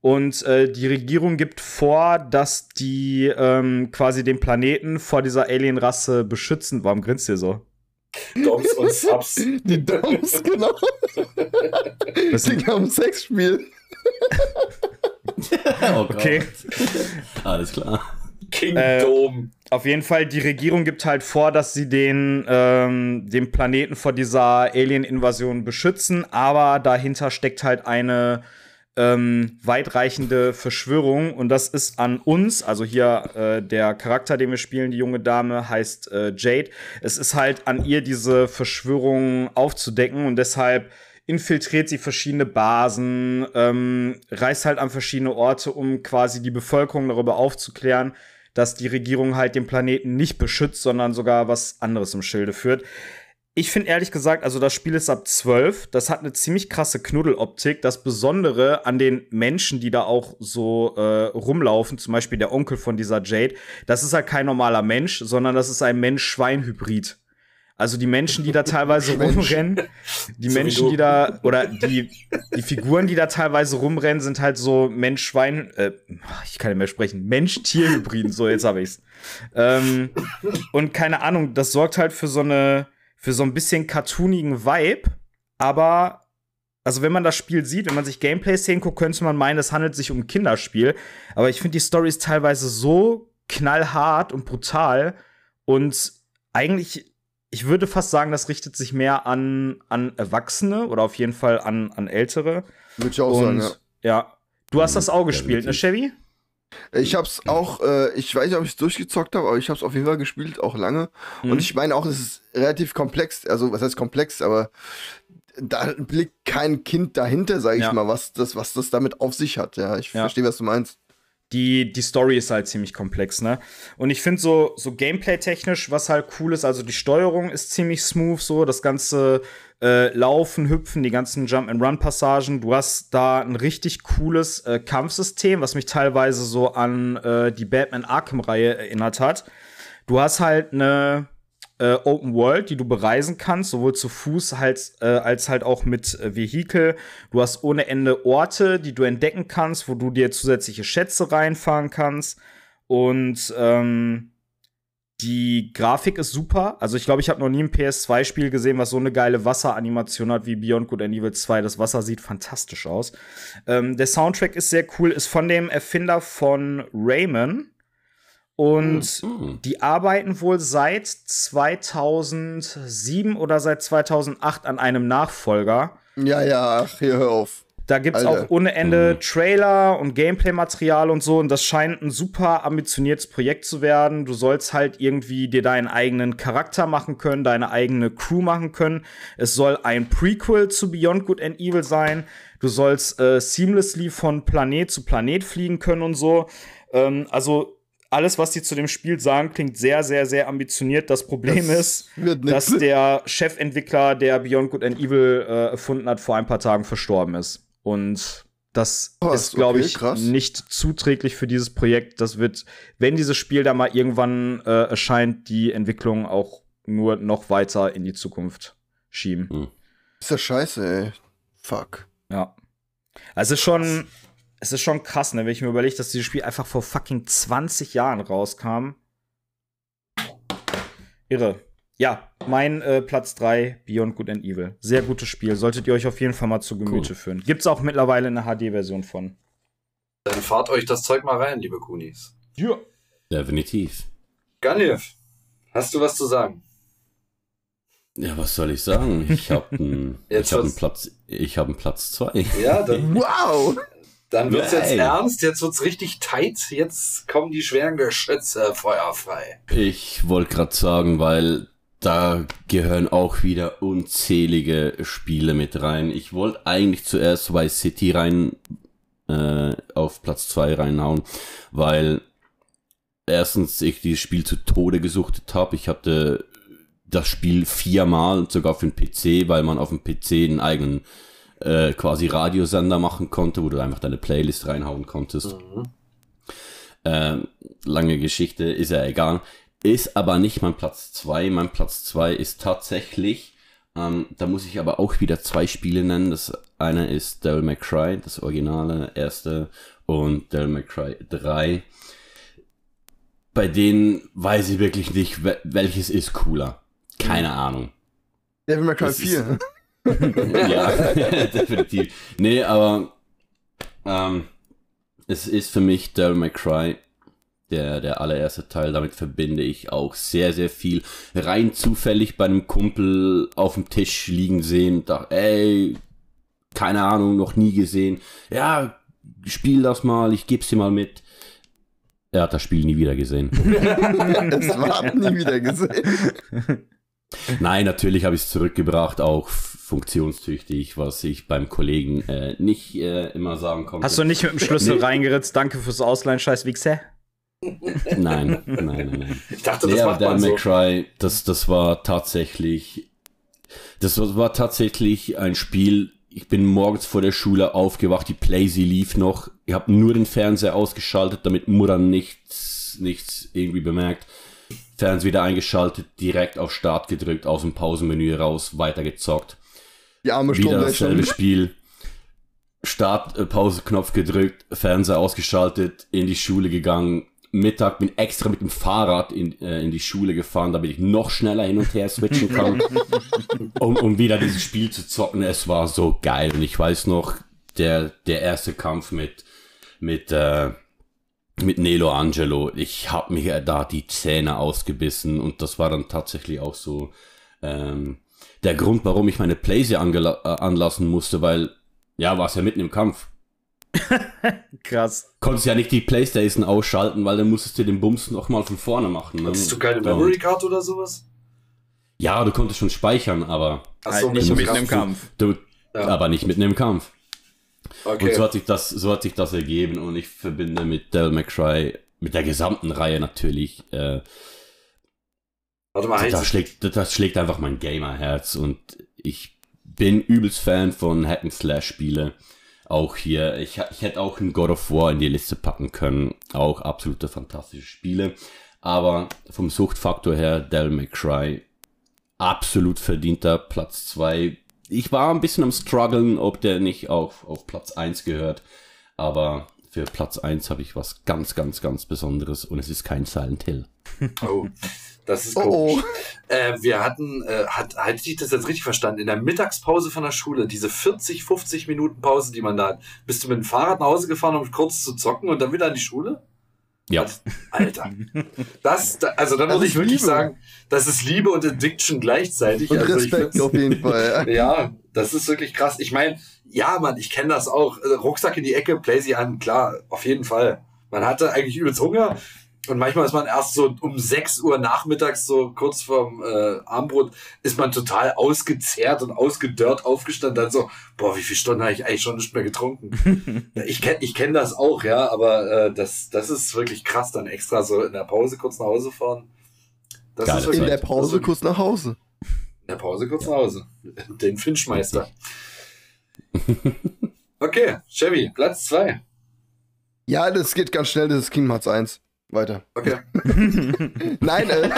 Und äh, die Regierung gibt vor, dass die ähm, quasi den Planeten vor dieser Alienrasse beschützen. Warum grinst ihr so? Doms und <laughs> Subs. Die Doms, genau. Das Die haben Sexspiel. oh. Okay. Alles klar. Kingdom. Auf jeden Fall, die Regierung gibt halt vor, dass sie den, ähm, den Planeten vor dieser Alien-Invasion beschützen, aber dahinter steckt halt eine ähm, weitreichende Verschwörung und das ist an uns, also hier äh, der Charakter, den wir spielen, die junge Dame, heißt äh, Jade. Es ist halt an ihr, diese Verschwörung aufzudecken und deshalb infiltriert sie verschiedene Basen, ähm, reist halt an verschiedene Orte, um quasi die Bevölkerung darüber aufzuklären, dass die Regierung halt den Planeten nicht beschützt, sondern sogar was anderes im Schilde führt. Ich finde ehrlich gesagt, also das Spiel ist ab 12, das hat eine ziemlich krasse Knuddeloptik. Das Besondere an den Menschen, die da auch so äh, rumlaufen, zum Beispiel der Onkel von dieser Jade, das ist halt kein normaler Mensch, sondern das ist ein Mensch-Schwein-Hybrid. Also die Menschen, die da teilweise <laughs> rumrennen, die Menschen, die da, oder die, die Figuren, die da teilweise rumrennen, sind halt so Mensch-Schwein, äh, ich kann nicht mehr sprechen, Mensch-Tier-Hybriden, so jetzt habe ich's. Ähm, und keine Ahnung, das sorgt halt für so eine, für so ein bisschen cartoonigen Vibe, aber also wenn man das Spiel sieht, wenn man sich Gameplay-Szenen guckt, könnte man meinen, es handelt sich um ein Kinderspiel. Aber ich finde die Story ist teilweise so knallhart und brutal und eigentlich, ich würde fast sagen, das richtet sich mehr an, an Erwachsene oder auf jeden Fall an, an Ältere. Würde ich auch und sagen, ja. ja. Du hast das auch Ja, gespielt, ne, definitiv. Chevy? Ich hab's auch, äh, ich weiß nicht, ob ich es durchgezockt habe, aber ich hab's auf jeden Fall gespielt, auch lange. Mhm. Und ich meine auch, es ist relativ komplex. Also, was heißt komplex, aber da blickt kein Kind dahinter, sag ich Ja. mal, was das, was das damit auf sich hat. Ja, ich Ja. verstehe, was du meinst. die, die Story ist halt ziemlich komplex, ne? Und ich finde so, so Gameplay-technisch, was halt cool ist, also die Steuerung ist ziemlich smooth, so das ganze äh, Laufen, Hüpfen, die ganzen Jump-and-Run-Passagen. Du hast da ein richtig cooles äh, Kampfsystem, was mich teilweise so an äh, die Batman Arkham-Reihe erinnert hat. Du hast halt eine äh, Open World, die du bereisen kannst, sowohl zu Fuß halt, äh, als halt auch mit äh, Vehikel. Du hast ohne Ende Orte, die du entdecken kannst, wo du dir zusätzliche Schätze reinfahren kannst. Und ähm, die Grafik ist super. Also ich glaube, ich habe noch nie ein PS2-Spiel gesehen, was so eine geile Wasseranimation hat wie Beyond Good and Evil 2. Das Wasser sieht fantastisch aus. Ähm, der Soundtrack ist sehr cool, ist von dem Erfinder von Rayman. Und Mhm. die arbeiten wohl seit 2007 oder seit 2008 an einem Nachfolger. Ja, ja, ach, hier, hör auf. Da gibt's Alter. auch ohne Ende Trailer und Gameplay-Material und so. Und das scheint ein super ambitioniertes Projekt zu werden. Du sollst halt irgendwie dir deinen eigenen Charakter machen können, deine eigene Crew machen können. Es soll ein Prequel zu Beyond Good and Evil sein. Du sollst äh, seamlessly von Planet zu Planet fliegen können und so. Ähm, also alles, was die zu dem Spiel sagen, klingt sehr, sehr, sehr ambitioniert. Das Problem Das ist, dass der Chefentwickler, der Beyond Good and Evil äh, erfunden hat, vor ein paar Tagen verstorben ist. Und das Was? ist, glaube Okay, ich, krass. nicht zuträglich für dieses Projekt. Das wird, wenn dieses Spiel da mal irgendwann äh, erscheint, die Entwicklung auch nur noch weiter in die Zukunft schieben. Ist ja scheiße, ey. Fuck. Ja. Also es ist schon, es ist schon krass, ne, wenn ich mir überlege, dass dieses Spiel einfach vor fucking 20 Jahren rauskam. Irre. Ja, mein äh, Platz 3, Beyond Good and Evil. Sehr gutes Spiel. Solltet ihr euch auf jeden Fall mal zu Gemüte Cool. führen. Gibt's auch mittlerweile eine HD-Version von. Dann fahrt euch das Zeug mal rein, liebe Kunis. Ja. Definitiv. Ganif, hast du was zu sagen? Ja, was soll ich sagen? Ich habe einen, <laughs> Jetzt hab Platz, ich habe einen Platz zwei. Ja, dann, Wow! dann wird's jetzt Nein. ernst, jetzt wird's richtig tight, jetzt kommen die schweren Geschütze feuerfrei. Ich wollte gerade sagen, weil da gehören auch wieder unzählige Spiele mit rein. Ich wollte eigentlich zuerst Vice City rein äh, auf Platz zwei reinhauen, weil erstens ich dieses Spiel zu Tode gesuchtet habe. Ich hatte das Spiel viermal und sogar für den PC, weil man auf dem PC einen eigenen äh, quasi Radiosender machen konnte, wo du einfach deine Playlist reinhauen konntest. Ähm, lange Geschichte, ist ja egal. Ist aber nicht mein Platz zwei. Mein Platz zwei ist tatsächlich Ähm, da muss ich aber auch wieder zwei Spiele nennen. Das eine ist Devil May Cry, das originale erste, und Devil May Cry 3. Bei denen weiß ich wirklich nicht, welches ist cooler. Keine Ahnung. Devil May Cry 4. <laughs> ja, <laughs> definitiv. Nee, aber ähm, es ist für mich Devil May Cry der, der allererste Teil, damit verbinde ich auch sehr, sehr viel. Rein zufällig bei einem Kumpel auf dem Tisch liegen sehen, dachte, ey, keine Ahnung, noch nie gesehen. Ja, spiel das mal, ich geb's dir mal mit. Er hat das Spiel nie wieder gesehen. <laughs> es war nie wieder gesehen. <laughs> Nein, natürlich habe ich es zurückgebracht, auch funktionstüchtig, was ich beim Kollegen äh, nicht äh, immer sagen konnte. Hast du nicht mit dem Schlüssel nee. reingeritzt? Danke fürs Ausleihen, scheiß Wichser. Nein, nein, nein, nein. Ich dachte, das nee, macht der man so. McCry, das, das war tatsächlich, das war tatsächlich ein Spiel. Ich bin morgens vor der Schule aufgewacht, die Playsee lief noch. Ich habe nur den Fernseher ausgeschaltet, damit Mutter nichts, nichts irgendwie bemerkt. Fernseher wieder eingeschaltet, direkt auf Start gedrückt, aus dem Pausenmenü raus, weitergezockt. Die arme Wieder dasselbe Spiel. Start, äh, Pause-Knopf gedrückt, Fernseher ausgeschaltet, in die Schule gegangen, Mittag bin extra mit dem Fahrrad in, äh, in die Schule gefahren, damit ich noch schneller hin und her switchen kann, <laughs> um, um wieder dieses Spiel zu zocken. Es war so geil. Und ich weiß noch, der, der erste Kampf mit, mit, äh, mit Nelo Angelo, ich habe mir da die Zähne ausgebissen und das war dann tatsächlich auch so ähm, der Grund, warum ich meine Playsee äh, anlassen musste, weil ja, war es ja mitten im Kampf. <laughs> Krass. Konntest ja nicht die Playstation ausschalten, weil dann musstest du den Bums nochmal von vorne machen. Ne? Hattest du keine Memory Card oder sowas? Ja, du konntest schon speichern, aber Ach so, nicht mitten im Kampf. Du, ja. Aber nicht mitten im Kampf. Okay. Und so hat sich das, so hat sich das ergeben und ich verbinde mit Devil McCry, mit der gesamten Reihe natürlich, äh, Warte mal, das, schlägt, das schlägt einfach mein Gamerherz und ich bin übelst Fan von Hack-and-Slash-Spiele auch hier, ich, ich hätte auch ein God of War in die Liste packen können. Auch absolute fantastische Spiele. Aber vom Suchtfaktor her, Devil May Cry, absolut verdienter Platz 2. Ich war ein bisschen am struggeln, ob der nicht auf, auf Platz 1 gehört. Aber für Platz 1 habe ich was ganz, ganz, ganz Besonderes und es ist kein Silent Hill. Oh. <laughs> Das ist komisch. Oh, oh. Äh, wir hatten, äh, hat, hatte ich das jetzt richtig verstanden? In der Mittagspause von der Schule, diese 40, 50 Minuten Pause, die man da hat, bist du mit dem Fahrrad nach Hause gefahren, um kurz zu zocken und dann wieder an die Schule? Ja. Alter. Das, also da muss ich wirklich Liebe. sagen, das ist Liebe und Addiction gleichzeitig. Und also Respekt auf jeden Fall. Ja. <laughs> ja, das ist wirklich krass. Ich meine, ja, Mann, ich kenne das auch. Rucksack in die Ecke, play sie an, klar, auf jeden Fall. Man hatte eigentlich übelst Hunger, und manchmal ist man erst so um 6 Uhr nachmittags, so kurz vorm äh, Abendbrot, ist man total ausgezehrt und ausgedörrt aufgestanden. Dann so, boah, wie viele Stunden habe ich eigentlich schon nicht mehr getrunken? <laughs> ich kenne ich kenn das auch, ja, aber äh, das, das ist wirklich krass, dann extra so in der Pause kurz nach Hause fahren. Das Geile ist wirklich, in der Pause kurz nach Hause. In der Pause kurz nach Hause. Den Finchmeister. <laughs> okay, Chevy, Platz 2. Ja, das geht ganz schnell, das ist Kingdom Hearts 1. Weiter. Okay. <laughs> Nein, äh.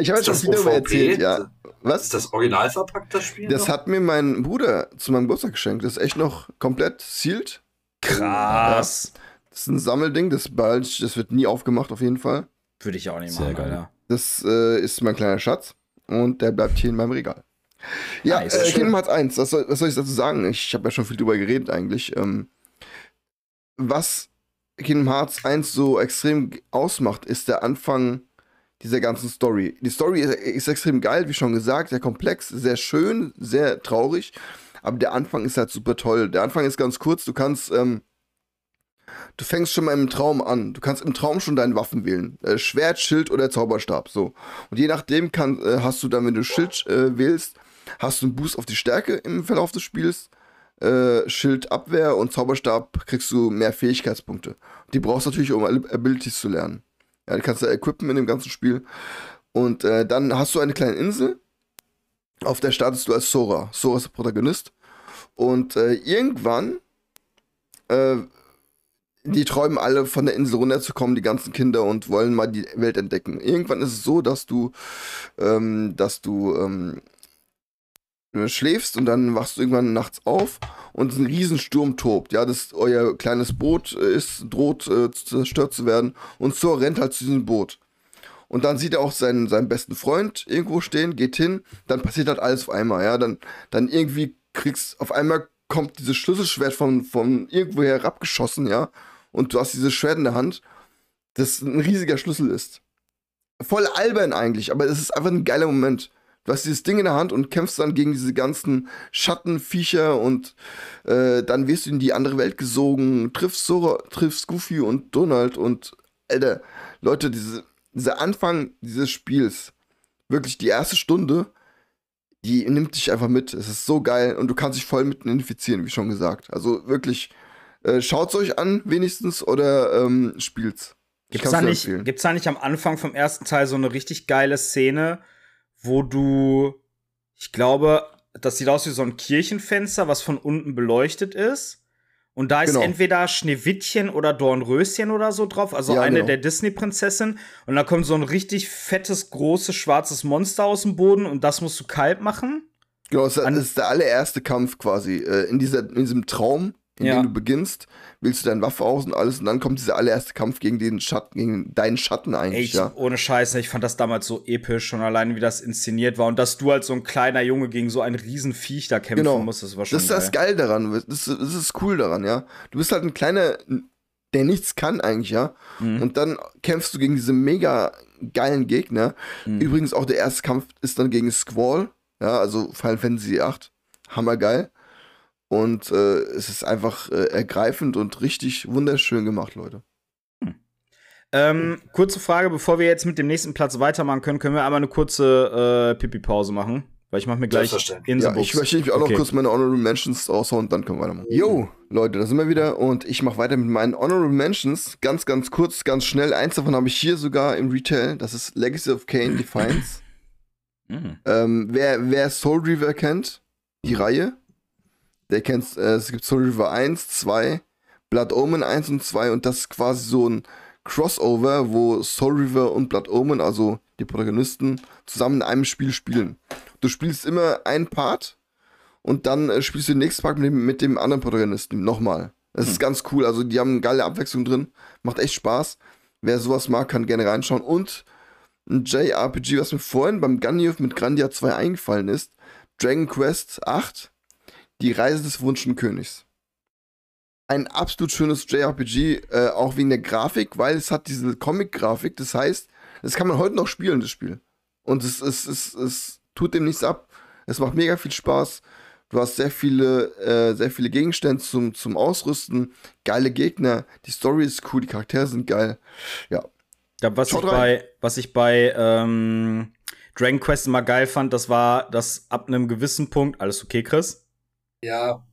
ich habe jetzt schon wieder erzählt, ja. Was? Ist das original verpackt, das Spiel? Das noch? hat mir mein Bruder zu meinem Geburtstag geschenkt. Das ist echt noch komplett sealed. Krass. Ja. Das ist ein Sammelding, das bald, das wird nie aufgemacht, auf jeden Fall. Würde ich auch nicht machen, geil. Alter. Das äh, ist mein kleiner Schatz und der bleibt hier in meinem Regal. Ja, nice, äh, Kingdom Hearts 1, was soll, was soll ich dazu sagen? Ich habe ja schon viel drüber geredet eigentlich. Ähm, was Kingdom Hearts 1 so extrem ausmacht, ist der Anfang dieser ganzen Story. Die Story ist, ist, extrem geil, wie schon gesagt, sehr komplex, sehr schön, sehr traurig. Aber der Anfang ist halt super toll. Der Anfang ist ganz kurz. Du kannst, ähm, du fängst schon mal im Traum an. Du kannst im Traum schon deine Waffen wählen. Äh, Schwert, Schild oder Zauberstab. So. Und je nachdem kann, äh, hast du dann, wenn du Schild äh, wählst, hast du einen Boost auf die Stärke im Verlauf des Spiels äh, Schild Abwehr und Zauberstab kriegst du mehr Fähigkeitspunkte. Die brauchst du natürlich, um Abilities zu lernen. Ja, die kannst du equippen in dem ganzen Spiel. Und äh, dann hast du eine kleine Insel, auf der startest du als Sora. Sora ist der Protagonist. Und äh, irgendwann, äh, die träumen alle von der Insel runterzukommen, die ganzen Kinder, und wollen mal die Welt entdecken. Irgendwann ist es so, dass du, ähm, dass du ähm, schläfst und dann wachst du irgendwann nachts auf und ein Riesensturm tobt. Ja, das euer kleines Boot ist, droht äh, zerstört zu werden und so rennt halt zu diesem Boot. Und dann sieht er auch seinen, seinen besten Freund irgendwo stehen, geht hin, dann passiert halt alles auf einmal, ja. Dann, dann irgendwie kriegst, auf einmal kommt dieses Schlüsselschwert von, von irgendwo herabgeschossen, ja. Und du hast dieses Schwert in der Hand, das ein riesiger Schlüssel ist. Voll albern eigentlich, aber es ist einfach ein geiler Moment. Du hast dieses Ding in der Hand und kämpfst dann gegen diese ganzen Schattenviecher und äh, dann wirst du in die andere Welt gesogen, triffst Sora, triffst Goofy und Donald und Alter, Leute, diese, dieser Anfang dieses Spiels, wirklich die erste Stunde, die nimmt dich einfach mit. Es ist so geil und du kannst dich voll mit identifizieren, wie schon gesagt. Also wirklich, äh, schaut's euch an, wenigstens, oder ähm, spielt's. Gibt's da, nicht, gibt's da nicht am Anfang vom ersten Teil so eine richtig geile Szene, wo du, ich glaube, das sieht aus wie so ein Kirchenfenster, was von unten beleuchtet ist. Und da ist genau. entweder Schneewittchen oder Dornröschen oder so drauf, also ja, eine genau. der Disney-Prinzessinnen. Und da kommt so ein richtig fettes, großes, schwarzes Monster aus dem Boden und das musst du kalt machen. Genau, das ist der allererste Kampf quasi. Äh, in, dieser, in diesem Traum in ja. du beginnst, willst du deine Waffe aus und alles und dann kommt dieser allererste Kampf gegen den Schatten, gegen deinen Schatten eigentlich. Ich, ja. Ohne Scheiße, ich fand das damals so episch, schon alleine wie das inszeniert war und dass du als so ein kleiner Junge gegen so ein Riesenviech da kämpfen genau. musst, das war schon Das ist das geil daran, das, das ist cool daran, ja. Du bist halt ein kleiner, der nichts kann eigentlich, ja. Mhm. Und dann kämpfst du gegen diese mega geilen Gegner. Mhm. Übrigens auch der erste Kampf ist dann gegen Squall, ja, also Final Fantasy 8. Hammergeil. Und äh, es ist einfach äh, ergreifend und richtig wunderschön gemacht, Leute. Hm. Ähm, kurze Frage, bevor wir jetzt mit dem nächsten Platz weitermachen können, können wir einmal eine kurze äh, Pipi-Pause machen? Weil ich mache mir gleich in ja, Ich möchte mich auch okay. noch kurz meine Honorable Mentions raushauen und dann können wir weitermachen. Yo, Leute, da sind wir wieder und ich mache weiter mit meinen Honorable Mentions. Ganz, ganz kurz, ganz schnell. Eins davon habe ich hier sogar im Retail. Das ist Legacy of Kane Defiance. <laughs> Mhm. ähm, wer, wer Soul Reaver kennt, die Reihe, der kennt, äh, es gibt Soul River 1, 2, Blood Omen 1 und 2 und das ist quasi so ein Crossover, wo Soul River und Blood Omen, also die Protagonisten, zusammen in einem Spiel spielen. Du spielst immer einen Part und dann äh, spielst du den nächsten Part mit dem, mit dem anderen Protagonisten nochmal. Das hm. ist ganz cool, also die haben eine geile Abwechslung drin, macht echt Spaß. Wer sowas mag, kann gerne reinschauen. Und ein JRPG, was mir vorhin beim Gunnyup mit Grandia 2 eingefallen ist, Dragon Quest 8 die Reise des Wunschen Königs. Ein absolut schönes JRPG, äh, auch wegen der Grafik, weil es hat diese Comic-Grafik. Das heißt, das kann man heute noch spielen, das Spiel. Und es, es, es, es tut dem nichts ab. Es macht mega viel Spaß. Du hast sehr viele, äh, sehr viele Gegenstände zum, zum Ausrüsten, geile Gegner, die Story ist cool, die Charaktere sind geil. Ja. ja was, ich bei, was ich bei ähm, Dragon Quest immer geil fand, das war, dass ab einem gewissen Punkt, alles okay, Chris? Ja,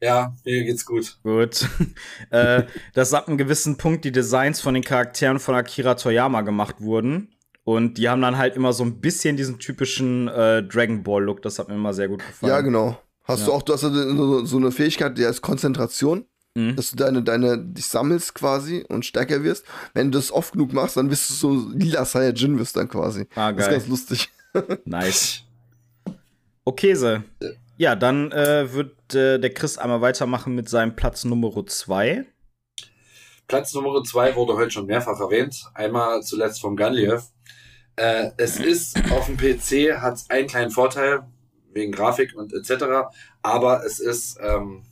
ja, mir geht's gut. Gut. <laughs> äh, dass ab einem gewissen Punkt die Designs von den Charakteren von Akira Toyama gemacht wurden. Und die haben dann halt immer so ein bisschen diesen typischen äh, Dragon Ball Look. Das hat mir immer sehr gut gefallen. Ja, genau. Hast ja. du auch, du hast so, so eine Fähigkeit, die heißt Konzentration. Mhm. Dass du deine, deine, dich sammelst quasi und stärker wirst. Wenn du das oft genug machst, dann wirst du so lila Saiyajin wirst dann quasi. Ah, geil. Das ist ganz lustig. <laughs> nice. Okay, so. Ja, dann äh, wird äh, der Chris einmal weitermachen mit seinem Platz Nummer 2. Platz Nummer 2 wurde heute schon mehrfach erwähnt. Einmal zuletzt vom Ganliev. Äh, es ist auf dem PC, hat einen kleinen Vorteil, wegen Grafik und etc. Aber es ist ähm,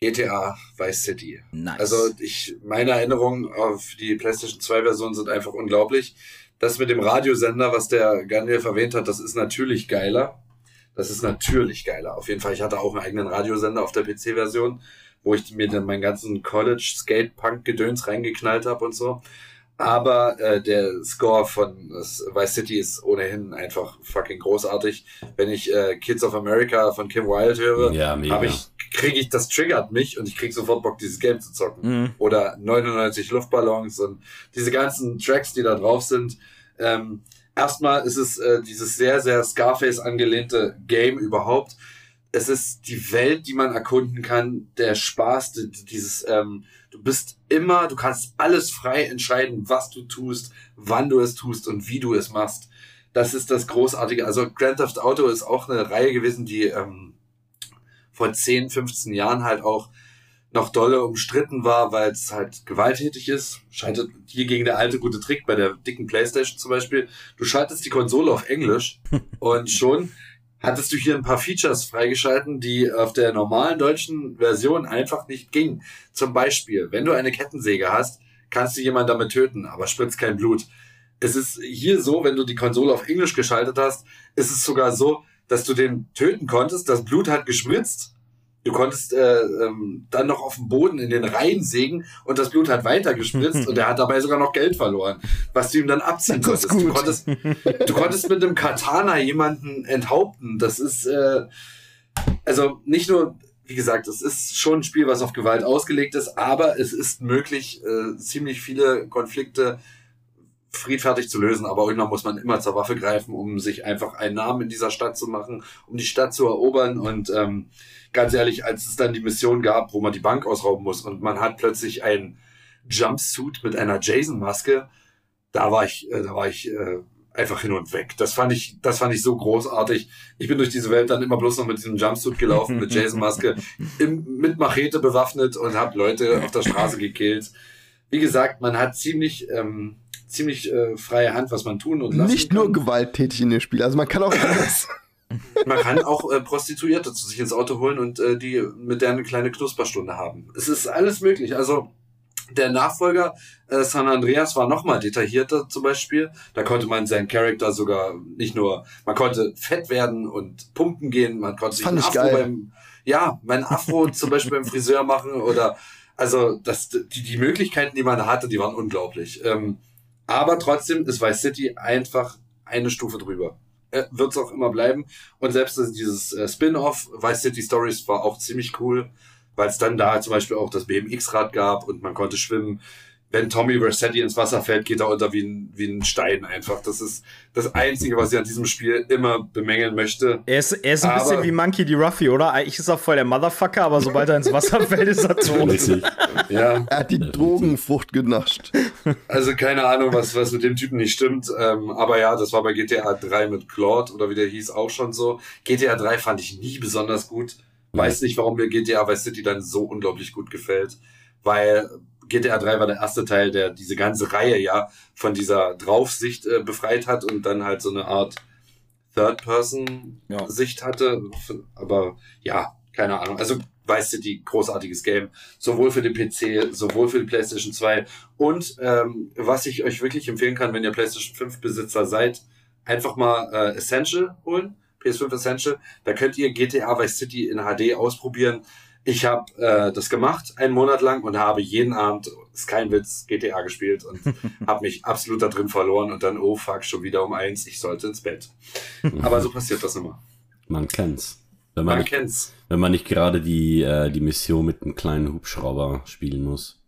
GTA Vice City. Nice. Also ich, meine Erinnerungen auf die PlayStation 2 Version sind einfach unglaublich. Das mit dem Radiosender, was der Ganliev erwähnt hat, das ist natürlich geiler. Das ist natürlich geiler. Auf jeden Fall, ich hatte auch einen eigenen Radiosender auf der PC-Version, wo ich mir dann meinen ganzen College-Skate-Punk-Gedöns reingeknallt habe und so. Aber äh, der Score von Vice City ist ohnehin einfach fucking großartig. Wenn ich äh, Kids of America von Kim Wilde höre, ja, habe ich kriege ich das triggert mich und ich krieg sofort Bock dieses Game zu zocken. Mhm. Oder 99 Luftballons und diese ganzen Tracks, die da drauf sind. Ähm, erstmal ist es äh, dieses sehr, sehr Scarface angelehnte Game überhaupt. es ist die Welt, die man erkunden kann, der Spaß, dieses, ähm, du bist immer, du kannst alles frei entscheiden, was du tust, wann du es tust und wie du es machst. Das ist das Großartige. Also Grand Theft Auto ist auch eine Reihe gewesen, die ähm, vor 10, 15 Jahren halt auch noch dolle umstritten war, weil es halt gewalttätig ist. Schaltet hier gegen der alte gute Trick bei der dicken Playstation zum Beispiel. Du schaltest die Konsole auf Englisch <laughs> und schon hattest du hier ein paar Features freigeschalten, die auf der normalen deutschen Version einfach nicht gingen. Zum Beispiel, wenn du eine Kettensäge hast, kannst du jemanden damit töten, aber spritzt kein Blut. Es ist hier so, wenn du die Konsole auf Englisch geschaltet hast, ist es sogar so, dass du den töten konntest, das Blut hat gespritzt Du konntest äh, ähm, dann noch auf dem Boden in den Reihen sägen und das Blut hat weiter gespritzt <laughs> und er hat dabei sogar noch Geld verloren, was du ihm dann abziehen konntest. Du konntest, du konntest mit einem Katana jemanden enthaupten. Das ist äh, also nicht nur, wie gesagt, es ist schon ein Spiel, was auf Gewalt ausgelegt ist, aber es ist möglich, äh, ziemlich viele Konflikte friedfertig zu lösen, aber irgendwann muss man immer zur Waffe greifen, um sich einfach einen Namen in dieser Stadt zu machen, um die Stadt zu erobern und ähm, ganz ehrlich, als es dann die Mission gab, wo man die Bank ausrauben muss und man hat plötzlich ein Jumpsuit mit einer Jason-Maske, da war ich, äh, da war ich äh, einfach hin und weg. Das fand ich, das fand ich so großartig. Ich bin durch diese Welt dann immer bloß noch mit diesem Jumpsuit gelaufen, mit <laughs> Jason-Maske, mit Machete bewaffnet und habe Leute auf der Straße gekillt. Wie gesagt, man hat ziemlich ähm, ziemlich äh, freie Hand, was man tun und lassen Nicht kann. nur gewalttätig in dem Spiel, also man kann auch <laughs> anders. Man kann auch äh, Prostituierte zu sich ins Auto holen und äh, die mit der eine kleine Knusperstunde haben. Es ist alles möglich. Also der Nachfolger äh, San Andreas war nochmal detaillierter zum Beispiel. Da konnte man seinen Charakter sogar nicht nur, man konnte fett werden und pumpen gehen, man konnte sich ein Afro geil. beim, ja, mein Afro <laughs> zum Beispiel beim Friseur machen oder also das, die, die Möglichkeiten, die man hatte, die waren unglaublich. Ähm, aber trotzdem ist Vice City einfach eine Stufe drüber äh, wird es auch immer bleiben. Und selbst dieses äh, Spin-off Vice City Stories war auch ziemlich cool, weil es dann da zum Beispiel auch das BMX-Rad gab und man konnte schwimmen wenn Tommy Versetti ins Wasser fällt, geht er unter wie ein, wie ein Stein einfach. Das ist das Einzige, was ich an diesem Spiel immer bemängeln möchte. Er ist, er ist ein aber, bisschen wie Monkey D. Ruffy, oder? Eigentlich ist er voll der Motherfucker, aber sobald er ins Wasser <laughs> fällt, ist er tot. ja. Er hat die Drogenfrucht genascht. Also keine Ahnung, was, was mit dem Typen nicht stimmt. Ähm, aber ja, das war bei GTA 3 mit Claude oder wie der hieß auch schon so. GTA 3 fand ich nie besonders gut. Weiß nicht, warum mir GTA Vice City dann so unglaublich gut gefällt. Weil GTA 3 war der erste Teil, der diese ganze Reihe ja von dieser Draufsicht äh, befreit hat und dann halt so eine Art Third-Person-Sicht ja. hatte. Aber ja, keine Ahnung. Also Vice City, großartiges Game. Sowohl für den PC, sowohl für die PlayStation 2. Und ähm, was ich euch wirklich empfehlen kann, wenn ihr PlayStation 5 Besitzer seid, einfach mal äh, Essential holen. PS5 Essential. Da könnt ihr GTA Vice City in HD ausprobieren. Ich habe äh, das gemacht, einen Monat lang, und habe jeden Abend, ist kein Witz, GTA gespielt und <laughs> habe mich absolut da drin verloren und dann, oh fuck, schon wieder um eins, ich sollte ins Bett. Aber so passiert das immer. Man kennt's. Wenn man, man nicht, kennt's. Wenn man nicht gerade die, äh, die Mission mit einem kleinen Hubschrauber spielen muss.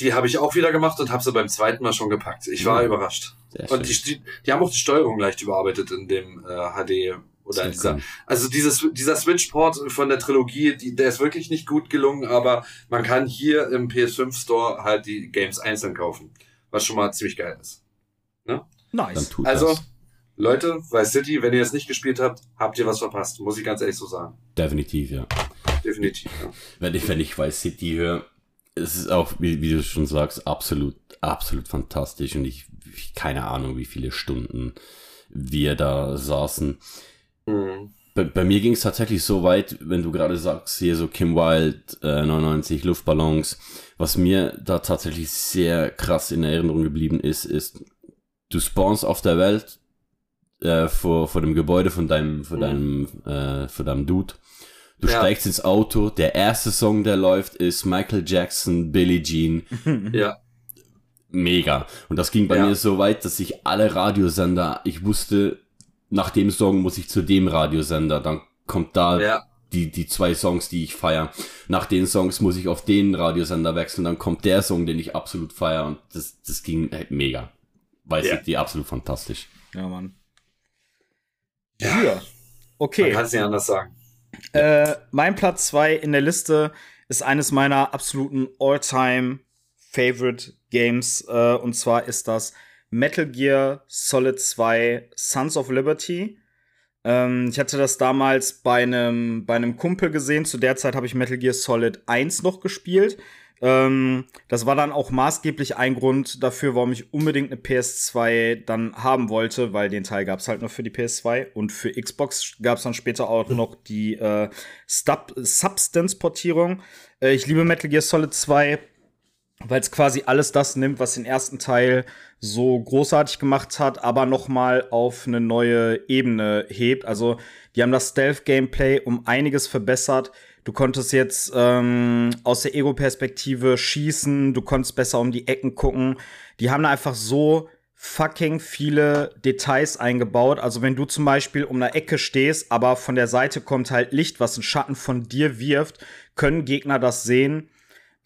Die habe ich auch wieder gemacht und habe sie beim zweiten Mal schon gepackt. Ich war ja. überrascht. und die, die, die haben auch die Steuerung leicht überarbeitet in dem äh, HD oder dieser, also dieses, dieser Switch-Port von der Trilogie, die, der ist wirklich nicht gut gelungen, aber man kann hier im PS5 Store halt die Games einzeln kaufen. Was schon mal ziemlich geil ist. Ne? Nice. Also, das. Leute, Vice City, wenn ihr es nicht gespielt habt, habt ihr was verpasst, muss ich ganz ehrlich so sagen. Definitiv, ja. Definitiv, ja. Wenn ich, wenn ich Vice City höre, es ist auch, wie, wie du schon sagst, absolut, absolut fantastisch und ich, keine Ahnung, wie viele Stunden wir da saßen. Mhm. Bei, bei, mir ging es tatsächlich so weit, wenn du gerade sagst, hier so Kim Wilde, äh, 99 Luftballons, was mir da tatsächlich sehr krass in Erinnerung geblieben ist, ist, du spawnst auf der Welt äh, vor, vor dem Gebäude von deinem, von mhm. deinem, äh, von deinem Dude. Du ja. steigst ins Auto, der erste Song, der läuft, ist Michael Jackson, Billie Jean. <laughs> ja. Mega. Und das ging bei ja. mir so weit, dass ich alle Radiosender, ich wusste, nach dem Song muss ich zu dem Radiosender, dann kommt da ja. die, die zwei Songs, die ich feier. Nach den Songs muss ich auf den Radiosender wechseln, dann kommt der Song, den ich absolut feier und das, das ging halt mega. Weiß ja. ich, die absolut fantastisch. Ja, Mann. Ja. ja. Okay. Man kann es nicht anders sagen. Äh, mein Platz 2 in der Liste ist eines meiner absoluten All-Time Favorite Games. Äh, und zwar ist das Metal Gear Solid 2 Sons of Liberty. Ähm, ich hatte das damals bei einem bei Kumpel gesehen. Zu der Zeit habe ich Metal Gear Solid 1 noch gespielt. Ähm, das war dann auch maßgeblich ein Grund dafür, warum ich unbedingt eine PS2 dann haben wollte, weil den Teil gab es halt nur für die PS2 und für Xbox gab es dann später auch noch die äh, Substance-Portierung. Äh, ich liebe Metal Gear Solid 2 weil es quasi alles das nimmt, was den ersten Teil so großartig gemacht hat, aber noch mal auf eine neue Ebene hebt. Also die haben das Stealth-Gameplay um einiges verbessert. Du konntest jetzt ähm, aus der Ego-Perspektive schießen, du konntest besser um die Ecken gucken. Die haben da einfach so fucking viele Details eingebaut. Also wenn du zum Beispiel um eine Ecke stehst, aber von der Seite kommt halt Licht, was einen Schatten von dir wirft, können Gegner das sehen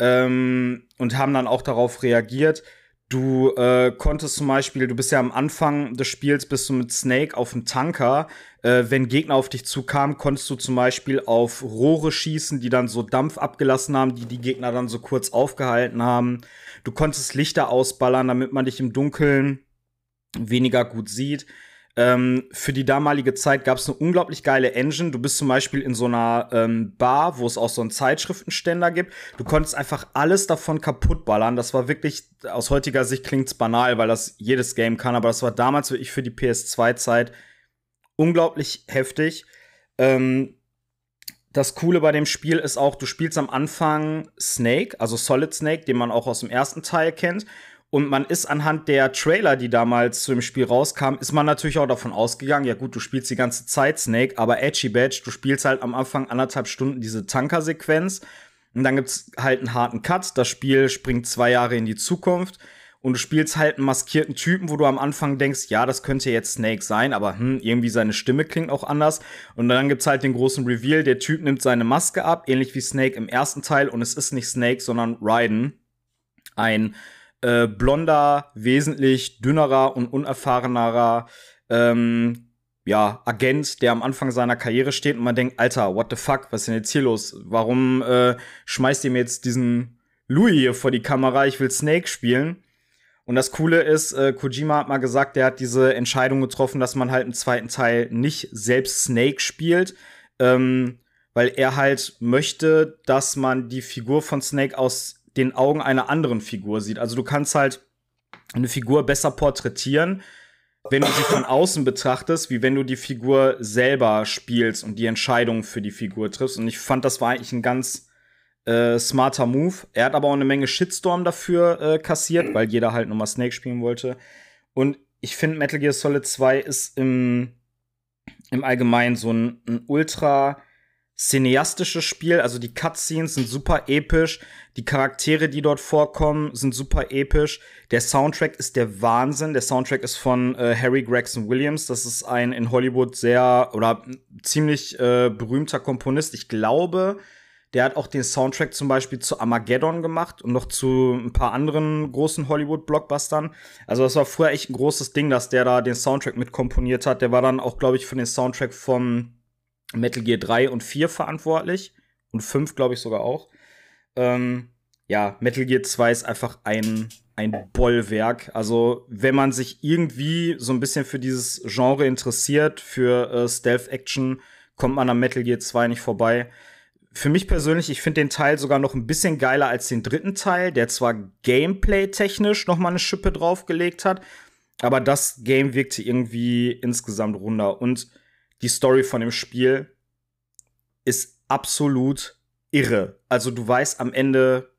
ähm, und haben dann auch darauf reagiert. Du äh, konntest zum Beispiel, du bist ja am Anfang des Spiels, bist du mit Snake auf dem Tanker. Äh, wenn Gegner auf dich zukamen, konntest du zum Beispiel auf Rohre schießen, die dann so Dampf abgelassen haben, die die Gegner dann so kurz aufgehalten haben. Du konntest Lichter ausballern, damit man dich im Dunkeln weniger gut sieht. Ähm, für die damalige Zeit gab es eine unglaublich geile Engine. Du bist zum Beispiel in so einer ähm, Bar, wo es auch so einen Zeitschriftenständer gibt. Du konntest einfach alles davon kaputtballern. Das war wirklich, aus heutiger Sicht klingt's banal, weil das jedes Game kann, aber das war damals wirklich für die PS2-Zeit unglaublich heftig. Ähm, das Coole bei dem Spiel ist auch, du spielst am Anfang Snake, also Solid Snake, den man auch aus dem ersten Teil kennt. Und man ist anhand der Trailer, die damals zu dem Spiel rauskamen, ist man natürlich auch davon ausgegangen, ja gut, du spielst die ganze Zeit Snake, aber Edgy Badge, du spielst halt am Anfang anderthalb Stunden diese Tanker-Sequenz. Und dann gibt's halt einen harten Cut. Das Spiel springt zwei Jahre in die Zukunft. Und du spielst halt einen maskierten Typen, wo du am Anfang denkst, ja, das könnte jetzt Snake sein, aber hm, irgendwie seine Stimme klingt auch anders. Und dann gibt's halt den großen Reveal, der Typ nimmt seine Maske ab, ähnlich wie Snake im ersten Teil. Und es ist nicht Snake, sondern Raiden. Ein äh, blonder, wesentlich dünnerer und unerfahrenerer ähm, ja, Agent, der am Anfang seiner Karriere steht und man denkt, Alter, what the fuck, was ist denn jetzt hier los? Warum äh, schmeißt ihr mir jetzt diesen Louis hier vor die Kamera? Ich will Snake spielen. Und das Coole ist, äh, Kojima hat mal gesagt, der hat diese Entscheidung getroffen, dass man halt im zweiten Teil nicht selbst Snake spielt, ähm, weil er halt möchte, dass man die Figur von Snake aus den Augen einer anderen Figur sieht. Also du kannst halt eine Figur besser porträtieren, wenn du sie von außen betrachtest, wie wenn du die Figur selber spielst und die Entscheidung für die Figur triffst. Und ich fand, das war eigentlich ein ganz äh, smarter Move. Er hat aber auch eine Menge Shitstorm dafür äh, kassiert, weil jeder halt nochmal Snake spielen wollte. Und ich finde, Metal Gear Solid 2 ist im, im Allgemeinen so ein, ein ultra cineastisches Spiel. Also die Cutscenes sind super episch. Die Charaktere, die dort vorkommen, sind super episch. Der Soundtrack ist der Wahnsinn. Der Soundtrack ist von äh, Harry Gregson Williams. Das ist ein in Hollywood sehr oder ziemlich äh, berühmter Komponist. Ich glaube, der hat auch den Soundtrack zum Beispiel zu Armageddon gemacht und noch zu ein paar anderen großen Hollywood-Blockbustern. Also das war früher echt ein großes Ding, dass der da den Soundtrack mit komponiert hat. Der war dann auch, glaube ich, für den Soundtrack von Metal Gear 3 und 4 verantwortlich. Und 5, glaube ich, sogar auch. Ähm, ja, Metal Gear 2 ist einfach ein, ein Bollwerk. Also, wenn man sich irgendwie so ein bisschen für dieses Genre interessiert, für äh, Stealth-Action, kommt man am Metal Gear 2 nicht vorbei. Für mich persönlich, ich finde den Teil sogar noch ein bisschen geiler als den dritten Teil, der zwar gameplay-technisch noch mal eine Schippe draufgelegt hat, aber das Game wirkte irgendwie insgesamt runder. Und die Story von dem Spiel ist absolut irre. Also du weißt am Ende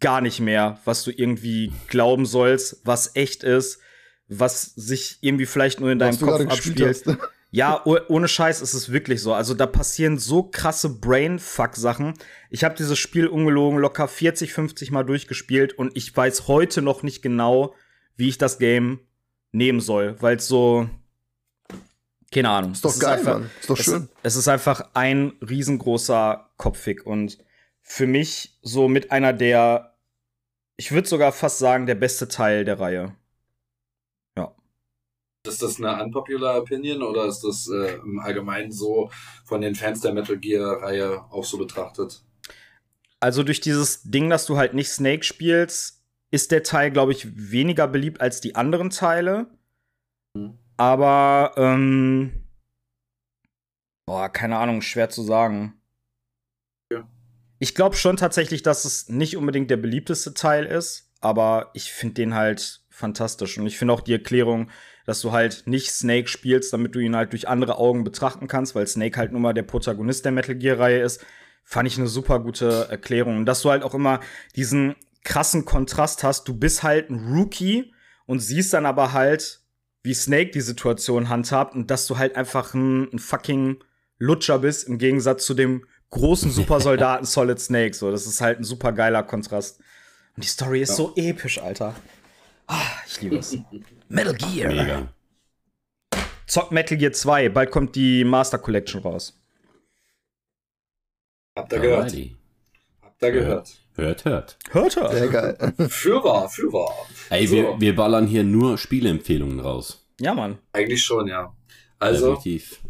gar nicht mehr, was du irgendwie glauben sollst, was echt ist, was sich irgendwie vielleicht nur in deinem Kopf abspielt. <laughs> Ja, ohne Scheiß ist es wirklich so. Also da passieren so krasse Brainfuck-Sachen. Ich habe dieses Spiel ungelogen locker 40, 50 Mal durchgespielt und ich weiß heute noch nicht genau, wie ich das Game nehmen soll, weil es so keine Ahnung. Ist doch geil, ist einfach, Mann. Ist doch schön. Es, es ist einfach ein riesengroßer Kopfig und für mich so mit einer der, ich würde sogar fast sagen, der beste Teil der Reihe. Ja. Ist das eine unpopular Opinion oder ist das äh, im Allgemeinen so von den Fans der Metal Gear-Reihe auch so betrachtet? Also durch dieses Ding, dass du halt nicht Snake spielst, ist der Teil, glaube ich, weniger beliebt als die anderen Teile. Mhm. Aber, ähm, boah, keine Ahnung, schwer zu sagen. Ja. Ich glaube schon tatsächlich, dass es nicht unbedingt der beliebteste Teil ist, aber ich finde den halt fantastisch. Und ich finde auch die Erklärung, dass du halt nicht Snake spielst, damit du ihn halt durch andere Augen betrachten kannst, weil Snake halt nun mal der Protagonist der Metal Gear-Reihe ist, fand ich eine super gute Erklärung. Und dass du halt auch immer diesen krassen Kontrast hast. Du bist halt ein Rookie und siehst dann aber halt, wie Snake die Situation handhabt und dass du halt einfach ein, ein fucking Lutscher bist im Gegensatz zu dem großen Supersoldaten <laughs> Solid Snake. So, das ist halt ein super geiler Kontrast. Und die Story ist ja. so episch, Alter. Ah, ich liebe es. <laughs> Metal Gear. Mega. Zock Metal Gear 2. Bald kommt die Master Collection raus. Habt ihr gehört? Habt ihr gehört? Hört, hört. Hört, hört. Sehr geil. Fürwahr, fürwahr. Ey, so. wir, wir ballern hier nur Spieleempfehlungen raus. Ja, Mann. Eigentlich schon, ja. Also, Definitiv.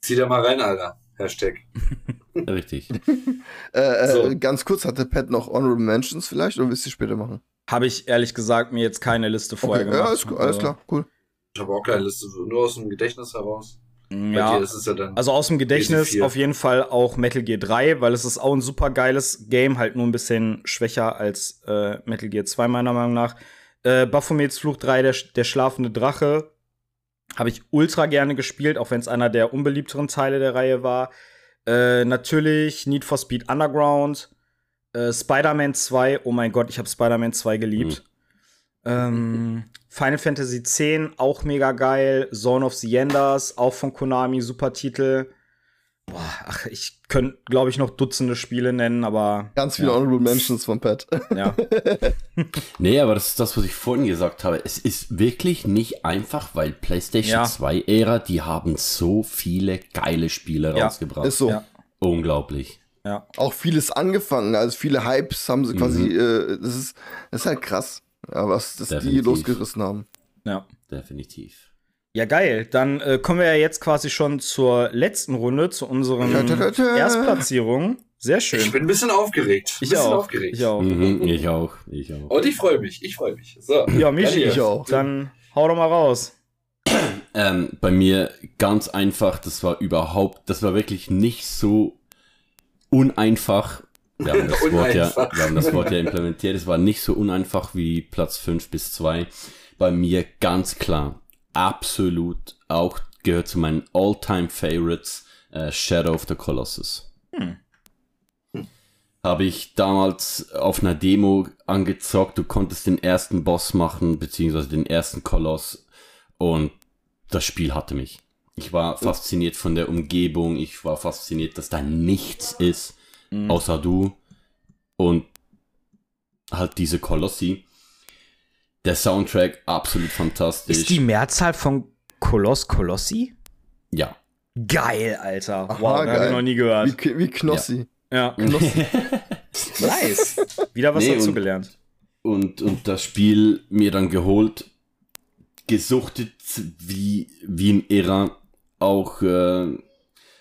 zieh da mal rein, Alter. Hashtag. <laughs> Richtig. <laughs> äh, äh, so. Ganz kurz, hatte Pat noch Honorable Mentions vielleicht oder willst du später machen? Habe ich ehrlich gesagt mir jetzt keine Liste vorher okay. gemacht. Ja, ist, alles also klar, cool. Ich habe auch keine Liste, nur aus dem Gedächtnis heraus. Ja, ja also aus dem Gedächtnis auf jeden Fall auch Metal Gear 3, weil es ist auch ein super geiles Game, halt nur ein bisschen schwächer als äh, Metal Gear 2 meiner Meinung nach. Äh, Baphomets Fluch 3, der, der schlafende Drache, habe ich ultra gerne gespielt, auch wenn es einer der unbeliebteren Teile der Reihe war. Äh, natürlich Need for Speed Underground, äh, Spider-Man 2, oh mein Gott, ich habe Spider-Man 2 geliebt. Mhm. Ähm, Final Fantasy X, auch mega geil. Zone of the Enders, auch von Konami, super Titel. Boah, ach, ich könnte, glaube ich, noch Dutzende Spiele nennen, aber. Ganz viele ja. Honorable Mentions von Pat. Ja. <laughs> nee, aber das ist das, was ich vorhin gesagt habe. Es ist wirklich nicht einfach, weil PlayStation ja. 2 Ära, die haben so viele geile Spiele ja. rausgebracht. Ist so. Ja. Unglaublich. Ja. Auch vieles angefangen, also viele Hypes haben sie quasi, mhm. äh, das, ist, das ist halt krass, ja, was das die losgerissen haben. Ja. Definitiv. Ja, geil. Dann äh, kommen wir ja jetzt quasi schon zur letzten Runde, zu unseren Erstplatzierungen. Sehr schön. Ich bin ein bisschen aufgeregt. Ich bisschen auch. Aufgeregt. Ich auch. Mhm, ich auch. Ich auch. Und ich freue mich. Ich freue mich. So. Ja, mich ich auch. Dann hau doch mal raus. Ähm, bei mir ganz einfach. Das war überhaupt, das war wirklich nicht so uneinfach. Wir haben, das <laughs> Wort ja, wir haben das Wort ja implementiert. Es war nicht so uneinfach wie Platz 5 bis 2. Bei mir ganz klar. Absolut auch gehört zu meinen all-time Favorites äh, Shadow of the Colossus. Hm. Habe ich damals auf einer Demo angezockt. Du konntest den ersten Boss machen, beziehungsweise den ersten Koloss. Und das Spiel hatte mich. Ich war fasziniert von der Umgebung. Ich war fasziniert, dass da nichts ist, mhm. außer du. Und halt diese Kolossi. Der Soundtrack absolut fantastisch. Ist die Mehrzahl von Koloss Kolossi? Ja. Geil, Alter. Aha, wow, habe ich noch nie gehört. Wie, wie Knossi. Ja. ja. Knossi. <laughs> nice. Wieder was nee, dazu gelernt. Und, und das Spiel mir dann geholt, gesuchtet wie, wie ein Irrer auch äh,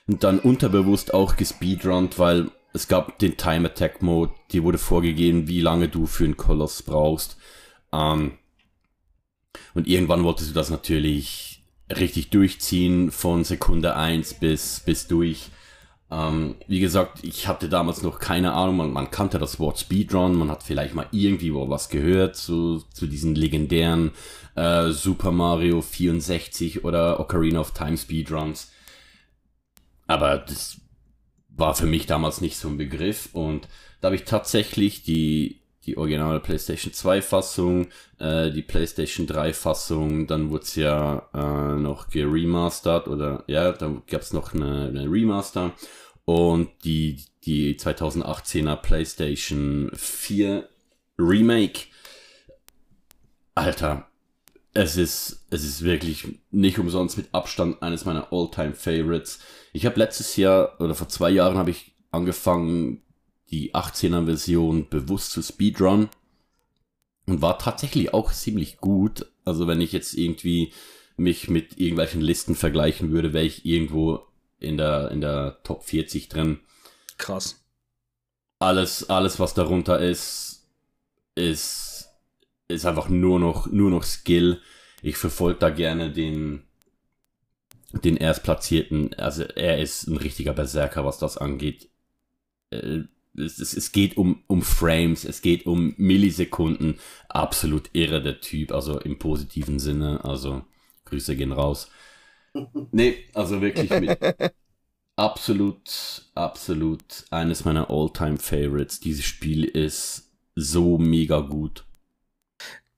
dann unterbewusst auch gespeedrunnt, weil es gab den Time Attack Mode, die wurde vorgegeben, wie lange du für einen Koloss brauchst. Ähm, und irgendwann wolltest du das natürlich richtig durchziehen von Sekunde eins bis, bis durch. Ähm, wie gesagt, ich hatte damals noch keine Ahnung, man, man, kannte das Wort Speedrun, man hat vielleicht mal irgendwie was gehört zu, zu diesen legendären äh, Super Mario 64 oder Ocarina of Time Speedruns. Aber das war für mich damals nicht so ein Begriff und da habe ich tatsächlich die, die originale PlayStation 2 Fassung, äh, die PlayStation 3 Fassung, dann wurde es ja äh, noch geremastert oder ja, dann gab es noch eine, eine Remaster und die, die 2018er PlayStation 4 Remake. Alter, es ist, es ist wirklich nicht umsonst mit Abstand eines meiner All-Time Favorites. Ich habe letztes Jahr oder vor zwei Jahren habe ich angefangen, die 18er Version bewusst zu Speedrun und war tatsächlich auch ziemlich gut. Also wenn ich jetzt irgendwie mich mit irgendwelchen Listen vergleichen würde, wäre ich irgendwo in der, in der Top 40 drin. Krass. Alles, alles, was darunter ist, ist, ist einfach nur noch, nur noch Skill. Ich verfolge da gerne den, den Erstplatzierten. Also er ist ein richtiger Berserker, was das angeht. Äh, es, es, es geht um, um Frames, es geht um Millisekunden. Absolut irre der Typ, also im positiven Sinne. Also Grüße gehen raus. Nee, also wirklich mit <laughs> absolut, absolut eines meiner All-Time Favorites. Dieses Spiel ist so mega gut.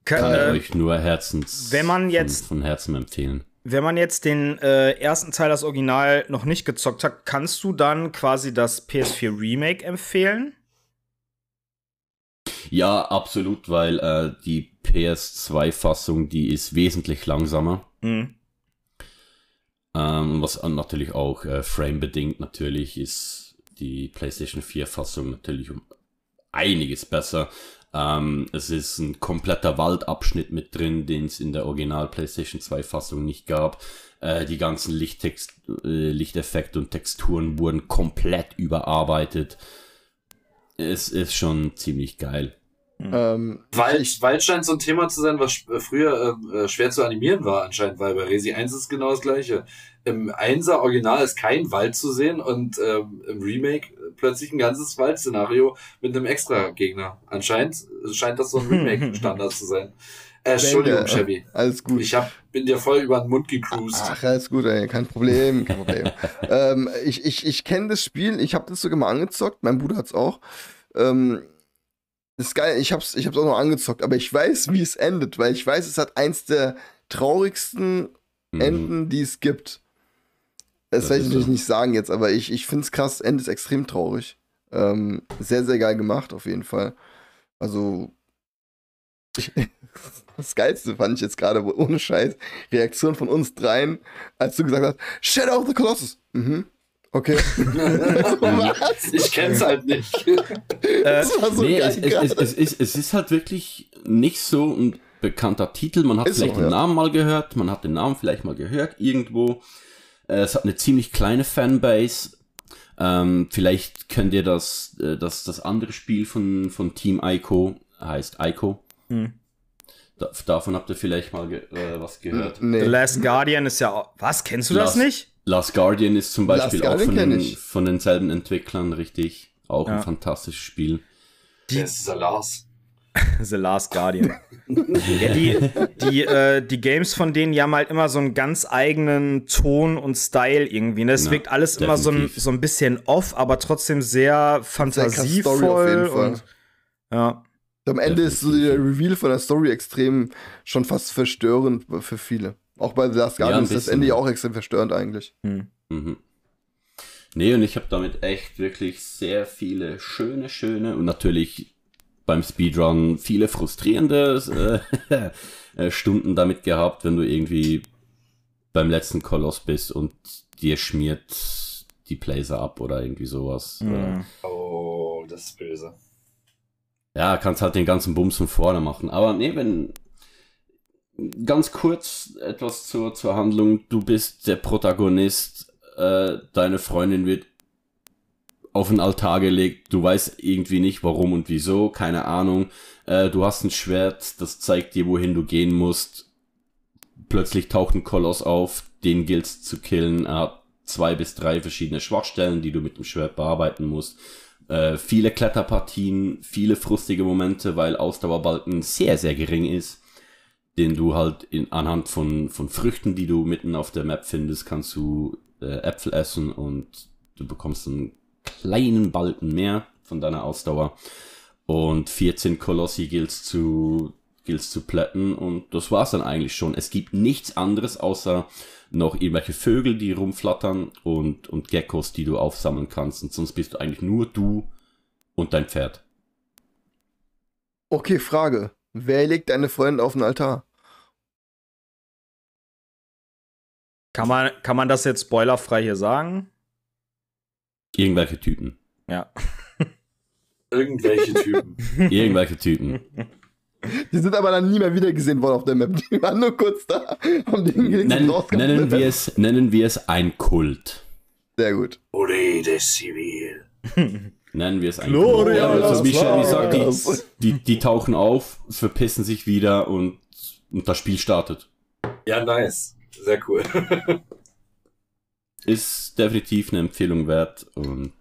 Kann, Kann äh, euch nur Herzens wenn man jetzt von, von Herzen empfehlen. Wenn man jetzt den äh, ersten Teil, das Original, noch nicht gezockt hat, kannst du dann quasi das PS4 Remake empfehlen? Ja, absolut, weil äh, die PS2-Fassung, die ist wesentlich langsamer. Mhm. Ähm, was natürlich auch äh, frame-bedingt natürlich ist die PlayStation 4-Fassung natürlich um einiges besser. Ähm, es ist ein kompletter Waldabschnitt mit drin, den es in der Original PlayStation 2 Fassung nicht gab. Äh, die ganzen Lichttext, äh, Lichteffekte und Texturen wurden komplett überarbeitet. Es ist schon ziemlich geil. Mhm. Ähm, Wald, Wald scheint so ein Thema zu sein, was äh, früher äh, äh, schwer zu animieren war anscheinend, weil bei Resi 1 ist genau das gleiche. Im 1er Original ist kein Wald zu sehen und ähm, im Remake plötzlich ein ganzes Waldszenario mit einem extra Gegner. Anscheinend scheint das so ein <laughs> Remake-Standard zu sein. Äh, Entschuldigung, Chevy. <laughs> Alles gut. Ich hab, bin dir voll über den Mund gecruised. Ach, alles gut, ey. Kein Problem, kein Problem. <laughs> ähm, ich ich, ich kenne das Spiel, ich habe das sogar mal angezockt, mein Bruder hat's auch. Ähm, das ist geil, ich hab's, ich hab's auch noch angezockt, aber ich weiß, wie es endet, weil ich weiß, es hat eins der traurigsten mhm. Enden, die es gibt. Das, das werde ich natürlich so. nicht sagen jetzt, aber ich, ich finde es krass, Ende ist extrem traurig. Ähm, sehr, sehr geil gemacht, auf jeden Fall. Also, <laughs> das Geilste fand ich jetzt gerade, ohne Scheiß, Reaktion von uns dreien, als du gesagt hast, Shadow of the Colossus. Mhm. Okay. <laughs> Was? Ich kenn's halt nicht. <laughs> Äh, so nee, es, es, es, ist, es ist halt wirklich nicht so ein bekannter Titel. Man hat ist vielleicht so, den ja. Namen mal gehört, man hat den Namen vielleicht mal gehört irgendwo. Äh, es hat eine ziemlich kleine Fanbase. Ähm, vielleicht könnt ihr das, äh, das, das andere Spiel von, von Team Ico, heißt Ico. Hm. Da, davon habt ihr vielleicht mal ge äh, was gehört. Nee. The Last Guardian ist ja. Was? Kennst du Last, das nicht? Last Guardian ist zum Beispiel auch von, den, von denselben Entwicklern, richtig. Auch ja. ein fantastisches Spiel. Die, das ist The Last. The Last Guardian. ja, die, die, äh, die Games von denen, die haben halt immer so einen ganz eigenen Ton und Style irgendwie. Ne? Es ja, wirkt alles definitiv. immer so ein, so ein bisschen off, aber trotzdem sehr fantasievoll. Sehr auf jeden Fall. Und, ja. Am Ende definitiv. ist so der Reveal von der Story extrem schon fast verstörend für viele. Auch bei The Last Guardian ja, ist das Ende ja auch extrem verstörend eigentlich. Hm. Mhm. Nee, und ich habe damit echt wirklich sehr viele schöne, schöne und natürlich beim Speedrun viele frustrierende äh, <laughs> äh, Stunden damit gehabt, wenn du irgendwie beim letzten Koloss bist und dir schmiert die Blazer ab oder irgendwie sowas. Mhm. Oh, das ist böse. Ja, kannst halt den ganzen Bums von vorne machen. Aber nee, wenn, ganz kurz etwas zur, zur Handlung. Du bist der Protagonist, äh, deine Freundin wird auf den Altar gelegt, du weißt irgendwie nicht warum und wieso, keine Ahnung. Äh, du hast ein Schwert, das zeigt dir, wohin du gehen musst. Plötzlich taucht ein Koloss auf, den gilt's zu killen. Er hat zwei bis drei verschiedene Schwachstellen, die du mit dem Schwert bearbeiten musst. Äh, viele Kletterpartien, viele frustige Momente, weil Ausdauerbalken sehr, sehr gering ist den du halt in, anhand von, von Früchten, die du mitten auf der Map findest, kannst du äh, Äpfel essen und du bekommst einen kleinen Balken mehr von deiner Ausdauer. Und 14 Kolossi gilt's zu, gilt's zu plätten und das war's dann eigentlich schon. Es gibt nichts anderes außer noch irgendwelche Vögel, die rumflattern und, und Geckos, die du aufsammeln kannst. Und sonst bist du eigentlich nur du und dein Pferd. Okay, Frage. Wer legt deine Freundin auf den Altar? Kann man, kann man das jetzt spoilerfrei hier sagen? Irgendwelche Typen. Ja. <laughs> Irgendwelche Typen. Irgendwelche Typen. Die sind aber dann nie mehr wieder gesehen worden auf der Map. Die waren nur kurz da, haben den Nennen, nennen wir es, nennen wir es ein Kult. Sehr gut. Orede Civil. Nennen wir es ein Gloria Kult. Also, wie Shelly sagt, die, die, die tauchen auf, verpissen sich wieder und, und das Spiel startet. Ja, nice. Sehr cool. <laughs> Ist definitiv eine Empfehlung wert und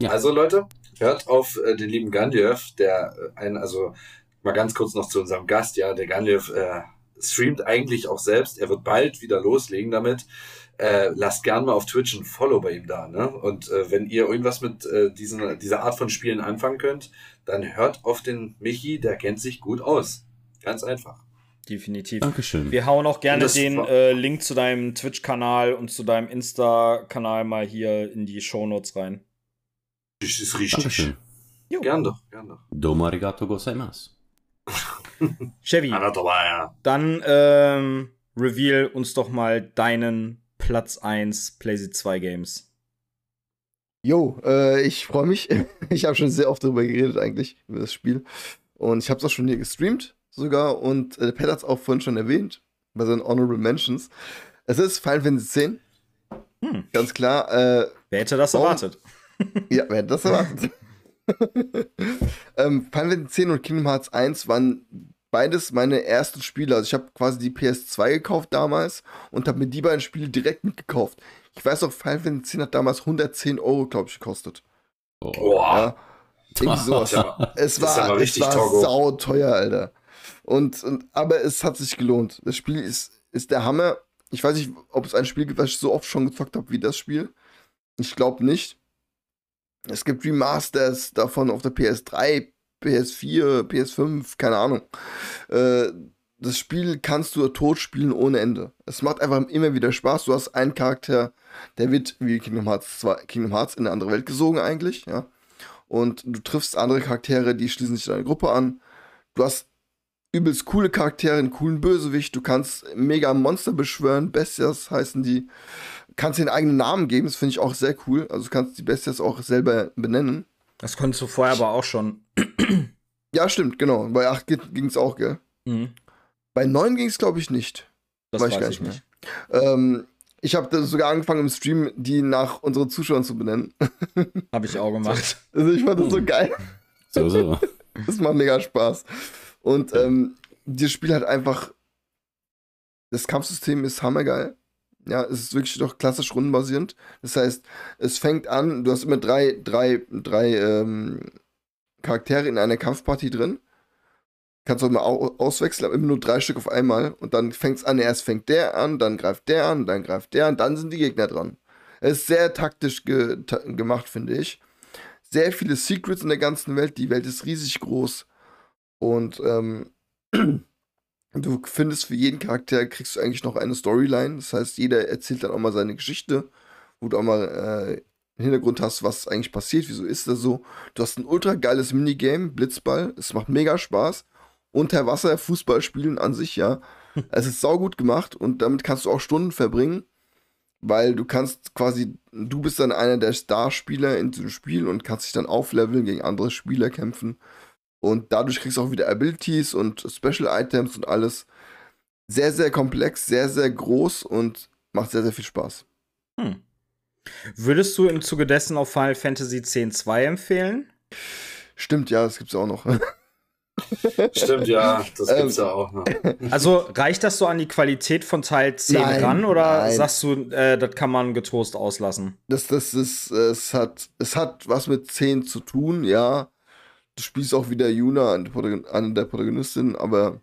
Ja. Also Leute, hört auf äh, den lieben Gandalf, der äh, ein, also mal ganz kurz noch zu unserem Gast, ja, der Gandalf äh, streamt eigentlich auch selbst. Er wird bald wieder loslegen damit. Äh, lasst gern mal auf Twitch ein Follow bei ihm da, ne? Und äh, wenn ihr irgendwas mit äh, diesen, dieser Art von Spielen anfangen könnt, dann hört auf den Michi, der kennt sich gut aus. Ganz einfach. Definitiv. Dankeschön. Wir hauen auch gerne den äh, Link zu deinem Twitch-Kanal und zu deinem Insta-Kanal mal hier in die Shownotes rein. Das ist richtig. Dankeschön. Gern doch, gern doch. Domo arigato gozaimasu. <laughs> Chevy, dann ähm, reveal uns doch mal deinen Platz 1 PlayStation 2 Games. Jo, äh, ich freue mich. <laughs> Ich habe schon sehr oft darüber geredet eigentlich, über das Spiel. Und ich habe es auch schon hier gestreamt sogar. Und äh, Pat hat es auch vorhin schon erwähnt, bei seinen Honorable Mentions. Es ist Final Fantasy X. Hm. Ganz klar. Äh, Wer hätte das Warum? erwartet? <laughs> ja, wer hätte das erwartet? <laughs> ähm, Final Fantasy X und Kingdom Hearts 1 waren beides meine ersten Spiele. Also ich habe quasi die PS2 gekauft damals und habe mir die beiden Spiele direkt mitgekauft. Ich weiß auch, Final Fantasy X hat damals 110 Euro, glaube ich, gekostet. Boah. Ja, irgendwie sowas. <laughs> Das ist aber- Es Das ist war, es richtig war sauteuer, Alter. Und, und, aber es hat sich gelohnt. Das Spiel ist, ist der Hammer. Ich weiß nicht, ob es ein Spiel gibt, was ich so oft schon gezockt habe wie das Spiel. Ich glaube nicht. Es gibt Remasters davon auf der PS3, PS4, PS5, keine Ahnung. Äh, das Spiel kannst du tot spielen ohne Ende. Es macht einfach immer wieder Spaß. Du hast einen Charakter, der wird wie Kingdom Hearts 2, Kingdom Hearts in eine andere Welt gesogen eigentlich, ja. Und du triffst andere Charaktere, die schließen sich deiner Gruppe an. Du hast übelst coole Charaktere, einen coolen Bösewicht. Du kannst mega Monster beschwören. Bestias heißen die. Kannst den eigenen Namen geben, das finde ich auch sehr cool. Also du kannst die Bestias auch selber benennen. Das konntest du vorher aber auch schon. Ja, stimmt, genau. Bei 8 ging es auch, gell? Mhm. Bei 9 ging es, glaube ich, nicht. Das Weiß weiß, ich gar ich nicht nicht. Ähm, ich habe sogar angefangen im Stream, die nach unseren Zuschauern zu benennen. Habe ich auch <laughs> gemacht. Also ich fand das so geil. So, so. Das macht mega Spaß. Und ähm, dieses Spiel hat einfach. Das Kampfsystem ist hammergeil. Ja, es ist wirklich doch klassisch rundenbasierend. Das heißt, es fängt an, du hast immer drei, drei, drei ähm, Charaktere in einer Kampfpartie drin. Kannst auch immer au auswechseln, aber immer nur drei Stück auf einmal. Und dann fängt es an, erst fängt der an, dann greift der an, dann greift der an, dann sind die Gegner dran. Es ist sehr taktisch ge ta gemacht, finde ich. Sehr viele Secrets in der ganzen Welt. Die Welt ist riesig groß. Und ähm, <clears throat> du findest für jeden Charakter, kriegst du eigentlich noch eine Storyline. Das heißt, jeder erzählt dann auch mal seine Geschichte, wo du auch mal äh, einen Hintergrund hast, was eigentlich passiert, wieso ist das so. Du hast ein ultra geiles Minigame, Blitzball. Es macht mega Spaß. Unter Wasser Fußball spielen an sich, ja. <laughs> Es ist saugut gemacht und damit kannst du auch Stunden verbringen, weil du kannst quasi, du bist dann einer der Starspieler in diesem Spiel und kannst dich dann aufleveln, gegen andere Spieler kämpfen. Und dadurch kriegst du auch wieder Abilities und Special Items und alles. Sehr, sehr komplex, sehr, sehr groß und macht sehr, sehr viel Spaß. Hm. Würdest du im Zuge dessen auf Final Fantasy X-2 empfehlen? Stimmt, ja, das gibt's auch noch. <laughs> Stimmt, ja, das Ähm, gibt's ja auch. Ne? Also reicht das so an die Qualität von Teil 10 Nein, ran oder nein. sagst du, äh, das kann man getoast auslassen? Das, das ist, es hat, es hat was mit 10 zu tun, ja. Du spielst auch wieder Yuna, eine der Protagonistinnen, aber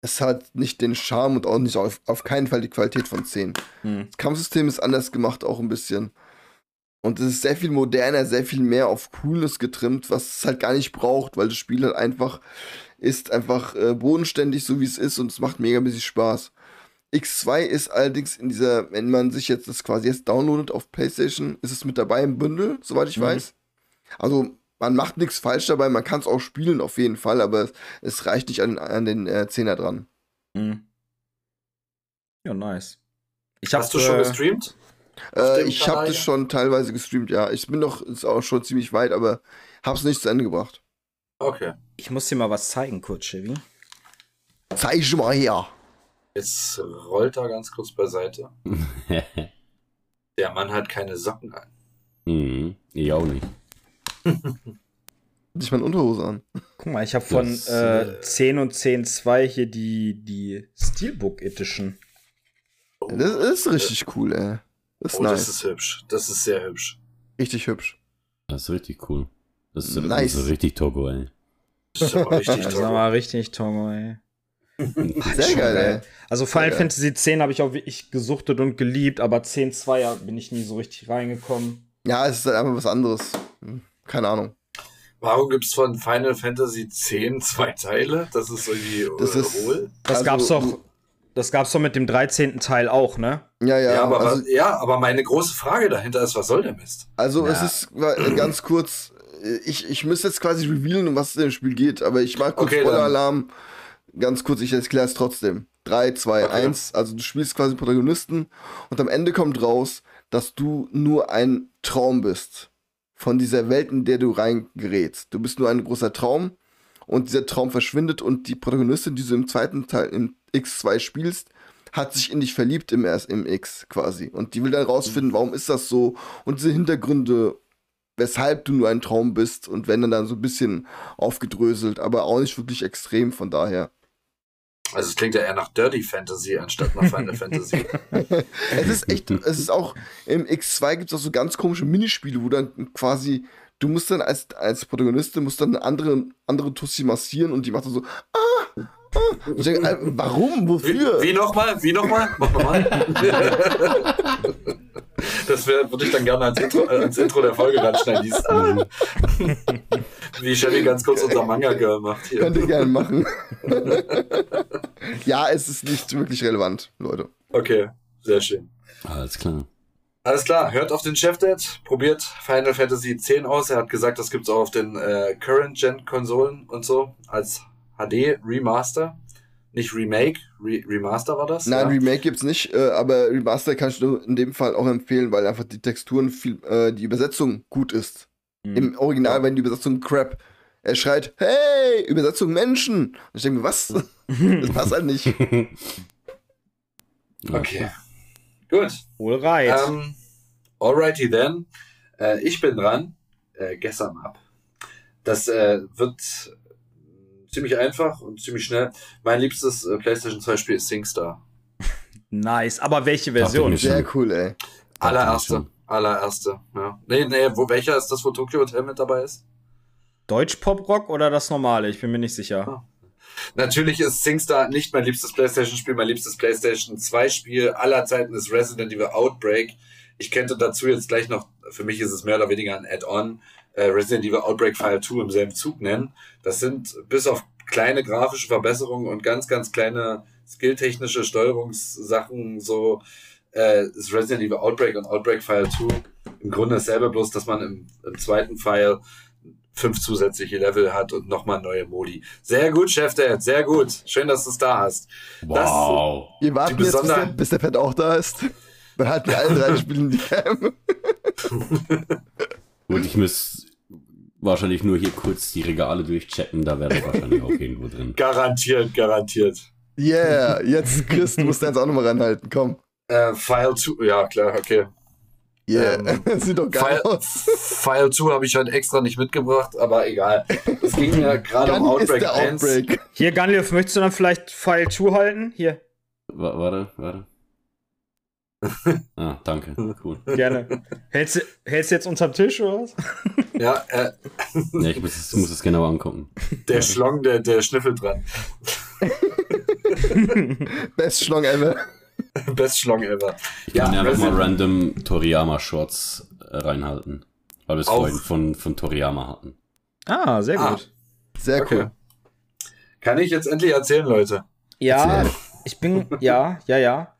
es hat nicht den Charme und auch nicht auf, auf keinen Fall die Qualität von 10. Hm. Das Kampfsystem ist anders gemacht, auch ein bisschen. Und es ist sehr viel moderner, sehr viel mehr auf Coolness getrimmt, was es halt gar nicht braucht, weil das Spiel halt einfach ist einfach äh, bodenständig, so wie es ist, und es macht mega mäßig Spaß. X2 ist allerdings in dieser, wenn man sich jetzt das quasi jetzt downloadet auf PlayStation, ist es mit dabei im Bündel, soweit ich Mhm. weiß. Also man macht nichts falsch dabei, man kann es auch spielen auf jeden Fall, aber es, es reicht nicht an, an den äh, 10er dran. Hm. Ja, nice. Ich hab, Hast du schon äh, gestreamt? Äh, ich habe das schon teilweise gestreamt, ja. Ich bin noch, ist auch schon ziemlich weit, aber hab's nicht zu Ende gebracht. Okay. Ich muss dir mal was zeigen, kurz, Chevy. Zeig mal her. Jetzt rollt er ganz kurz beiseite. <laughs> Der Mann hat keine Socken an. mhm, ich auch nicht. <laughs> Nicht mal eine Unterhose an. Guck mal, ich habe von Das, äh, 10 und 10.2 hier die, die Steelbook Edition. Das ist richtig cool, ey. Das ist Oh, nice. das ist hübsch. Das ist sehr hübsch. richtig hübsch. Das ist richtig cool. Das ist, Nice. das ist richtig Togo, ey. Das ist aber richtig <laughs> Das ist toll. aber richtig Tongo, ey. <laughs> Sehr Schon geil, ey. Also Final geil. Fantasy X habe ich auch wirklich gesuchtet und geliebt, aber 10.2 bin ich nie so richtig reingekommen. Ja, es ist halt einfach was anderes. Hm, Keine Ahnung. Warum gibt es von Final Fantasy X zwei Teile? Das ist irgendwie Das äh, ist- hohl. Das Also, gab's doch, das gab's doch mit dem 13. Teil auch, ne? Ja, ja. Ja, aber, also, was, ja, aber meine große Frage dahinter ist, was soll der Mist? also es Ja. ist äh, ganz kurz. äh, Ich, ich müsste jetzt quasi revealen, um was es in dem Spiel geht, aber ich mag kurz Okay, Spoiler-Alarm. Ganz kurz, ich erkläre es trotzdem. 3, 2, Okay. 1. Also du spielst quasi Protagonisten und am Ende kommt raus, dass du nur ein Traum bist. Von dieser Welt, in der du reingerätst. Du bist nur ein großer Traum und dieser Traum verschwindet und die Protagonistin, die du im zweiten Teil im X2 spielst, hat sich in dich verliebt im, im X quasi. Und die will dann rausfinden, warum ist das so und diese Hintergründe, weshalb du nur ein Traum bist und werden dann, dann so ein bisschen aufgedröselt, aber auch nicht wirklich extrem, von daher. Also es klingt ja eher nach Dirty Fantasy anstatt nach Final <laughs> Fantasy. Es ist echt, es ist auch, im X2 gibt es auch so ganz komische Minispiele, wo dann quasi, du musst dann als, als Protagonistin, musst dann eine andere, andere Tussi massieren und die macht dann so, ah, Und ich denke, äh, warum, Wie, wofür? wie nochmal? Wie nochmal? Mach nochmal. Das wär- würde ich dann gerne als Intro, äh, als Intro der Folge ranschneiden. Dieses, ah. Wie Chevy ganz kurz unser Manga-Girl macht hier. Könnt ihr gerne machen. ja, es ist nicht wirklich relevant, Leute. Okay, sehr schön. Alles klar. Alles klar, hört auf den Chef-Dad, probiert Final Fantasy X aus. Er hat gesagt, das gibt's auch auf den äh, Current-Gen-Konsolen und so als HD-Remaster. Nicht Remake, Re Remaster war das? Nein, ja? Remake gibt's nicht, äh, aber Remaster kann ich nur in dem Fall auch empfehlen, weil einfach die Texturen viel, äh, die Übersetzung gut ist. Mhm. Im Original, wenn die Übersetzung crap. Er schreit, hey, Übersetzung Menschen. Und ich denke mir, was? <laughs> das passt halt nicht. <laughs> Okay. Gut. Wohl right. Ähm, alrighty then. Äh, ich bin dran. Äh, gestern ab. Das äh, wird ziemlich einfach und ziemlich schnell. Mein liebstes äh, PlayStation 2 Spiel ist SingStar. nice. Aber welche Version? Sehr cool, ey. Allererste. Allererste. Ja. Nee, nee, wo, welcher ist das, wo Tokyo Hotel mit dabei ist? Deutsch-Pop-Rock oder das normale? Ich bin mir nicht sicher. Natürlich ist SingStar nicht mein liebstes PlayStation-Spiel. Mein liebstes PlayStation 2-Spiel aller Zeiten ist Resident Evil Outbreak. Ich könnte dazu jetzt gleich noch, für mich ist es mehr oder weniger ein Add-on, äh, Resident Evil Outbreak File 2 im selben Zug nennen. Das sind bis auf kleine grafische Verbesserungen und ganz, ganz kleine skilltechnische Steuerungssachen so, äh, ist Resident Evil Outbreak und Outbreak File 2 im Grunde dasselbe, bloß dass man im, im zweiten File fünf zusätzliche Level hat und nochmal neue Modi. Sehr gut, Chef Dad, sehr gut. Schön, dass du es da hast. Wow. Wir warten Die jetzt, bis der, bis der Pet auch da ist. Dann halten wir alle drei <laughs> Spiele in die Cam. <laughs> Gut, ich muss wahrscheinlich nur hier kurz die Regale durchchecken, da wäre wahrscheinlich auch irgendwo drin. Garantiert, garantiert. Yeah, jetzt Chris, du musst deins auch nochmal ranhalten, komm. Äh, File 2, ja klar, okay. Yeah, Ähm, <laughs> sieht doch geil File, aus. File 2 habe ich heute extra nicht mitgebracht, aber egal. Es ging mir gerade um Gunny ist Outbreak der 1. Outbreak. Hier, Gunliff, möchtest du dann vielleicht File 2 halten? Hier, Wa- Warte, warte. Ah, danke. Cool. <laughs> gerne. hältst, du, hältst du jetzt unterm Tisch oder was? <laughs> Ja, äh, Ja, ich muss es, muss es genau angucken. der Schlong, der, der schnüffelt dran. <laughs> Best Schlong ever. Best Schlong ever. Ich kann ja, einfach mal Resident- random Toriyama-Shorts äh, reinhalten. Weil wir es vorhin von, von Toriyama hatten. Ah, sehr Ah. gut. Sehr Okay. cool. Kann ich jetzt endlich erzählen, Leute? Ja, Erzähl. ich bin, ja, ja, ja.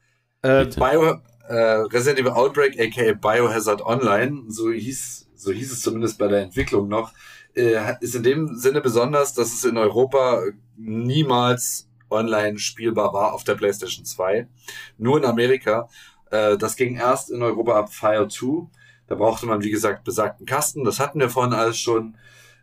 Äh. Bio, äh, Resident Evil Outbreak, aka Biohazard Online, so hieß, so hieß es zumindest bei der Entwicklung noch, äh, ist in dem Sinne besonders, dass es in Europa niemals online spielbar war auf der PlayStation 2. Nur in Amerika. Äh, das ging erst in Europa ab Fire 2. Da brauchte man, wie gesagt, besagten Kasten. Das hatten wir vorhin alles schon.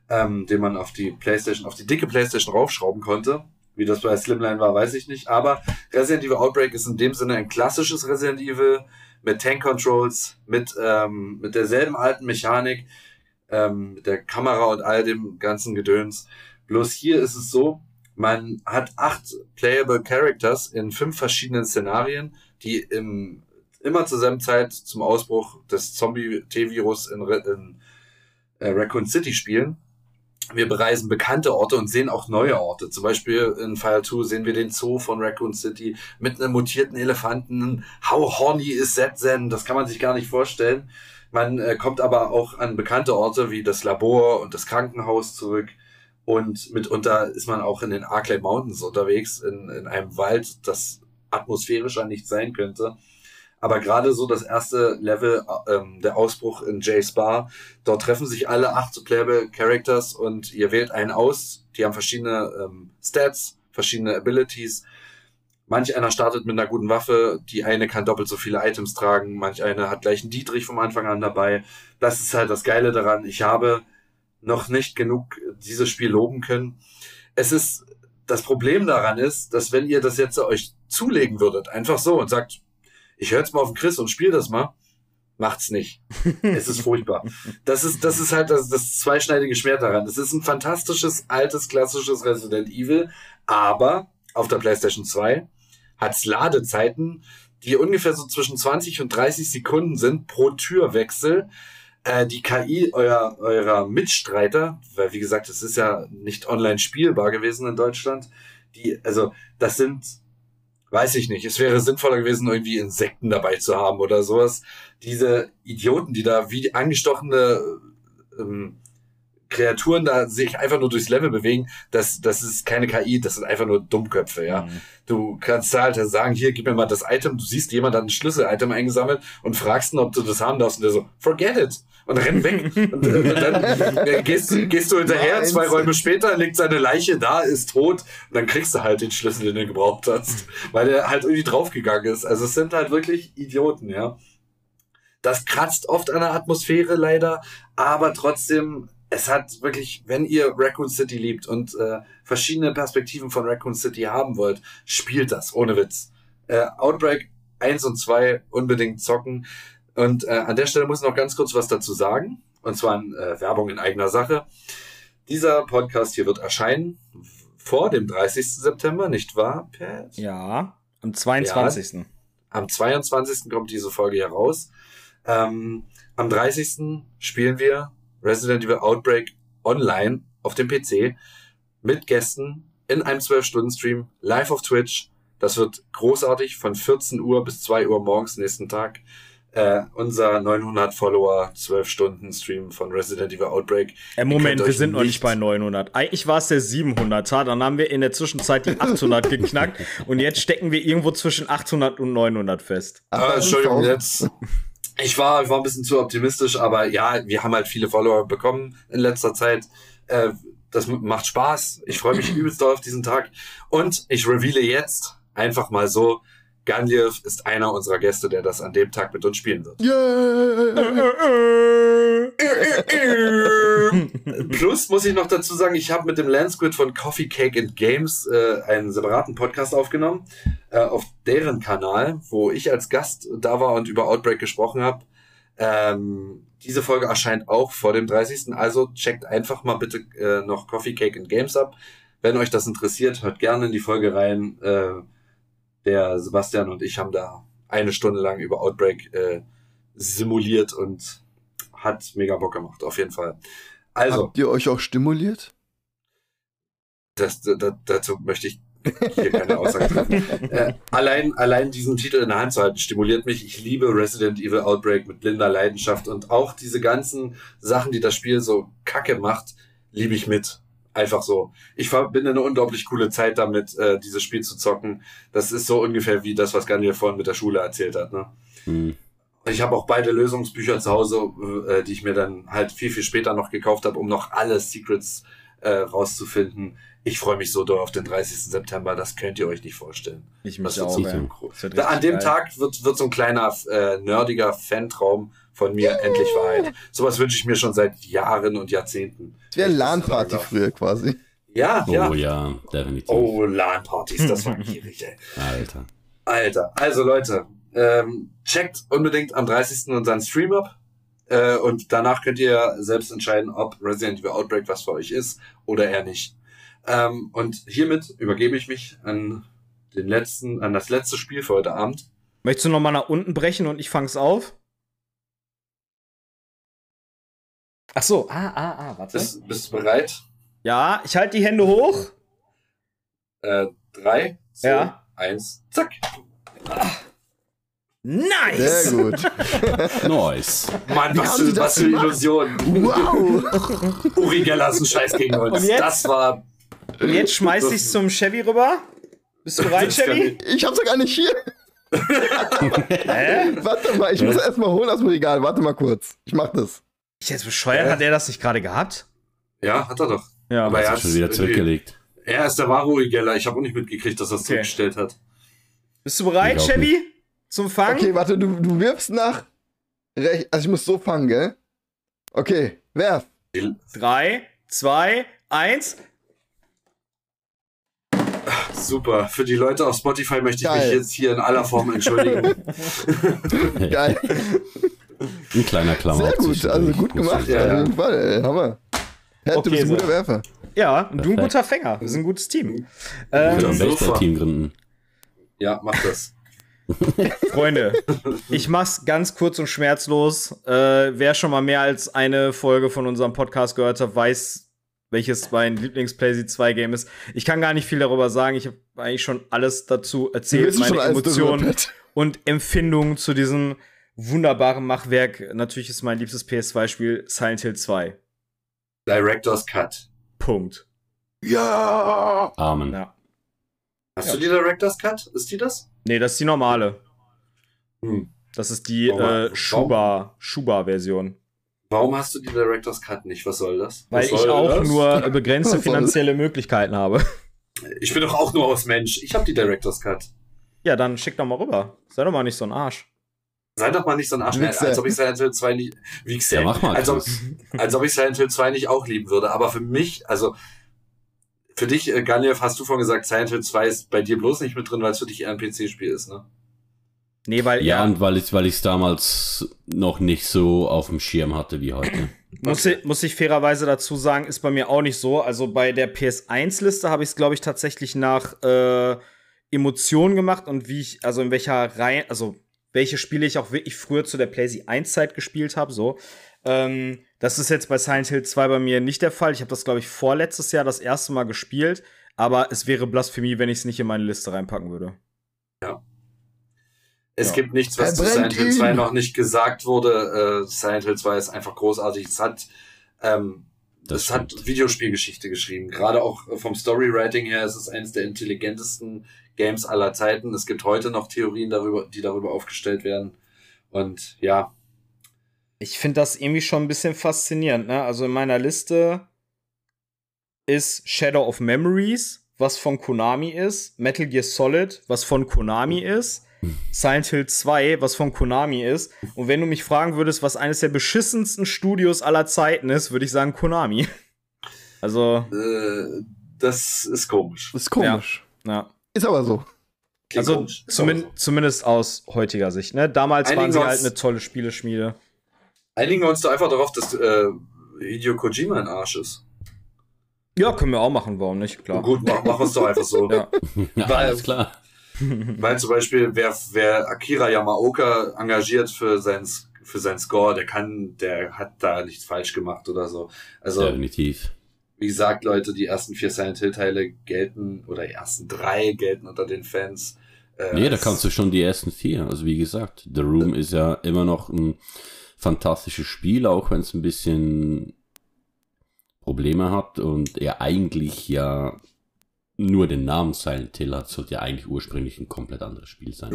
ähm, den man auf die Playstation, auf die dicke Playstation raufschrauben konnte. Wie das bei Slimline war, weiß ich nicht. Aber Resident Evil Outbreak ist in dem Sinne ein klassisches Resident Evil mit Tank Controls, mit, ähm, mit derselben alten Mechanik, ähm, mit der Kamera und all dem ganzen Gedöns. Bloß hier ist es so, man hat acht playable Characters in fünf verschiedenen Szenarien, die im, immer zur selben Zeit zum Ausbruch des Zombie-T-Virus in, in äh, Raccoon City spielen wir bereisen bekannte Orte und sehen auch neue Orte. Zum Beispiel in Fire 2 sehen wir den Zoo von Raccoon City mit einem mutierten Elefanten. How horny is that then? Das kann man sich gar nicht vorstellen. Man äh, kommt aber auch an bekannte Orte wie das Labor und das Krankenhaus zurück. Und mitunter ist man auch in den Arclay Mountains unterwegs, in, in einem Wald, das atmosphärischer nicht sein könnte. Aber gerade so das erste Level, ähm, der Ausbruch in Jay's Bar, dort treffen sich alle acht Playable Characters und ihr wählt einen aus. Die haben verschiedene ähm, Stats, verschiedene Abilities. Manch einer startet mit einer guten Waffe, die eine kann doppelt so viele Items tragen, manch einer hat gleich einen Dietrich vom Anfang an dabei. Das ist halt das Geile daran. Ich habe noch nicht genug dieses Spiel loben können. Es ist, das Problem daran ist, dass wenn ihr das jetzt euch zulegen würdet, einfach so und sagt, ich höre jetzt mal auf den Chris und spiele das mal. Macht's nicht. <laughs> es ist furchtbar. Das ist, das ist halt das, das zweischneidige Schwert daran. Das ist ein fantastisches, altes, klassisches Resident Evil, aber auf der PlayStation 2 hat's Ladezeiten, die ungefähr so zwischen 20 und 30 Sekunden sind pro Türwechsel. Äh, die KI eurer, eurer Mitstreiter, weil wie gesagt, es ist ja nicht online spielbar gewesen in Deutschland, die, also das sind weiß ich nicht. Es wäre sinnvoller gewesen, irgendwie Insekten dabei zu haben oder sowas. Diese Idioten, die da wie angestochene ähm, Kreaturen da sich einfach nur durchs Level bewegen, das, das ist keine KI, das sind einfach nur Dummköpfe, ja. Mhm. Du kannst halt sagen, hier, gib mir mal das Item, du siehst, jemand hat ein Schlüssel-Item eingesammelt und fragst ihn, ob du das haben darfst und der so, forget it und rennt weg. <laughs> und, äh, und, dann äh, gehst, gehst du hinterher, Nein. zwei Räume später liegt seine Leiche da, ist tot und dann kriegst du halt den Schlüssel, den du gebraucht hast, weil er halt irgendwie draufgegangen ist. Also es sind halt wirklich Idioten, ja. Das kratzt oft an der Atmosphäre leider, aber trotzdem es hat wirklich, wenn ihr Raccoon City liebt und äh, verschiedene Perspektiven von Raccoon City haben wollt, spielt das, ohne Witz. Äh, Outbreak 1 und 2 unbedingt zocken. Und äh, an der Stelle muss ich noch ganz kurz was dazu sagen. Und zwar äh, Werbung in eigener Sache. Dieser Podcast hier wird erscheinen vor dem 30. September, nicht wahr, Pat? Ja, am 22. Ja, am 22. kommt diese Folge hier raus. Ähm, am 30. spielen wir Resident Evil Outbreak online auf dem PC mit Gästen in einem 12-Stunden-Stream live auf Twitch. Das wird großartig von 14 Uhr bis 2 Uhr morgens nächsten Tag. Äh, unser 900 Follower 12 Stunden Stream von Resident Evil Outbreak. Äh, Moment, wir sind noch nicht bei 900. Eigentlich war es der 700er, dann haben wir in der Zwischenzeit die 800 geknackt <laughs> und jetzt stecken wir irgendwo zwischen 800 und 900 fest. Ah, Entschuldigung, jetzt ich war, ich war ein bisschen zu optimistisch, aber ja, wir haben halt viele Follower bekommen in letzter Zeit. Äh, das macht Spaß. Ich freue mich <clears throat> übelst doll auf diesen Tag. Und ich reveale jetzt einfach mal so, Ganliev ist einer unserer Gäste, der das an dem Tag mit uns spielen wird. Yeah. <laughs> Plus muss ich noch dazu sagen, ich habe mit dem Landsquid von Coffee Cake and Games äh, einen separaten Podcast aufgenommen äh, auf deren Kanal, wo ich als Gast da war und über Outbreak gesprochen habe. Ähm, diese Folge erscheint auch vor dem 30. Also checkt einfach mal bitte äh, noch Coffee Cake and Games ab. Wenn euch das interessiert, hört gerne in die Folge rein. Äh, der Sebastian und ich haben da eine Stunde lang über Outbreak äh, simuliert und hat mega Bock gemacht, auf jeden Fall. Also. Habt ihr euch auch stimuliert? Das, das, dazu möchte ich hier keine Aussage treffen. <laughs> äh, allein, allein diesen Titel in der Hand zu halten, stimuliert mich. Ich liebe Resident Evil Outbreak mit blinder Leidenschaft und auch diese ganzen Sachen, die das Spiel so kacke macht, liebe ich mit. Einfach so. Ich verbinde eine unglaublich coole Zeit damit, äh, dieses Spiel zu zocken. Das ist so ungefähr wie das, was Gannier vorhin mit der Schule erzählt hat. Ne? Mhm. Ich habe auch beide Lösungsbücher zu Hause, äh, die ich mir dann halt viel, viel später noch gekauft habe, um noch alle Secrets äh, rauszufinden. Ich freue mich so doll auf den 30. September, das könnt ihr euch nicht vorstellen. Ich mich auch. So ja. An dem geil. Tag wird, wird so ein kleiner äh, nerdiger Fantraum von mir endlich Wahrheit. <laughs> Sowas wünsche ich mir schon seit Jahren und Jahrzehnten. Es wäre LAN-Party früher quasi. Ja, ja. Oh ja, definitiv. Oh, LAN-Partys, das war gierig, ey. Alter. Alter. Also Leute, ähm, checkt unbedingt am 30. unseren Stream ab. Äh, und danach könnt ihr selbst entscheiden, ob Resident Evil Outbreak was für euch ist oder eher nicht. Ähm, und hiermit übergebe ich mich an den letzten, an das letzte Spiel für heute Abend. Möchtest du noch mal nach unten brechen und ich fang's auf? Ach so, ah, ah, ah, warte. Bist, bist du bereit? Ja, ich halte die Hände hoch. Äh, drei, zwei, Ja. eins, zack. Nice! Sehr gut. <laughs> Nice. Mann, was für, was für gemacht? Illusion. Wow. <laughs> Uri Geller ist ein Scheiß gegen uns. Und jetzt? Das war. Und jetzt schmeiß ich's zum Chevy rüber. Bist du bereit, Chevy? Ich hab's ja gar nicht hier. <laughs> Hä? Warte mal, ich muss erst mal holen aus dem Regal. Warte mal kurz. Ich mach das. Ich jetzt bescheuert, hat er das nicht gerade gehabt? Ja, hat er doch. Ja, Aber er ist schon wieder ist- zurückgelegt. Er ist der wahre Uri Geller. Ich habe auch nicht mitgekriegt, dass er es Okay. zurückgestellt hat. Bist du bereit, Chevy? Zum Fangen? Okay, warte, du, du wirfst nach rechts. Also ich muss so fangen, gell? Okay, werf. Drei, zwei, eins. Super. Für die Leute auf Spotify möchte ich Geil. mich jetzt hier in aller Form entschuldigen. <laughs> <laughs> Geil. Ein kleiner Klammer. Sehr gut, also gut gemacht. Ja, ja. Auf jeden Fall, ey. Hammer. Hä, Okay, du bist ein so. guter Werfer. Ja, und du ein guter Fänger. Wir sind ein gutes Team. Ähm, ein Sofa. Baseball-Team gründen. ja, mach das. <laughs> Freunde, ich mach's ganz kurz und schmerzlos. Äh, wer schon mal mehr als eine Folge von unserem Podcast gehört hat, weiß, welches mein Lieblings-PlayStation 2 Game ist. Ich kann gar nicht viel darüber sagen. Ich habe eigentlich schon alles dazu erzählt. Meine schon alles darüber, Emotionen und Empfindungen zu diesem wunderbaren Machwerk. Natürlich ist mein liebstes PS2-Spiel Silent Hill 2. Director's Cut. Punkt. Ja. Amen. Ja. Hast Ja. du die Director's Cut? Ist die das? Nee, das ist die normale. Hm. Das ist die äh, Schuba, Schuba-Version. Warum hast du die Director's Cut nicht? Was soll das? Weil Was ich soll auch das? nur <laughs> begrenzte soll finanzielle Möglichkeiten habe. Ich bin doch auch nur aus Mensch. Ich habe die Director's Cut. Ja, dann schick doch mal rüber. Sei doch mal nicht so ein Arsch. Sei doch mal nicht so ein Arsch, Wichser. als ob ich Silent Hill 2 nicht. Wichser. Ja, mach mal. Als ob, <laughs> als ob ich Silent Hill 2 nicht auch lieben würde. Aber für mich, also für dich, äh, Ganyev, hast du vorhin gesagt, Silent Hill 2 ist bei dir bloß nicht mit drin, weil es für dich eher ein PC-Spiel ist, ne? Nee, weil Ja, er und weil ich weil ich damals noch nicht so auf dem Schirm hatte wie heute. muss, ich, muss ich fairerweise dazu sagen, ist bei mir auch nicht so. Also bei der PS1-Liste habe ich es, glaube ich, tatsächlich nach äh, Emotionen gemacht und wie ich, also in welcher Reihe, also welche Spiele ich auch wirklich früher zu der PlayStation 1-Zeit gespielt habe, so. Ähm, das ist jetzt bei Silent Hill 2 bei mir nicht der Fall. Ich habe das, glaube ich, vorletztes Jahr das erste Mal gespielt, aber es wäre Blasphemie, wenn ich es nicht in meine Liste reinpacken würde. Es Ja. gibt nichts, was zu Silent Hill 2 ihn! noch nicht gesagt wurde. Äh, Silent Hill 2 ist einfach großartig. Es hat, ähm, Das es hat. Videospielgeschichte geschrieben. Gerade auch äh, vom Storywriting her ist es eines der intelligentesten Games aller Zeiten. Es gibt heute noch Theorien darüber, die darüber aufgestellt werden. Und ja, Ich finde das irgendwie schon ein bisschen faszinierend, ne? Also in meiner Liste ist Shadow of Memories, was von Konami ist, Metal Gear Solid, was von Konami ist, Silent Hill 2, was von Konami ist. Und wenn du mich fragen würdest, was eines der beschissensten Studios aller Zeiten ist, würde ich sagen Konami. <laughs> Also, äh, das ist komisch. Das ist komisch. ja. Ist aber so. Klingt Also zumin so. zumindest aus heutiger Sicht, ne? Damals waren Einigen sie wir halt eine tolle Spieleschmiede. Einigen wir uns doch einfach darauf, dass äh, Hideo Kojima ein Arsch ist. Ja, können wir auch machen, warum nicht? Klar. Gut, mach, machen wir es doch einfach so. Ja. <laughs> Ja, Weil- alles klar. Weil zum Beispiel, wer, wer Akira Yamaoka engagiert für sein, für sein Score, der kann, der hat da nichts falsch gemacht oder so. Also, Definitiv. Wie gesagt, Leute, die ersten vier Silent Hill Teile gelten, oder die ersten drei gelten unter den Fans. Äh, Nee, da kannst du schon die ersten vier. Also wie gesagt, The Room ist ja immer noch ein fantastisches Spiel, auch wenn es ein bisschen Probleme hat und er eigentlich ja nur den Namen Silent Hill hat, sollte ja eigentlich ursprünglich ein komplett anderes Spiel sein.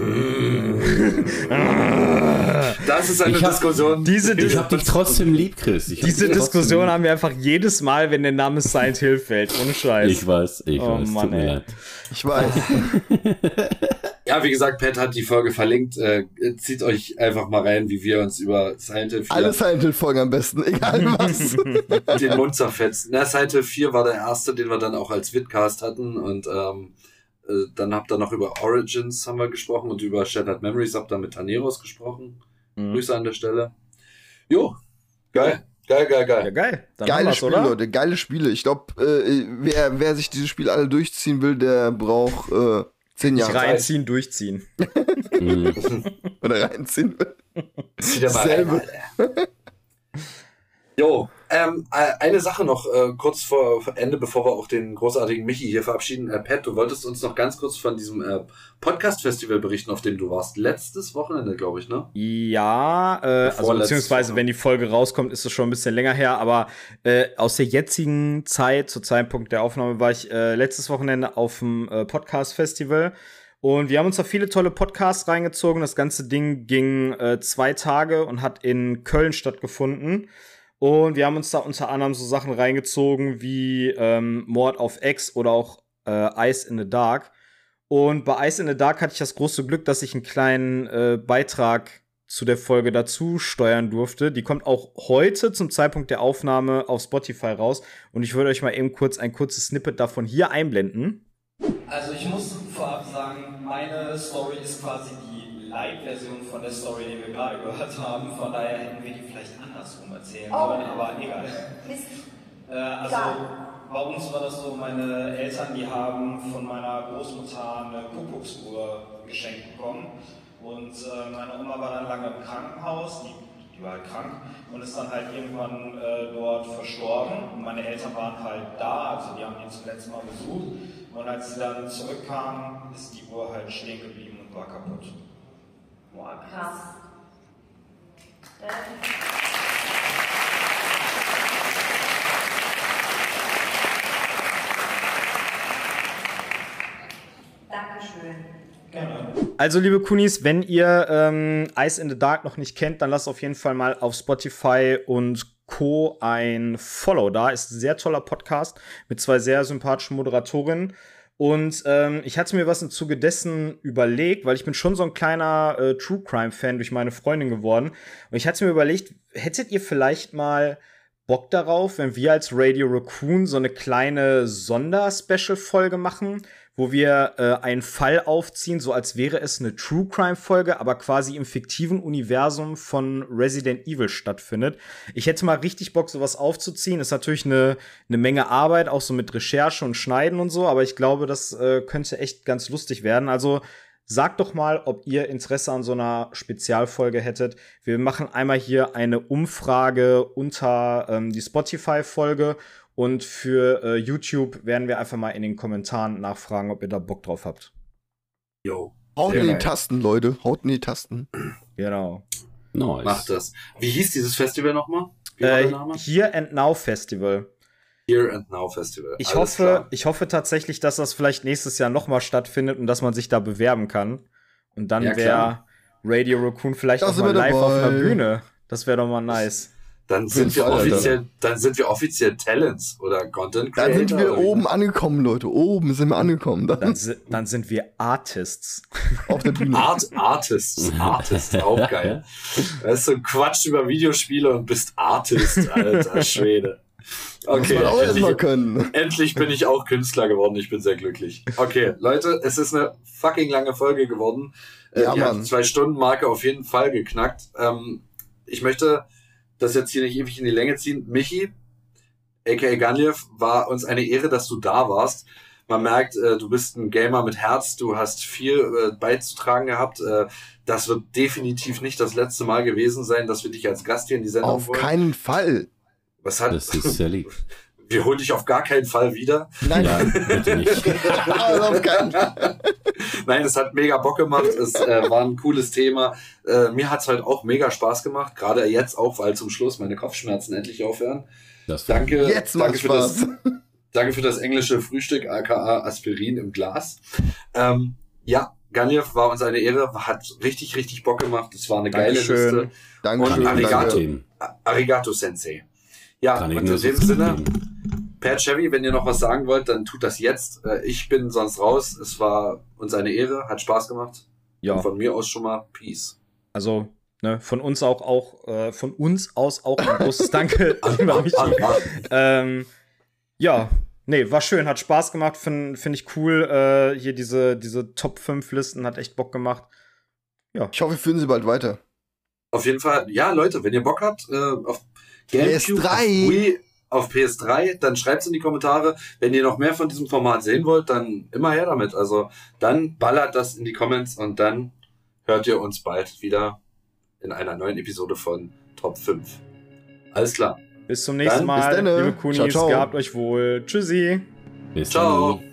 Das ist eine Ich hab- Diskussion. Diese, Ich hab dich trotzdem lieb, Chris. Ich Diese Diskussion lieb. haben wir einfach jedes Mal, wenn der Name Silent Hill fällt. Ohne Scheiß. Ich weiß, ich Oh weiß. Mann, tut mir leid. Ich weiß. <laughs> Ja, wie gesagt, Pat hat die Folge verlinkt. Äh, zieht euch einfach mal rein, wie wir uns über Silent Hill 4... Alle Silent Hill Folgen am besten, <laughs> egal was. <laughs> den Mund zerfetzt. Na, Silent Hill 4 war der erste, den wir dann auch als Vidcast hatten und ähm, äh, dann habt ihr noch über Origins haben wir gesprochen und über Shattered Memories habt ihr mit Taneros gesprochen. Mhm. Grüße an der Stelle. Jo, geil. Geil, geil, geil. Ja, geil. Dann geile Spiele, oder? Leute, geile Spiele. Ich glaube, äh, wer, wer sich diese Spiele alle durchziehen will, der braucht äh, Zehn Jahre. Nicht reinziehen, Zeit. durchziehen. <laughs> Oder reinziehen. Zieh dir mal Selbe. Rein, Jo, ähm, äh, eine Sache noch äh, kurz vor Ende, bevor wir auch den großartigen Michi hier verabschieden. Äh, Pat, du wolltest uns noch ganz kurz von diesem äh, Podcast-Festival berichten, auf dem du warst. Letztes Wochenende, glaube ich, ne? Ja, äh, also beziehungsweise, wenn die Folge rauskommt, ist es schon ein bisschen länger her. Aber äh, aus der jetzigen Zeit, zu Zeitpunkt der Aufnahme, war ich letztes Wochenende auf dem Podcast-Festival. Und wir haben uns da viele tolle Podcasts reingezogen. Das ganze Ding ging zwei Tage und hat in Köln stattgefunden. Und wir haben uns da unter anderem so Sachen reingezogen wie ähm, Mord auf X oder auch äh, Ice in the Dark. Und bei Ice in the Dark hatte ich das große Glück, dass ich einen kleinen äh, Beitrag zu der Folge dazu steuern durfte. Die kommt auch heute zum Zeitpunkt der Aufnahme auf Spotify raus. Und ich würde euch mal eben kurz ein kurzes Snippet davon hier einblenden. Also ich muss vorab sagen, meine Story ist quasi die Light-Version von der Story, die wir gerade gehört haben. Von daher hätten wir die vielleicht andersrum erzählen oh. sollen, aber egal. Äh, also bei uns war das so, meine Eltern, die haben von meiner Großmutter eine Kuckucksuhr geschenkt bekommen. Und äh, meine Oma war dann lange im Krankenhaus, die, die war halt krank und ist dann halt irgendwann äh, dort verstorben. Und meine Eltern waren halt da, also die haben ihn zum letzten Mal besucht. Und als sie dann zurückkamen, ist die Uhr halt stehen geblieben und war kaputt. Boah, krass. Äh. Also, liebe Kunis, wenn ihr ähm, Ice in the Dark noch nicht kennt, dann lasst auf jeden Fall mal auf Spotify und Co. ein Follow da. Ist ein sehr toller Podcast mit zwei sehr sympathischen Moderatorinnen. Und ähm, ich hatte mir was im Zuge dessen überlegt, weil ich bin schon so ein kleiner äh, True Crime-Fan durch meine Freundin geworden. Und ich hatte mir überlegt, hättet ihr vielleicht mal Bock darauf, wenn wir als Radio Raccoon so eine kleine Sonder-Special-Folge machen, wo wir äh, einen Fall aufziehen, so als wäre es eine True Crime Folge, aber quasi im fiktiven Universum von Resident Evil stattfindet. Ich hätte mal richtig Bock, sowas aufzuziehen. Ist natürlich eine, eine Menge Arbeit, auch so mit Recherche und Schneiden und so, aber ich glaube, das äh, könnte echt ganz lustig werden. Also Sagt doch mal, ob ihr Interesse an so einer Spezialfolge hättet. Wir machen einmal hier eine Umfrage unter ähm, die Spotify-Folge und für äh, YouTube werden wir einfach mal in den Kommentaren nachfragen, ob ihr da Bock drauf habt. Jo. Haut in die Tasten, Leute. Haut in die Tasten. Genau. Nice. Macht das. Wie hieß dieses Festival nochmal? Äh, Here and Now Festival. Here and Now Festival. Ich hoffe, ich hoffe tatsächlich, dass das vielleicht nächstes Jahr nochmal stattfindet und dass man sich da bewerben kann. Und dann ja, wäre Radio Raccoon vielleicht das auch mal live dabei. auf einer Bühne. Das wäre doch mal nice. Dann sind wir offiziell, dann sind wir offiziell Talents oder Content Creator. Dann sind wir oben angekommen, Leute. Oben sind wir angekommen. Dann, dann, dann sind wir Artists. <laughs> Auf der Bühne. Art, Artists. Artists, auch geil. Das ist so ein Quatsch über Videospiele und bist Artist, alter Schwede. Okay, endlich, können. endlich bin ich auch Künstler geworden. Ich bin sehr glücklich. Okay, Leute, es ist eine fucking lange Folge geworden. Äh, ja, die Mann. hat zwei Stunden Marke auf jeden Fall geknackt. Ähm, ich möchte das jetzt hier nicht ewig in die Länge ziehen. Michi, aka Ganliev, war uns eine Ehre, dass du da warst. Man merkt, äh, du bist ein Gamer mit Herz, du hast viel äh, beizutragen gehabt. Äh, das wird definitiv nicht das letzte Mal gewesen sein, dass wir dich als Gast hier in die Sendung Auf wollen. keinen Fall. Was hat, das ist sehr lieb. <laughs> Wir holen dich auf gar keinen Fall wieder. Nein, Nein bitte nicht. <laughs> auf keinen Fall. Nein, es hat mega Bock gemacht. Es äh, war ein cooles Thema. Äh, mir hat es halt auch mega Spaß gemacht. Gerade jetzt auch, weil zum Schluss meine Kopfschmerzen endlich aufhören. Das danke, jetzt danke für das. <laughs> Danke für das englische Frühstück, aka Aspirin im Glas. Ähm, ja, Ganjev war uns eine Ehre, hat richtig, richtig Bock gemacht. Es war eine Dankeschön. geile Liste. Dankeschön. Und Arigato, Arigato Sensei. Ja, Kann und in dem Sinne, Per Chevy, wenn ihr noch was sagen wollt, dann tut das jetzt. Äh, ich bin sonst raus. Es war uns eine Ehre, hat Spaß gemacht. Ja. Und von mir aus schon mal Peace. Also Ne, von uns auch, auch äh, von uns aus auch ein großes Danke, <laughs> lieber Michi. ähm, ja, nee, war schön, hat Spaß gemacht, finde find ich cool. Äh, hier diese, diese Top 5 Listen hat echt Bock gemacht. Ja. Ich hoffe, wir führen sie bald weiter. Auf jeden Fall, ja, Leute, wenn ihr Bock habt, äh, auf GameCube, PS3. Auf, Wii, auf PS3, dann schreibt es in die Kommentare. Wenn ihr noch mehr von diesem Format sehen wollt, dann immer her damit. Also dann ballert das in die Comments und dann hört ihr uns bald wieder in einer neuen Episode von Top 5. Alles klar. Bis zum nächsten dann, Mal. Liebe Kunis, ciao, ciao. gehabt euch wohl. Tschüssi. Bis ciao. Dann.